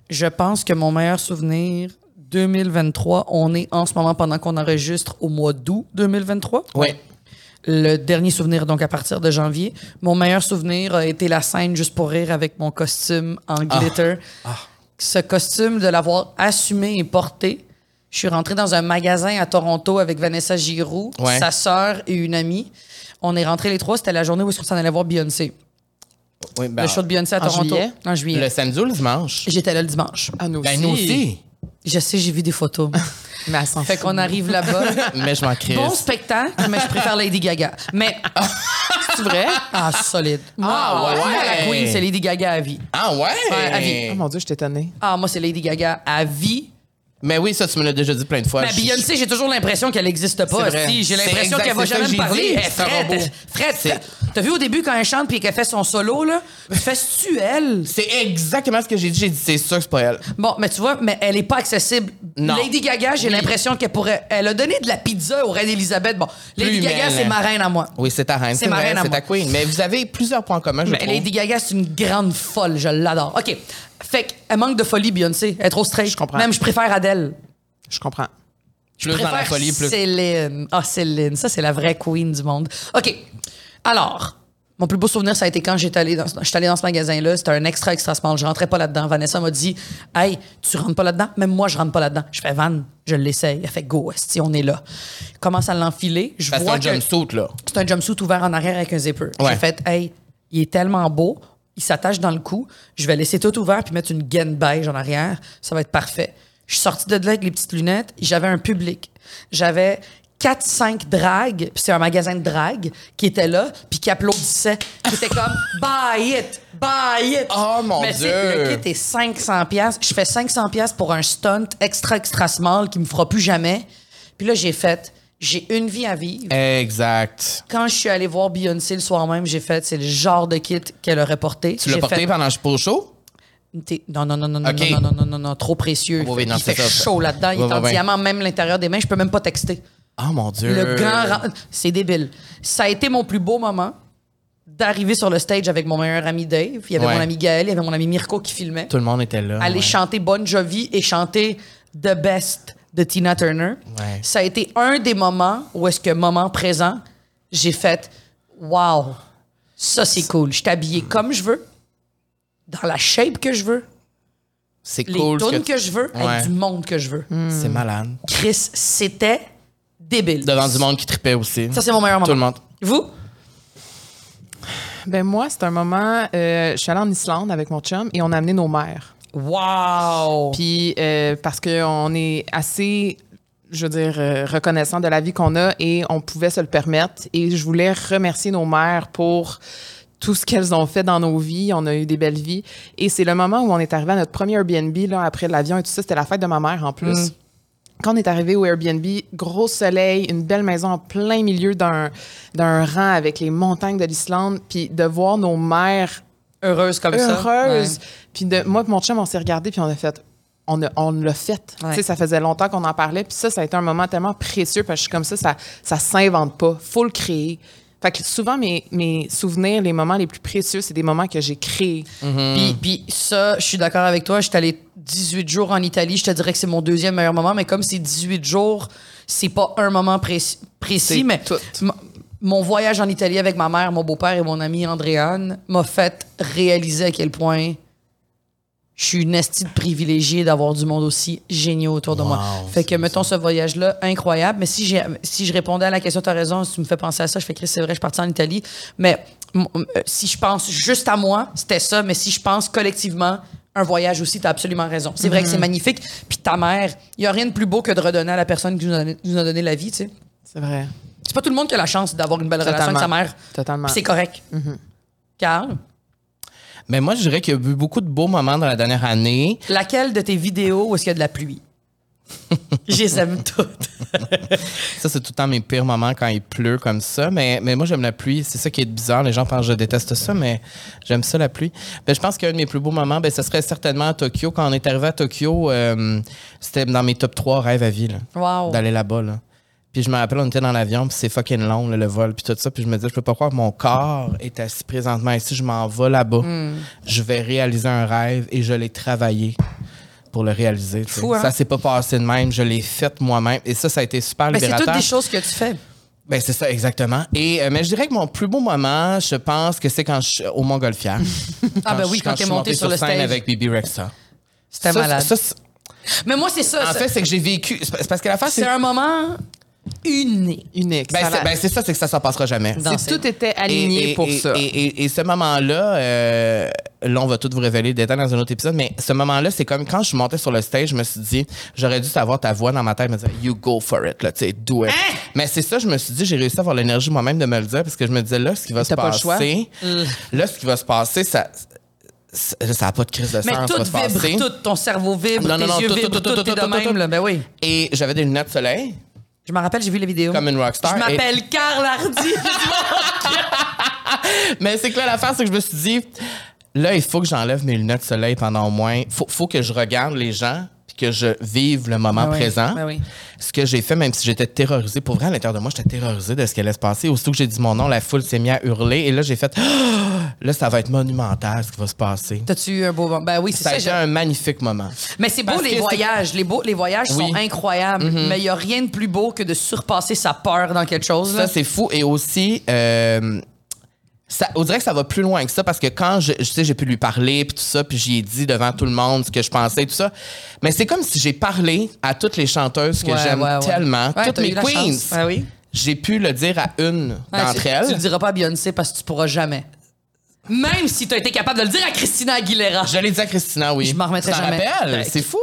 je pense que mon meilleur souvenir 2023, on est en ce moment pendant qu'on enregistre au mois d'août 2023. Oui. Le dernier souvenir, donc à partir de janvier. Mon meilleur souvenir a été la scène juste pour rire avec mon costume en glitter. Ce costume, de l'avoir assumé et porté. Je suis rentrée dans un magasin à Toronto avec Vanessa Giroux, Ouais. sa sœur et une amie. On est rentrés les trois. C'était la journée où on s'en allait voir Beyoncé. Oui, ben, le show de Beyoncé à en Toronto. juillet? En juillet. Le samedi ou le dimanche? J'étais là le dimanche. Ah, nous Ben, nous aussi. Je sais, j'ai vu des photos. [laughs] Mais elle s'en fait qu'on arrive là-bas. Mais je m'en crisse. Bon spectacle, mais je préfère Lady Gaga. Mais. C'est vrai? Ah, solide. Moi, Ah, ouais. moi, la queen, c'est Lady Gaga à vie. Ah ouais? Ouais, à vie. Oh mon Dieu, je étonnée. Ah, moi, c'est Lady Gaga à vie. Mais oui, ça, tu me l'as déjà dit plein de fois. Mais Je- Beyoncé, j'ai toujours l'impression qu'elle n'existe pas. Vrai. Si, J'ai C'est l'impression exact, qu'elle va c'est ça jamais que me j'ai parler. dit. Elle est C'est un frette. robot. Frette. C'est- T'as vu au début quand elle chante puis qu'elle fait son solo, là? Fais-tu elle? C'est exactement ce que j'ai dit. J'ai dit, c'est sûr que c'est pas elle. Bon, mais tu vois, mais elle est pas accessible. Non. Lady Gaga, j'ai Oui. l'impression qu'elle pourrait. Elle a donné de la pizza au Reine Elisabeth. Bon, Lady Plus Gaga, humaine. c'est ma reine à moi. Oui, c'est ta reine. C'est C'est ma vrai, reine à c'est moi. ta queen. Mais vous avez plusieurs points communs, je Mais trouve. Lady Gaga, c'est une grande folle. Je l'adore. OK. Fait qu'elle manque de folie, Beyoncé. Elle est trop straight. Je comprends. Même, je préfère Adele. Je comprends. Plus dans la préfère folie, plus. Céline. Ah, Céline. Ça, c'est la vraie queen du monde. OK. Alors, mon plus beau souvenir, ça a été quand j'étais allé dans, j'étais allé dans ce magasin-là. C'était un extra, extra small. Je rentrais pas là-dedans. Vanessa m'a dit Hey, tu rentres pas là-dedans? Même moi, je rentre pas là-dedans. Je fais Van, je l'essaye. Elle fait Go, si on est là. Je commence à l'enfiler. Je vois c'est un que jumpsuit, là. c'est un jumpsuit ouvert en arrière avec un zipper. Ouais. J'ai fait Hey, il est tellement beau. Il s'attache dans le cou. Je vais laisser tout ouvert puis mettre une gaine beige en arrière. Ça va être parfait. Je suis sortie de là avec les petites lunettes. J'avais un public. J'avais 4-5 dragues, puis c'est un magasin de drague, qui était là, puis qui applaudissait. Qui était comme [laughs] « Buy it! Buy it! » Oh, mon Mais Dieu! Le kit est 500 pièces. Je fais 500 pièces pour un stunt extra, extra small qui me fera plus jamais. Puis là, j'ai fait « J'ai une vie à vivre. » Exact. quand je suis allée voir Beyoncé le soir même, j'ai fait, c'est le genre de kit qu'elle aurait porté. Tu l'as porté fait, pendant le show? Non, non, non, non, non, Ok. non, non, non, non, non, trop précieux. Oui, oui, non, il fait ça. chaud là-dedans. Il est en diamant, même l'intérieur des mains. Je peux même pas texter. Oh mon Dieu. Le grand... ra- C'est débile. Ça a été mon plus beau moment d'arriver sur le stage avec mon meilleur ami Dave. Il y avait Ouais. mon ami Gaël, il y avait mon ami Mirko qui filmait. Tout le monde était là. Aller ouais. chanter Bon Jovi et chanter The Best de Tina Turner. Ouais. Ça a été un des moments où est-ce que, moment présent, j'ai fait Wow, ça c'est cool. Je suis habillée comme je veux, dans la shape que je veux, C'est les cool. ce tunes que que je veux, Ouais. avec du monde que je veux. C'est malade. Chris, c'était débile. Devant du monde qui tripait aussi. Ça, c'est mon meilleur moment. Tout le monde. Vous? Ben moi, c'est un moment. euh, je suis allée en Islande avec mon chum et on a amené nos mères. Wow! Puis euh, parce qu'on est assez, je veux dire, euh, reconnaissant de la vie qu'on a et on pouvait se le permettre. Et je voulais remercier nos mères pour tout ce qu'elles ont fait dans nos vies. On a eu des belles vies. Et c'est le moment où on est arrivé à notre premier Airbnb là, après l'avion et tout ça. C'était la fête de ma mère en plus. Quand on est arrivé au Airbnb, gros soleil, une belle maison en plein milieu d'un d'un rang avec les montagnes de l'Islande, puis de voir nos mères Heureuse comme ça. heureuse. Puis de, moi mon chum, on s'est regardé puis on a fait, on, a- on l'a fait. Ouais. Ça faisait longtemps qu'on en parlait. Puis ça, ça a été un moment tellement précieux parce que je suis comme ça, ça, ça s'invente pas. Faut le créer. Fait que souvent, mes, mes souvenirs, les moments les plus précieux, c'est des moments que j'ai créés. Puis, puis ça, je suis d'accord avec toi. Je suis allé 18 jours en Italie. Je te dirais que c'est mon deuxième meilleur moment, mais comme c'est 18 jours, c'est pas un moment précis, précis C'est mais tout. m- mon voyage en Italie avec ma mère, mon beau-père et mon ami Andréane m'a fait réaliser à quel point je suis une estie de privilégiée d'avoir du monde aussi génial autour de moi. Fait que, mettons, ce voyage-là, incroyable. Mais si, si je répondais à la question, tu as raison, si tu me fais penser à ça, je fais, Chris, c'est vrai, je suis partie en Italie. Mais euh, si je pense juste à moi, c'était ça. Mais si je pense collectivement, un voyage aussi, tu as absolument raison. C'est vrai que c'est magnifique. Puis ta mère, il n'y a rien de plus beau que de redonner à la personne qui nous a donné, nous a donné la vie, tu sais. C'est vrai. C'est pas tout le monde qui a la chance d'avoir une belle relation avec sa mère. Totalement. Puis c'est correct. Carl, Mais moi, je dirais qu'il y a eu beaucoup de beaux moments dans la dernière année. laquelle de tes vidéos où est-ce qu'il y a de la pluie? [laughs] Je les aime toutes. Ça, c'est tout le temps mes pires moments quand il pleut comme ça. Mais, mais moi, j'aime la pluie. C'est ça qui est bizarre. Les gens pensent que je déteste ça, mais j'aime ça, la pluie. Ben, je pense qu'un de mes plus beaux moments, ben, ça serait certainement à Tokyo. Quand on est arrivé à Tokyo, euh, c'était dans mes top 3 rêves à vie. là, Wow. D'aller là-bas. Là. Puis je me rappelle, on était dans l'avion, puis c'est fucking long, là, le vol, puis tout ça. Puis je me disais, je peux pas croire que mon corps est assis présentement ici. Je m'en vais là-bas. Hmm. Je vais réaliser un rêve et je l'ai travaillé pour le réaliser. Fou, hein? Ça s'est pas passé de même. Je l'ai fait moi-même. Et ça, ça a été super Mais c'est libérateur. toutes des choses que tu fais. Ben, c'est ça, exactement. Et, euh, mais je dirais que mon plus beau moment, je pense que c'est quand je suis au Montgolfière. [laughs] Ah, ben oui, quand t'es monté sur le scène stage. avec Bibi Rexa. C'était malade. ça, Mais moi, c'est ça. en ça- fait, c'est que j'ai vécu. C'est parce que la face, c'est. un moment unique. Unique. Ben, Ça c'est ben, c'est ça, c'est que ça s'en passera jamais. Si tout était aligné Et- et- pour et- ça. Et, et- et ce moment-là, euh, là, on va tout vous révéler des détails dans un autre épisode, mais ce moment-là, c'est comme quand je montais sur le stage, je me suis dit, j'aurais dû savoir ta voix dans ma tête, me dire, you go for it, là, tu sais, do it. Hein? Mais c'est ça, je me suis dit, j'ai réussi à avoir l'énergie moi-même de me le dire, parce que je me disais, là, ce qui va se le passer, là, ce qui va se passer, ça. Ça ça a pas de crise de Mais sens, tout ça va se vibre, tout. Ton cerveau vibre, Non, non, tes non, yeux tout, vibrent, tout, tout, tout, t'es tout, de tout, même, tout. là. Ben oui. Et j'avais des lunettes de soleil, Je me rappelle, j'ai vu les vidéos. comme une rockstar. Je et- m'appelle Carl Hardy. [laughs] Mais c'est que là, l'affaire, c'est que je me suis dit, là, il faut que j'enlève mes lunettes de soleil pendant au moins. Faut, faut que je regarde les gens que je vive le moment Ben oui, présent. ben oui. Ce que j'ai fait, même si j'étais terrorisée, pour vrai, à l'intérieur de moi, j'étais terrorisée de ce qui allait se passer. Aussitôt que j'ai dit mon nom, la foule s'est mise à hurler. Et là, j'ai fait, Ah! [gasps] là, ça va être monumental ce qui va se passer. T'as-tu eu un beau moment? Ben oui, c'est Ça a ça. été j'ai- un magnifique moment. Mais c'est beau Parce les voyages. Les, beaux, les voyages Oui. sont incroyables. Mais il n'y a rien de plus beau que de surpasser sa peur dans quelque chose. là. Ça, c'est fou. Et aussi, euh, ça, on dirait que ça va plus loin que ça parce que quand je, je sais, j'ai pu lui parler puis tout ça, puis j'y ai dit devant tout le monde ce que je pensais, tout ça. Mais c'est comme si j'ai parlé à toutes les chanteuses que Ouais, j'aime ouais, ouais. tellement, toutes mes queens. Ah oui. J'ai pu le dire à une d'entre elles. Tu le diras pas à Beyoncé parce que tu pourras jamais. Même si tu as été capable de le dire à Christina Aguilera. Je l'ai dit à Christina, oui. Je m'en remettrai jamais. rappelles? Ben, C'est fou.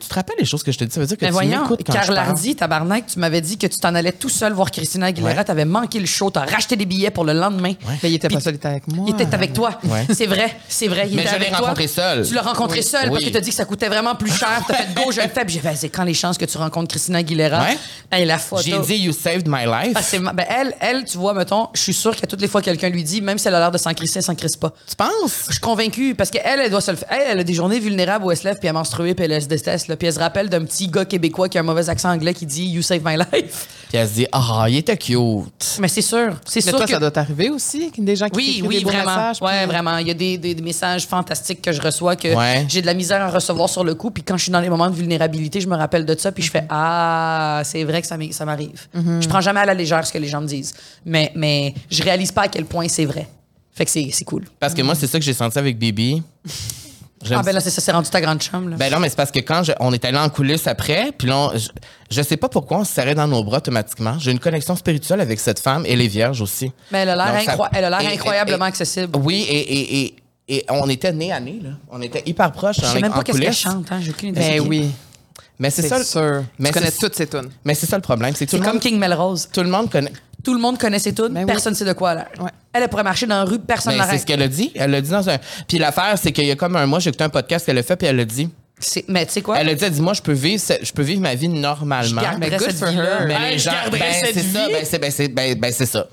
Tu te rappelles les choses que je te dis? Ça veut dire que Mais tu voyons, m'écoutes quand je Carl parle. Hardy, tabarnak, tu m'avais dit que tu t'en allais tout seul voir Christina Aguilera, Ouais. t'avais manqué le show, t'as racheté des billets pour le lendemain. Mais il était Puis- pas seul, il était avec moi. Il était avec toi. Ouais. C'est vrai, c'est vrai. Il Mais était je l'ai avec toi. rencontré seul. Tu l'as rencontré Oui. seul parce Oui. que tu as dit que ça coûtait vraiment plus cher. Tu as fait go, je le fais. Puis j'ai fait, c'est quand les chances que tu rencontres Christina Aguilera? Ouais. Hey, la photo. J'ai dit You saved my life. Ah, c'est ma- ben, elle, elle, tu vois, mettons, je suis sûre qu'à toutes les fois que quelqu'un lui dit, même si elle a l'air de s'en crisser, elle s'en crisse pas. Tu penses? Je suis convaincue parce qu'elle, elle doit se le faire. Elle, elle a des journées vulnérables où elle se lève puis elle menstrue puis elle se déteste. là. Puis elle se rappelle d'un petit gars québécois qui a un mauvais accent anglais qui dit You save my life. Puis elle se dit Ah, il était cute. Mais c'est sûr. C'est Mais sûr toi, que. ça doit t'arriver aussi, des gens qui Oui, oui, des vraiment. messages, ouais, puis- vraiment. Il y a des, des- des messages fantastiques que je reçois que Ouais. j'ai de la misère à recevoir sur le coup. Puis quand je suis dans les moments de vulnérabilité, je me rappelle de ça. Puis je fais Ah, c'est vrai que ça m'arrive. Mm-hmm. Je prends jamais à la légère ce que les gens me disent. Mais, mais je réalise pas à quel point c'est vrai. Fait que c'est c'est cool. Parce que moi, c'est ça que j'ai senti avec Bibi. Ah, ben là, c'est ça, c'est rendu ta grande chambre. Là. Ben non, mais c'est parce que quand je- on est allé en coulisses après, puis là, on- je, je sais pas pourquoi on se serrait dans nos bras automatiquement. J'ai une connexion spirituelle avec cette femme. Elle est vierge aussi. mais elle a l'air Donc, ça- incroy- elle a l'air et- et- incroyablement et- accessible. Oui, et, et, et, et on était nez à nez, là. On était hyper proches Je sais même pas qu'est-ce qu'elle chante. Hein? J'ai aucune idée. Ben oui, Mais c'est c'est ça. sûr. Mais tu connais c'est- toutes ces tunes. Mais c'est ça le problème. C'est que tout C'est le comme monde, King Melrose. tout le monde connaît. Tout le monde connaît ses tunes, Ben oui. personne ne sait de quoi elle a l'air. Ouais. Elle, elle pourrait marcher dans la rue, personne ne Mais c'est ce qu'elle a dit. Elle l'a dit dans un. Puis l'affaire, c'est qu'il y a comme un mois, j'ai écouté un podcast qu'elle a fait, puis elle a dit. Mais tu sais quoi? Elle a dit, elle dit, moi, je peux vivre, je peux vivre ma vie normalement. Je Mais good cette for vie-là. her. Mais Hey, les je gens, garderais ben, c'est ça, ben, c'est, ben, ben, ben, c'est ça.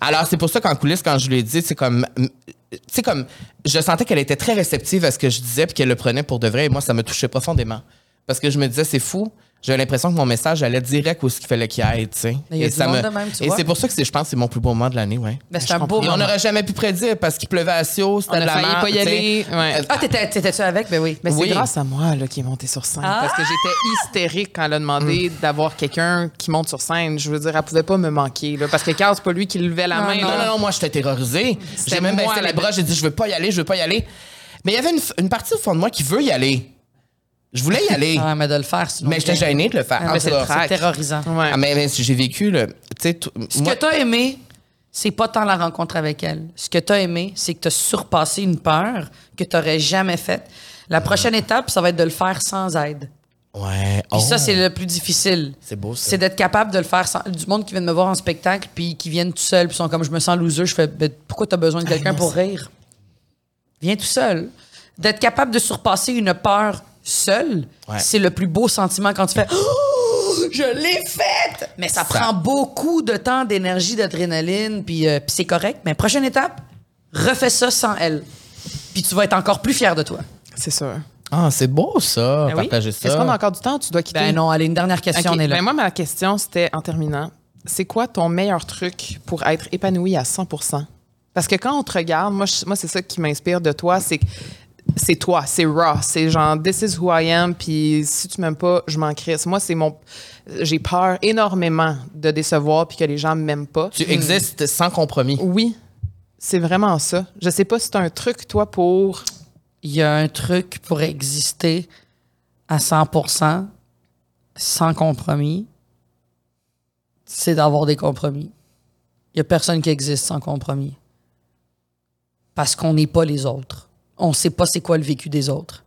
Alors, c'est pour ça qu'en coulisses, quand je lui ai dit, c'est comme, tu sais, comme, je sentais qu'elle était très réceptive à ce que je disais puis qu'elle le prenait pour de vrai et moi, ça me touchait profondément. Parce que je me disais, c'est fou. J'avais l'impression que mon message allait direct où ce qu'il fallait qu'il aille, tu sais. Et du ça monde me- de même, tu Et vois. c'est pour ça que c'est, je pense que c'est mon plus beau moment de l'année, ouais. Ben, c'est un beau Et on moment. n'aurait jamais pu prédire parce qu'il pleuvait à Sio, c'était On de a la failli merde, pas y aller. Ouais. Ah, t'étais- t'étais-tu avec? Ben oui. Mais Oui. c'est grâce à moi là, qui est monté sur scène. Ah! Parce que j'étais hystérique quand elle a demandé d'avoir quelqu'un qui monte sur scène. Je veux dire, elle pouvait pas me manquer. Là, parce que Carl, c'est pas lui qui levait la Non, main. non, Non, là. non, non, moi, j'étais terrorisée. J'ai même baissé la- les bras, j'ai dit, je veux pas y aller, je veux pas y aller. Mais il y avait une, une partie au fond de moi qui veut y aller. Je voulais y [laughs] aller. Ah, mais de le faire, sinon. mais j'étais gênée de le faire. Ah, mais tout c'est terrorisant. Ouais. Ah, mais, mais j'ai vécu, le, Ce moi- que t'as aimé, c'est pas tant la rencontre avec elle. Ce que t'as aimé, c'est que t'as surpassé une peur que t'aurais jamais faite. La prochaine étape, ça va être de le faire sans aide. Ouais. Puis oh, ça, c'est le plus difficile. C'est beau, ça. C'est d'être capable de le faire sans... Du monde qui vient de me voir en spectacle, puis qui viennent tout seul, puis sont comme, je me sens loser. Je fais, Ben, pourquoi t'as besoin de quelqu'un pour rire? Viens tout seul. D'être capable de surpasser une peur seul, Ouais. c'est le plus beau sentiment quand tu fais, oh, je l'ai faite! Mais ça, Ça- prend beaucoup de temps, d'énergie, d'adrénaline, puis, euh, puis c'est correct. Mais prochaine étape, refais ça sans elle. Puis tu vas être encore plus fier de toi. C'est sûr. Ah, c'est beau, ça, Ben oui. partager ça. Est-ce qu'on a encore du temps ou tu dois quitter? Ben non, allez, une dernière question, Ok, on est là. ben moi, ma question, c'était en terminant, c'est quoi ton meilleur truc pour être épanoui à 100% Parce que quand on te regarde, moi, je- moi c'est ça qui m'inspire de toi, c'est que c'est toi, c'est raw, c'est genre this is who I am, puis si tu m'aimes pas, je m'en crisse. Moi, c'est mon. J'ai peur énormément de décevoir puis que les gens m'aiment pas. Tu existes sans compromis. Oui, c'est vraiment ça. Je sais pas si t'as un truc, toi, pour. il y a un truc pour exister à 100% sans compromis. c'est d'avoir des compromis. Il n'y a personne qui existe sans compromis. Parce qu'on n'est pas les autres. On ne sait pas c'est quoi le vécu des autres.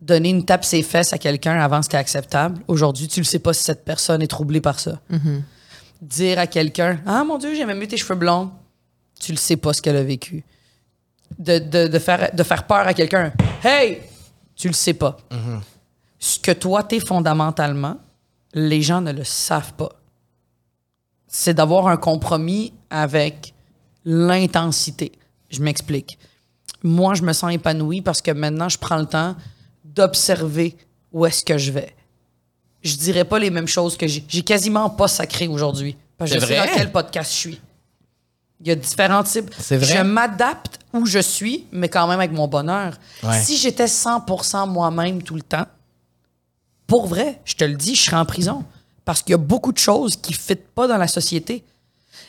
Donner une tape ses fesses à quelqu'un avant c'était acceptable. Aujourd'hui, tu ne sais pas si cette personne est troublée par ça. Dire à quelqu'un Ah mon Dieu, j'ai même mieux tes cheveux blonds. Tu ne sais pas ce qu'elle a vécu. De, de- de faire, de faire peur à quelqu'un Hey, tu le sais pas. Ce que toi, t'es fondamentalement, les gens ne le savent pas. C'est d'avoir un compromis avec l'intensité. Je m'explique. Moi, je me sens épanoui parce que maintenant, je prends le temps d'observer où est-ce que je vais. Je dirais pas les mêmes choses que j'ai. J'ai quasiment pas sacré aujourd'hui. Parce que je C'est sais vrai? dans quel podcast je suis. Il y a différents types. C'est vrai? Je m'adapte où je suis, mais quand même avec mon bonheur. Ouais. Si j'étais 100% moi-même tout le temps, pour vrai, je te le dis, je serais en prison. Parce qu'il y a beaucoup de choses qui ne fitent pas dans la société.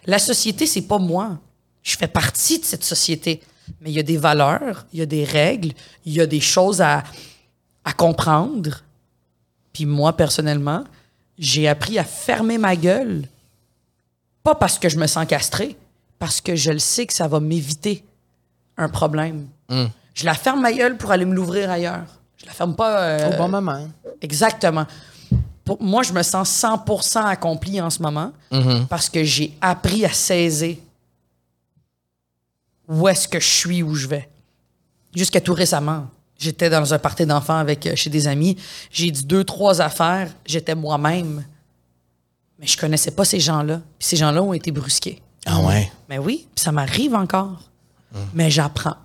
La société, c'est pas moi. Je fais partie de cette société. Mais il y a des valeurs, il y a des règles, il y a des choses à, à comprendre. Puis moi, personnellement, j'ai appris à fermer ma gueule. Pas parce que je me sens castré, parce que je le sais que ça va m'éviter un problème. Je la ferme ma gueule pour aller me l'ouvrir ailleurs. Je la ferme pas. euh, Au bon moment. Exactement. Pour, moi, je me sens 100% accompli en ce moment parce que j'ai appris à saisir où est-ce que je suis, où je vais. Jusqu'à tout récemment, j'étais dans un party d'enfants avec euh, chez des amis. J'ai dit deux, trois affaires. J'étais moi-même. Mais je connaissais pas ces gens-là. Puis ces gens-là ont été brusqués. Ah ouais? Mais oui, puis ça m'arrive encore. Mais j'apprends.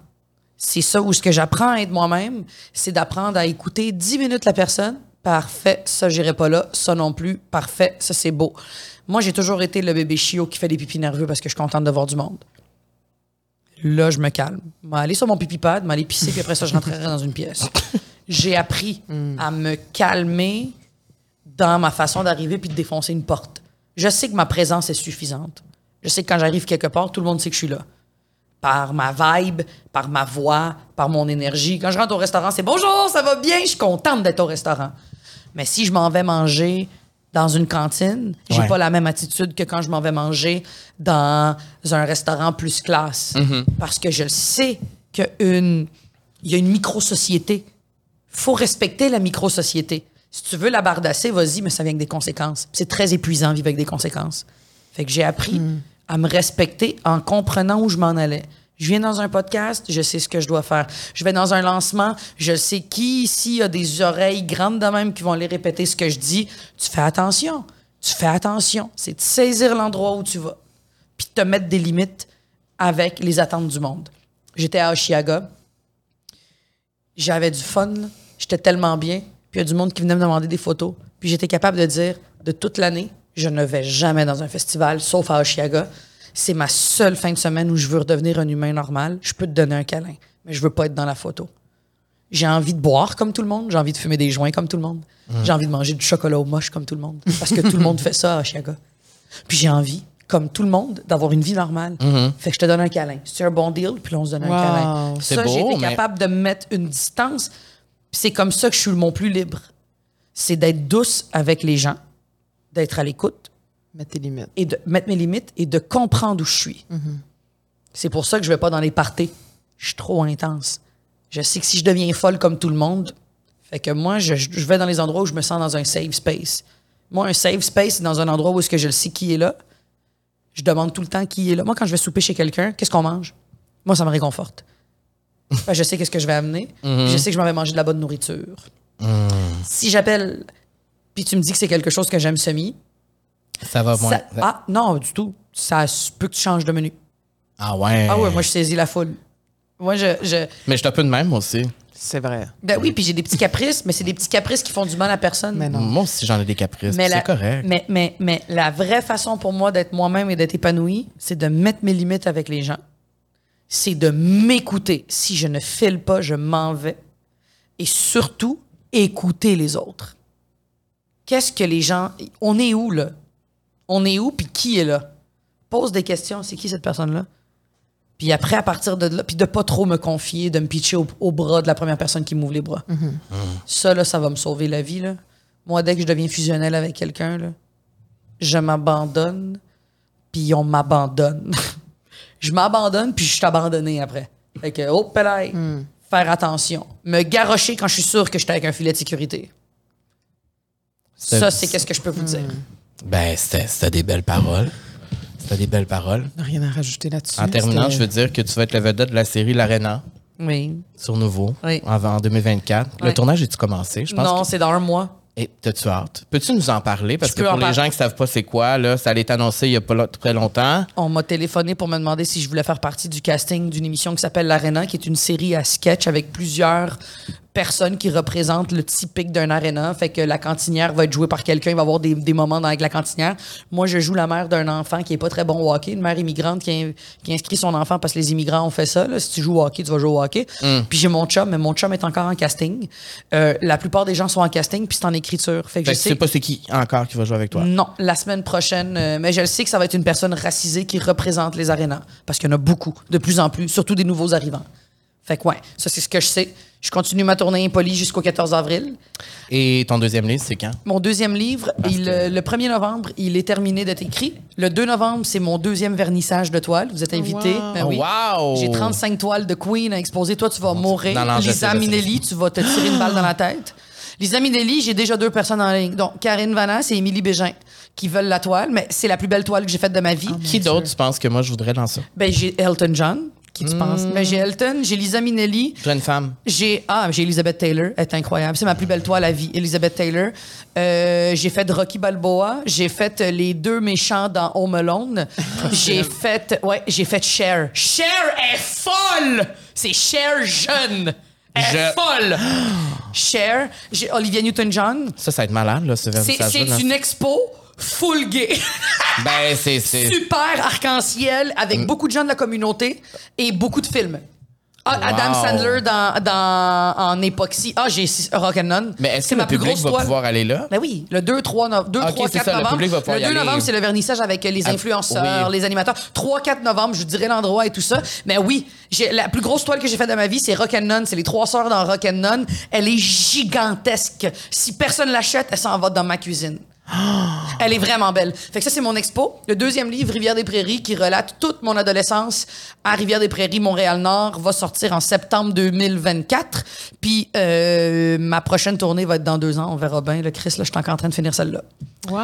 C'est ça où ce que j'apprends à être moi-même, c'est d'apprendre à écouter 10 minutes la personne. Parfait, ça j'irai pas là, ça non plus. Parfait, ça c'est beau. Moi, j'ai toujours été le bébé chiot qui fait des pipis nerveux parce que je suis contente de voir du monde. Là, je me calme. Je vais aller sur mon pipi pad, m'aller pisser, puis après ça, je rentrerai dans une pièce. J'ai appris à me calmer dans ma façon d'arriver puis de défoncer une porte. Je sais que ma présence est suffisante. Je sais que quand j'arrive quelque part, tout le monde sait que je suis là. Par ma vibe, par ma voix, par mon énergie. Quand je rentre au restaurant, c'est bonjour, ça va bien, je suis contente d'être au restaurant. Mais si je m'en vais manger dans une cantine, j'ai Ouais. pas la même attitude que quand je m'en vais manger dans un restaurant plus classe. Parce que je sais qu'il y a une micro-société faut respecter la micro-société. Si tu veux la bardasser, vas-y, mais ça vient avec des conséquences. C'est très épuisant vivre avec des conséquences. Fait que j'ai appris à me respecter en comprenant où je m'en allais. Je viens dans un podcast, je sais ce que je dois faire. Je vais dans un lancement, je sais qui ici a des oreilles grandes de même qui vont aller répéter ce que je dis. Tu fais attention. Tu fais attention. C'est de saisir l'endroit où tu vas. Puis te mettre des limites avec les attentes du monde. J'étais à Oshiaga j'avais du fun, j'étais tellement bien. Puis il y a du monde qui venait me demander des photos. Puis j'étais capable de dire, de toute l'année, je ne vais jamais dans un festival, sauf à Oshiaga. C'est ma seule fin de semaine où je veux redevenir un humain normal. Je peux te donner un câlin, mais je veux pas être dans la photo. J'ai envie de boire comme tout le monde, j'ai envie de fumer des joints comme tout le monde, j'ai envie de manger du chocolat au moche comme tout le monde, parce que tout le monde [laughs] fait ça à Oshiaga. Puis j'ai envie, comme tout le monde, d'avoir une vie normale. Fait que je te donne un câlin. C'est un bon deal, puis là, on se donne Wow. un câlin. Ça, j'ai été mais- capable de me mettre une distance. C'est comme ça que je suis mon plus libre. C'est d'être douce avec les gens, d'être à l'écoute Mets tes limites. et de mettre mes limites et de comprendre où je suis. C'est pour ça que je vais pas dans les parties. Je suis trop intense. Je sais que si je deviens folle comme tout le monde, fait que moi, je, je vais dans les endroits où je me sens dans un safe space. Moi, un safe space, c'est dans un endroit où est-ce que je le sais qui est là. Je demande tout le temps qui est là. Moi, quand je vais souper chez quelqu'un, qu'est-ce qu'on mange? Moi, ça me réconforte. [laughs] Je sais qu'est-ce que je vais amener. Je sais que je m'en vais manger de la bonne nourriture. Si j'appelle, puis tu me dis que c'est quelque chose que j'aime semi, Ça va moins. ça- ah, non, du tout. Ça peut que tu changes de menu. Ah ouais. Ah ouais, moi, je saisis la foule. Moi, je. je Mais je suis un peu de même aussi. C'est vrai. ben oui, puis j'ai des petits caprices, mais c'est des petits caprices qui font du mal à personne. Mais non. Moi aussi, j'en ai des caprices. Mais puis la, C'est correct. Mais, mais, mais la vraie façon pour moi d'être moi-même et d'être épanoui, c'est de mettre mes limites avec les gens. C'est de m'écouter. Si je ne file pas, je m'en vais. Et surtout, écouter les autres. Qu'est-ce que les gens. On est où, là? On est où, puis qui est là? Pose des questions. C'est qui cette personne-là? Puis après, à partir de là, puis de pas trop me confier, de me pitcher au, au bras de la première personne qui m'ouvre les bras. Ça, là, ça va me sauver la vie, là. Moi, dès que je deviens fusionnel avec quelqu'un, là, je m'abandonne, puis on m'abandonne. [laughs] je m'abandonne, puis je suis abandonné après. Fait que, oh, pelaille, faire attention. Me garrocher quand je suis sûr que j'étais avec un filet de sécurité. C'est- Ça, c'est qu'est-ce que je peux vous dire. Ben, c'était des belles paroles. C'était des belles paroles. Rien à rajouter là-dessus. En terminant, je veux dire que tu vas être le vedette de la série L'Arena Oui. sur Nouveau Oui. en, en 2024. Le tournage est-tu commencé? Je pense Non, que- c'est dans un mois. Et t'as-tu hâte? Peux-tu nous en parler? Parce Je que pour les gens qui savent pas c'est quoi, là, ça allait être annoncé il y a pas très longtemps. On m'a téléphoné pour me demander si je voulais faire partie du casting d'une émission qui s'appelle L'Arena, qui est une série à sketch avec plusieurs personnes qui représentent le typique d'un arena. Fait que la cantinière va être jouée par quelqu'un, il va y avoir des, des moments dans- avec la cantinière. Moi, je joue la mère d'un enfant qui est pas très bon au hockey, une mère immigrante qui, qui inscrit son enfant parce que les immigrants ont fait ça. là. Si tu joues au hockey, tu vas jouer au hockey. Puis j'ai mon chum, mais mon chum est encore en casting. Euh, la plupart des gens sont en casting, puis c'est en écriture. Fait que Fait je sais pas c'est qui encore qui va jouer avec toi. non, la semaine prochaine. euh, mais je le sais que ça va être une personne racisée qui représente les arénas. Parce qu'il y en a beaucoup, de plus en plus, surtout des nouveaux arrivants. Fait que ouais, ça c'est ce que je sais. Je continue ma tournée impolie jusqu'au 14 avril. Et ton deuxième livre, c'est quand? Mon deuxième livre, il, euh, le 1er novembre, il est terminé d'être écrit. Le 2 novembre, c'est mon deuxième vernissage de toiles. Vous êtes invités. wow. Ben oui. Oh, wow! J'ai 35 toiles de Queen à exposer. Toi, tu vas mourir. Non, non, Lisa sais, Minnelli, tu vas te tirer une balle dans la tête. Lisa Minnelli, j'ai déjà deux personnes en ligne. Donc, Karine Vanas et Émilie Bégin qui veulent la toile, mais c'est la plus belle toile que j'ai faite de ma vie. Qui d'autre tu penses que moi je voudrais dans ça? Ben, j'ai Elton John, qui tu penses? Hmm. Mais j'ai Elton, j'ai Lisa Minnelli, Jeune femme. j'ai ah j'ai Elizabeth Taylor, elle est incroyable, c'est ma plus belle toile à vie, Elizabeth Taylor. Euh, j'ai fait Rocky Balboa, j'ai fait euh, les deux méchants dans Home Alone, [laughs] j'ai fait ouais j'ai fait Cher. Cher est folle, c'est Cher jeune, elle est Je- folle. [gasps] Cher, j'ai Olivia Newton-John. Ça, ça va être malade, là, ce c'est une expo full gay. Ben, [laughs] c'est. super arc-en-ciel avec beaucoup de gens de la communauté et beaucoup de films. Ah, Adam Wow. Sandler dans, dans, en époxy. Ah, j'ai Rock'n'None. Mais est-ce C'est que le ma plus public grosse va toile. pouvoir aller là? Ben oui, le 2, 3, no- 2, Ok, 3, c'est 4 ça, le novembre. public va pouvoir le y 2 aller. novembre, c'est le vernissage avec les Ah, influenceurs, oui. les animateurs. 3, 4 novembre, je vous dirai l'endroit et tout ça. Mais oui, j'ai, la plus grosse toile que j'ai faite de ma vie, c'est Rock'n'None. C'est les trois sœurs dans Rock'n'None. Elle est gigantesque. Si personne l'achète, elle s'en va dans ma cuisine. [gasps] Elle est vraiment belle. Fait que ça, c'est mon expo. Le deuxième livre, Rivière-des-Prairies, qui relate toute mon adolescence à Rivière-des-Prairies, Montréal-Nord, va sortir en septembre 2024. Puis euh, ma prochaine tournée va être dans deux ans. On verra bien. Le Chris, là, je suis encore en train de finir celle-là. Wow.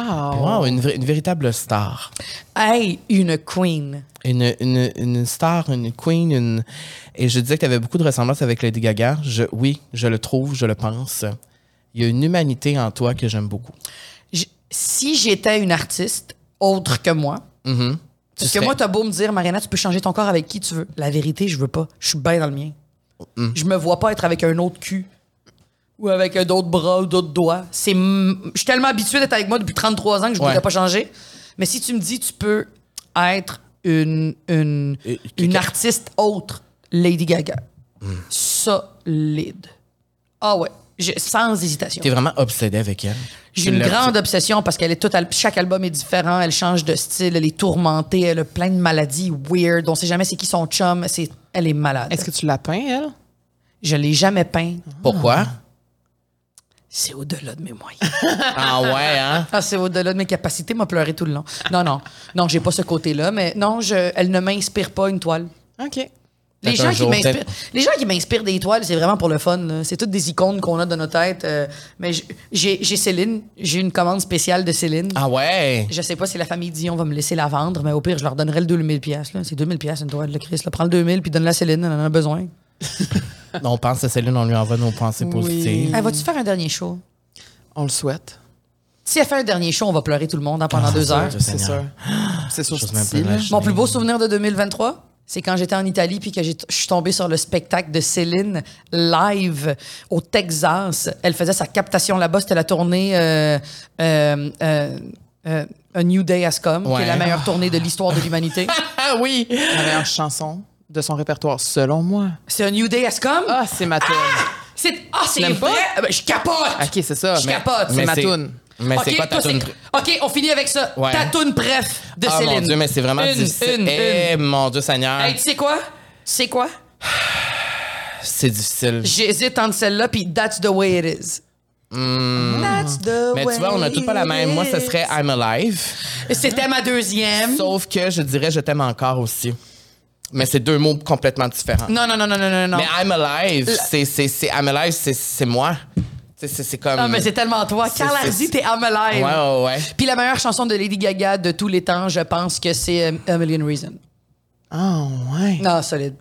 Wow, une, vé- une véritable star. Hey, une queen. Une, une, une star, une queen, une... Et je disais que tu avais beaucoup de ressemblances avec Lady Gaga. Je, oui, je le trouve, je le pense. Il y a une humanité en toi que j'aime beaucoup. Si j'étais une artiste autre que moi, Mhm. parce que moi, t'as beau me dire, Mariana, tu peux changer ton corps avec qui tu veux. La vérité, je veux pas. Je suis bien dans le mien. Mm. Je me vois pas être avec un autre cul ou avec un d'autres bras ou d'autres doigts. C'est, je suis tellement habituée d'être avec moi depuis 33 ans que je Ouais. voudrais pas changer. Mais si tu me dis, tu peux être une, une, une artiste autre, Lady Gaga, Mm. solide. Ah ouais, j'ai- sans hésitation. T'es vraiment obsédé avec elle. J'ai une grande obsession parce qu'elle est totale. Chaque album est différent. Elle change de style. Elle est tourmentée. Elle a plein de maladies weird. On sait jamais c'est qui son chum. C'est, elle est malade. Est-ce que tu l'as peint, elle? Je l'ai jamais peint. Pourquoi? C'est au-delà de mes moyens. [laughs] ah ouais, hein? Ah, c'est au-delà de mes capacités. M'a pleuré tout le long. Non, non. Non, j'ai pas ce côté-là. Mais non, je, elle ne m'inspire pas une toile. OK. Les gens, qui m'inspirent, peut-être. les gens qui m'inspirent des toiles, c'est vraiment pour le fun. C'est toutes des icônes qu'on a dans nos têtes. euh, mais j'ai, Céline. J'ai une commande spéciale de Céline. Ah ouais? Je sais pas si la famille Dion va me laisser la vendre, mais au pire, je leur donnerai le 2000 pièces. C'est 2000 pièces une toile, le Chris. Là. Prends le 2000 puis donne-la à Céline, elle en a besoin. [laughs] On pense à Céline, on lui envoie nos pensées Oui. positives. Elle va-tu faire un dernier show? On le souhaite. Si elle fait un dernier show, on va pleurer tout le monde hein, pendant Ah, deux heures. C'est sûr. C'est sûr. Mon plus beau souvenir de 2023, c'est quand j'étais en Italie puis que j'ai- je suis tombée sur le spectacle de Céline live au Texas. Elle faisait sa captation là-bas. C'était la tournée euh, euh, euh, euh, A New Day Has Come, qui est la meilleure tournée de l'histoire de l'humanité. [laughs] Ah oui! La meilleure chanson de son répertoire, selon moi. C'est A New Day Has Come? Ah, c'est ma tune. C'est ah c'est l'aimes vrai? pas? Ah ben, je capote. OK, c'est ça. Je mais- capote. C'est Mais ma c'est- tune. Mais c'est quoi ta tune? Ok, on finit avec ça. Ouais. Ta tune bref de Ah Céline. mon Dieu, mais c'est vraiment Une, difficile. une, Eh une. mon Dieu Seigneur, Hey, tu sais quoi? C'est quoi? c'est difficile. J'hésite entre celle-là puis That's the way it is. That's the Mais tu vois, on a tout pas la même. Moi, ce serait I'm Alive. C'était ma deuxième. Sauf que je dirais je t'aime encore aussi. Mais c'est deux mots complètement différents. Non, non, non, non, non, non, non. Mais I'm Alive, c'est, c'est, c'est I'm Alive, c'est, c'est moi. C'est, comme. Non, mais c'est tellement toi. C'est- Carl Hardy, t'es I'm Alive. Ouais, ouais, ouais. Puis la meilleure chanson de Lady Gaga de tous les temps, je pense que c'est euh, A Million Reasons. Ah, ouais. Non, solide.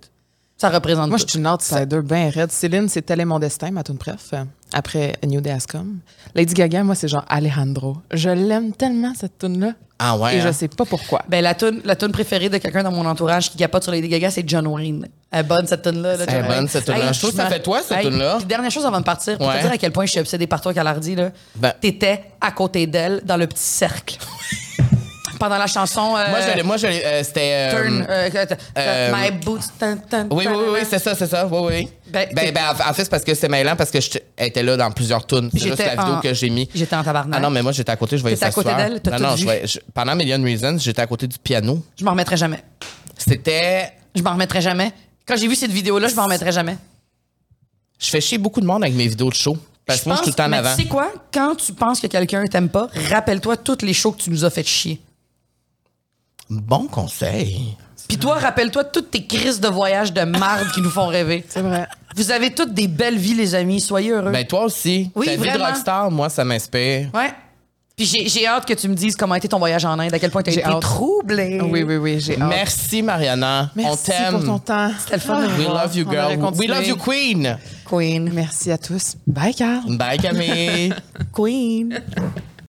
Ça représente Moi, tout. je suis une outsider bien raide. Céline, c'est Tel est mon destin, ma tune préf. Après A New Day Has Come. Lady Gaga, moi, c'est genre Alejandro. Je l'aime tellement, cette tune-là. Ah ouais. Et je hein? sais pas pourquoi. Ben, la tune, la tune préférée de quelqu'un dans mon entourage qui capote sur Lady Gaga, c'est John Wayne. Elle est bonne, cette tune-là. là, Elle est John bonne, cette tune-là. Je trouve que ça fait toi, cette Hey, tune-là. puis Dernière chose avant de partir, pour Ouais. te dire à quel point je suis obsédée par toi, Carl Hardy, là. Ben- T'étais à côté d'elle dans le petit cercle. [laughs] Pendant la chanson. euh, Moi, je l'ai- moi, je l'ai- euh, c'était. euh, Turn. euh, euh, euh, my boots. Oui, oui, oui, oui, c'est ça, c'est ça. Oui, oui. Ben, Ben, t'es- ben, en en fait, c'est parce que c'est mêlant, parce que je elle était là dans plusieurs tunes. C'est juste J'étais la vidéo en- que j'ai mis. J'étais en tabarnak. Ah non, mais moi, j'étais à côté, je voyais T'étais ça à côté d'elle? T'as Non, non, vu? je voyais- je- pendant Million Reasons, j'étais à côté du piano. Je m'en remettrai jamais. C'était. Je m'en remettrai jamais. Quand j'ai vu cette vidéo-là, je m'en remettrai jamais. Je fais chier beaucoup de monde avec mes vidéos de show. Parce que moi, je suis tout le temps en mais avant. Tu sais quoi? Quand tu penses que quelqu'un t'aime pas, rappelle-toi toutes les shows que tu nous as fait chier. Bon conseil. Puis toi, rappelle-toi toutes tes crises de voyage de marde qui nous font rêver. [laughs] C'est vrai. Vous avez toutes des belles vies, les amis. Soyez heureux. Ben, toi aussi. Oui, Ta vie de vraiment. rockstar, moi, ça m'inspire. ouais. Puis j'ai, j'ai hâte que tu me dises comment a été ton voyage en Inde, à quel point tu as J'ai été hâte. troublé. Oui, oui, oui, j'ai hâte. Merci, Mariana. Merci On t'aime. pour ton temps. C'était le fun de vous We voir. love you, On aurait girl. We continué. love you, Queen. Queen. Merci à tous. Bye, Carl. Bye, Camille. [laughs] Queen.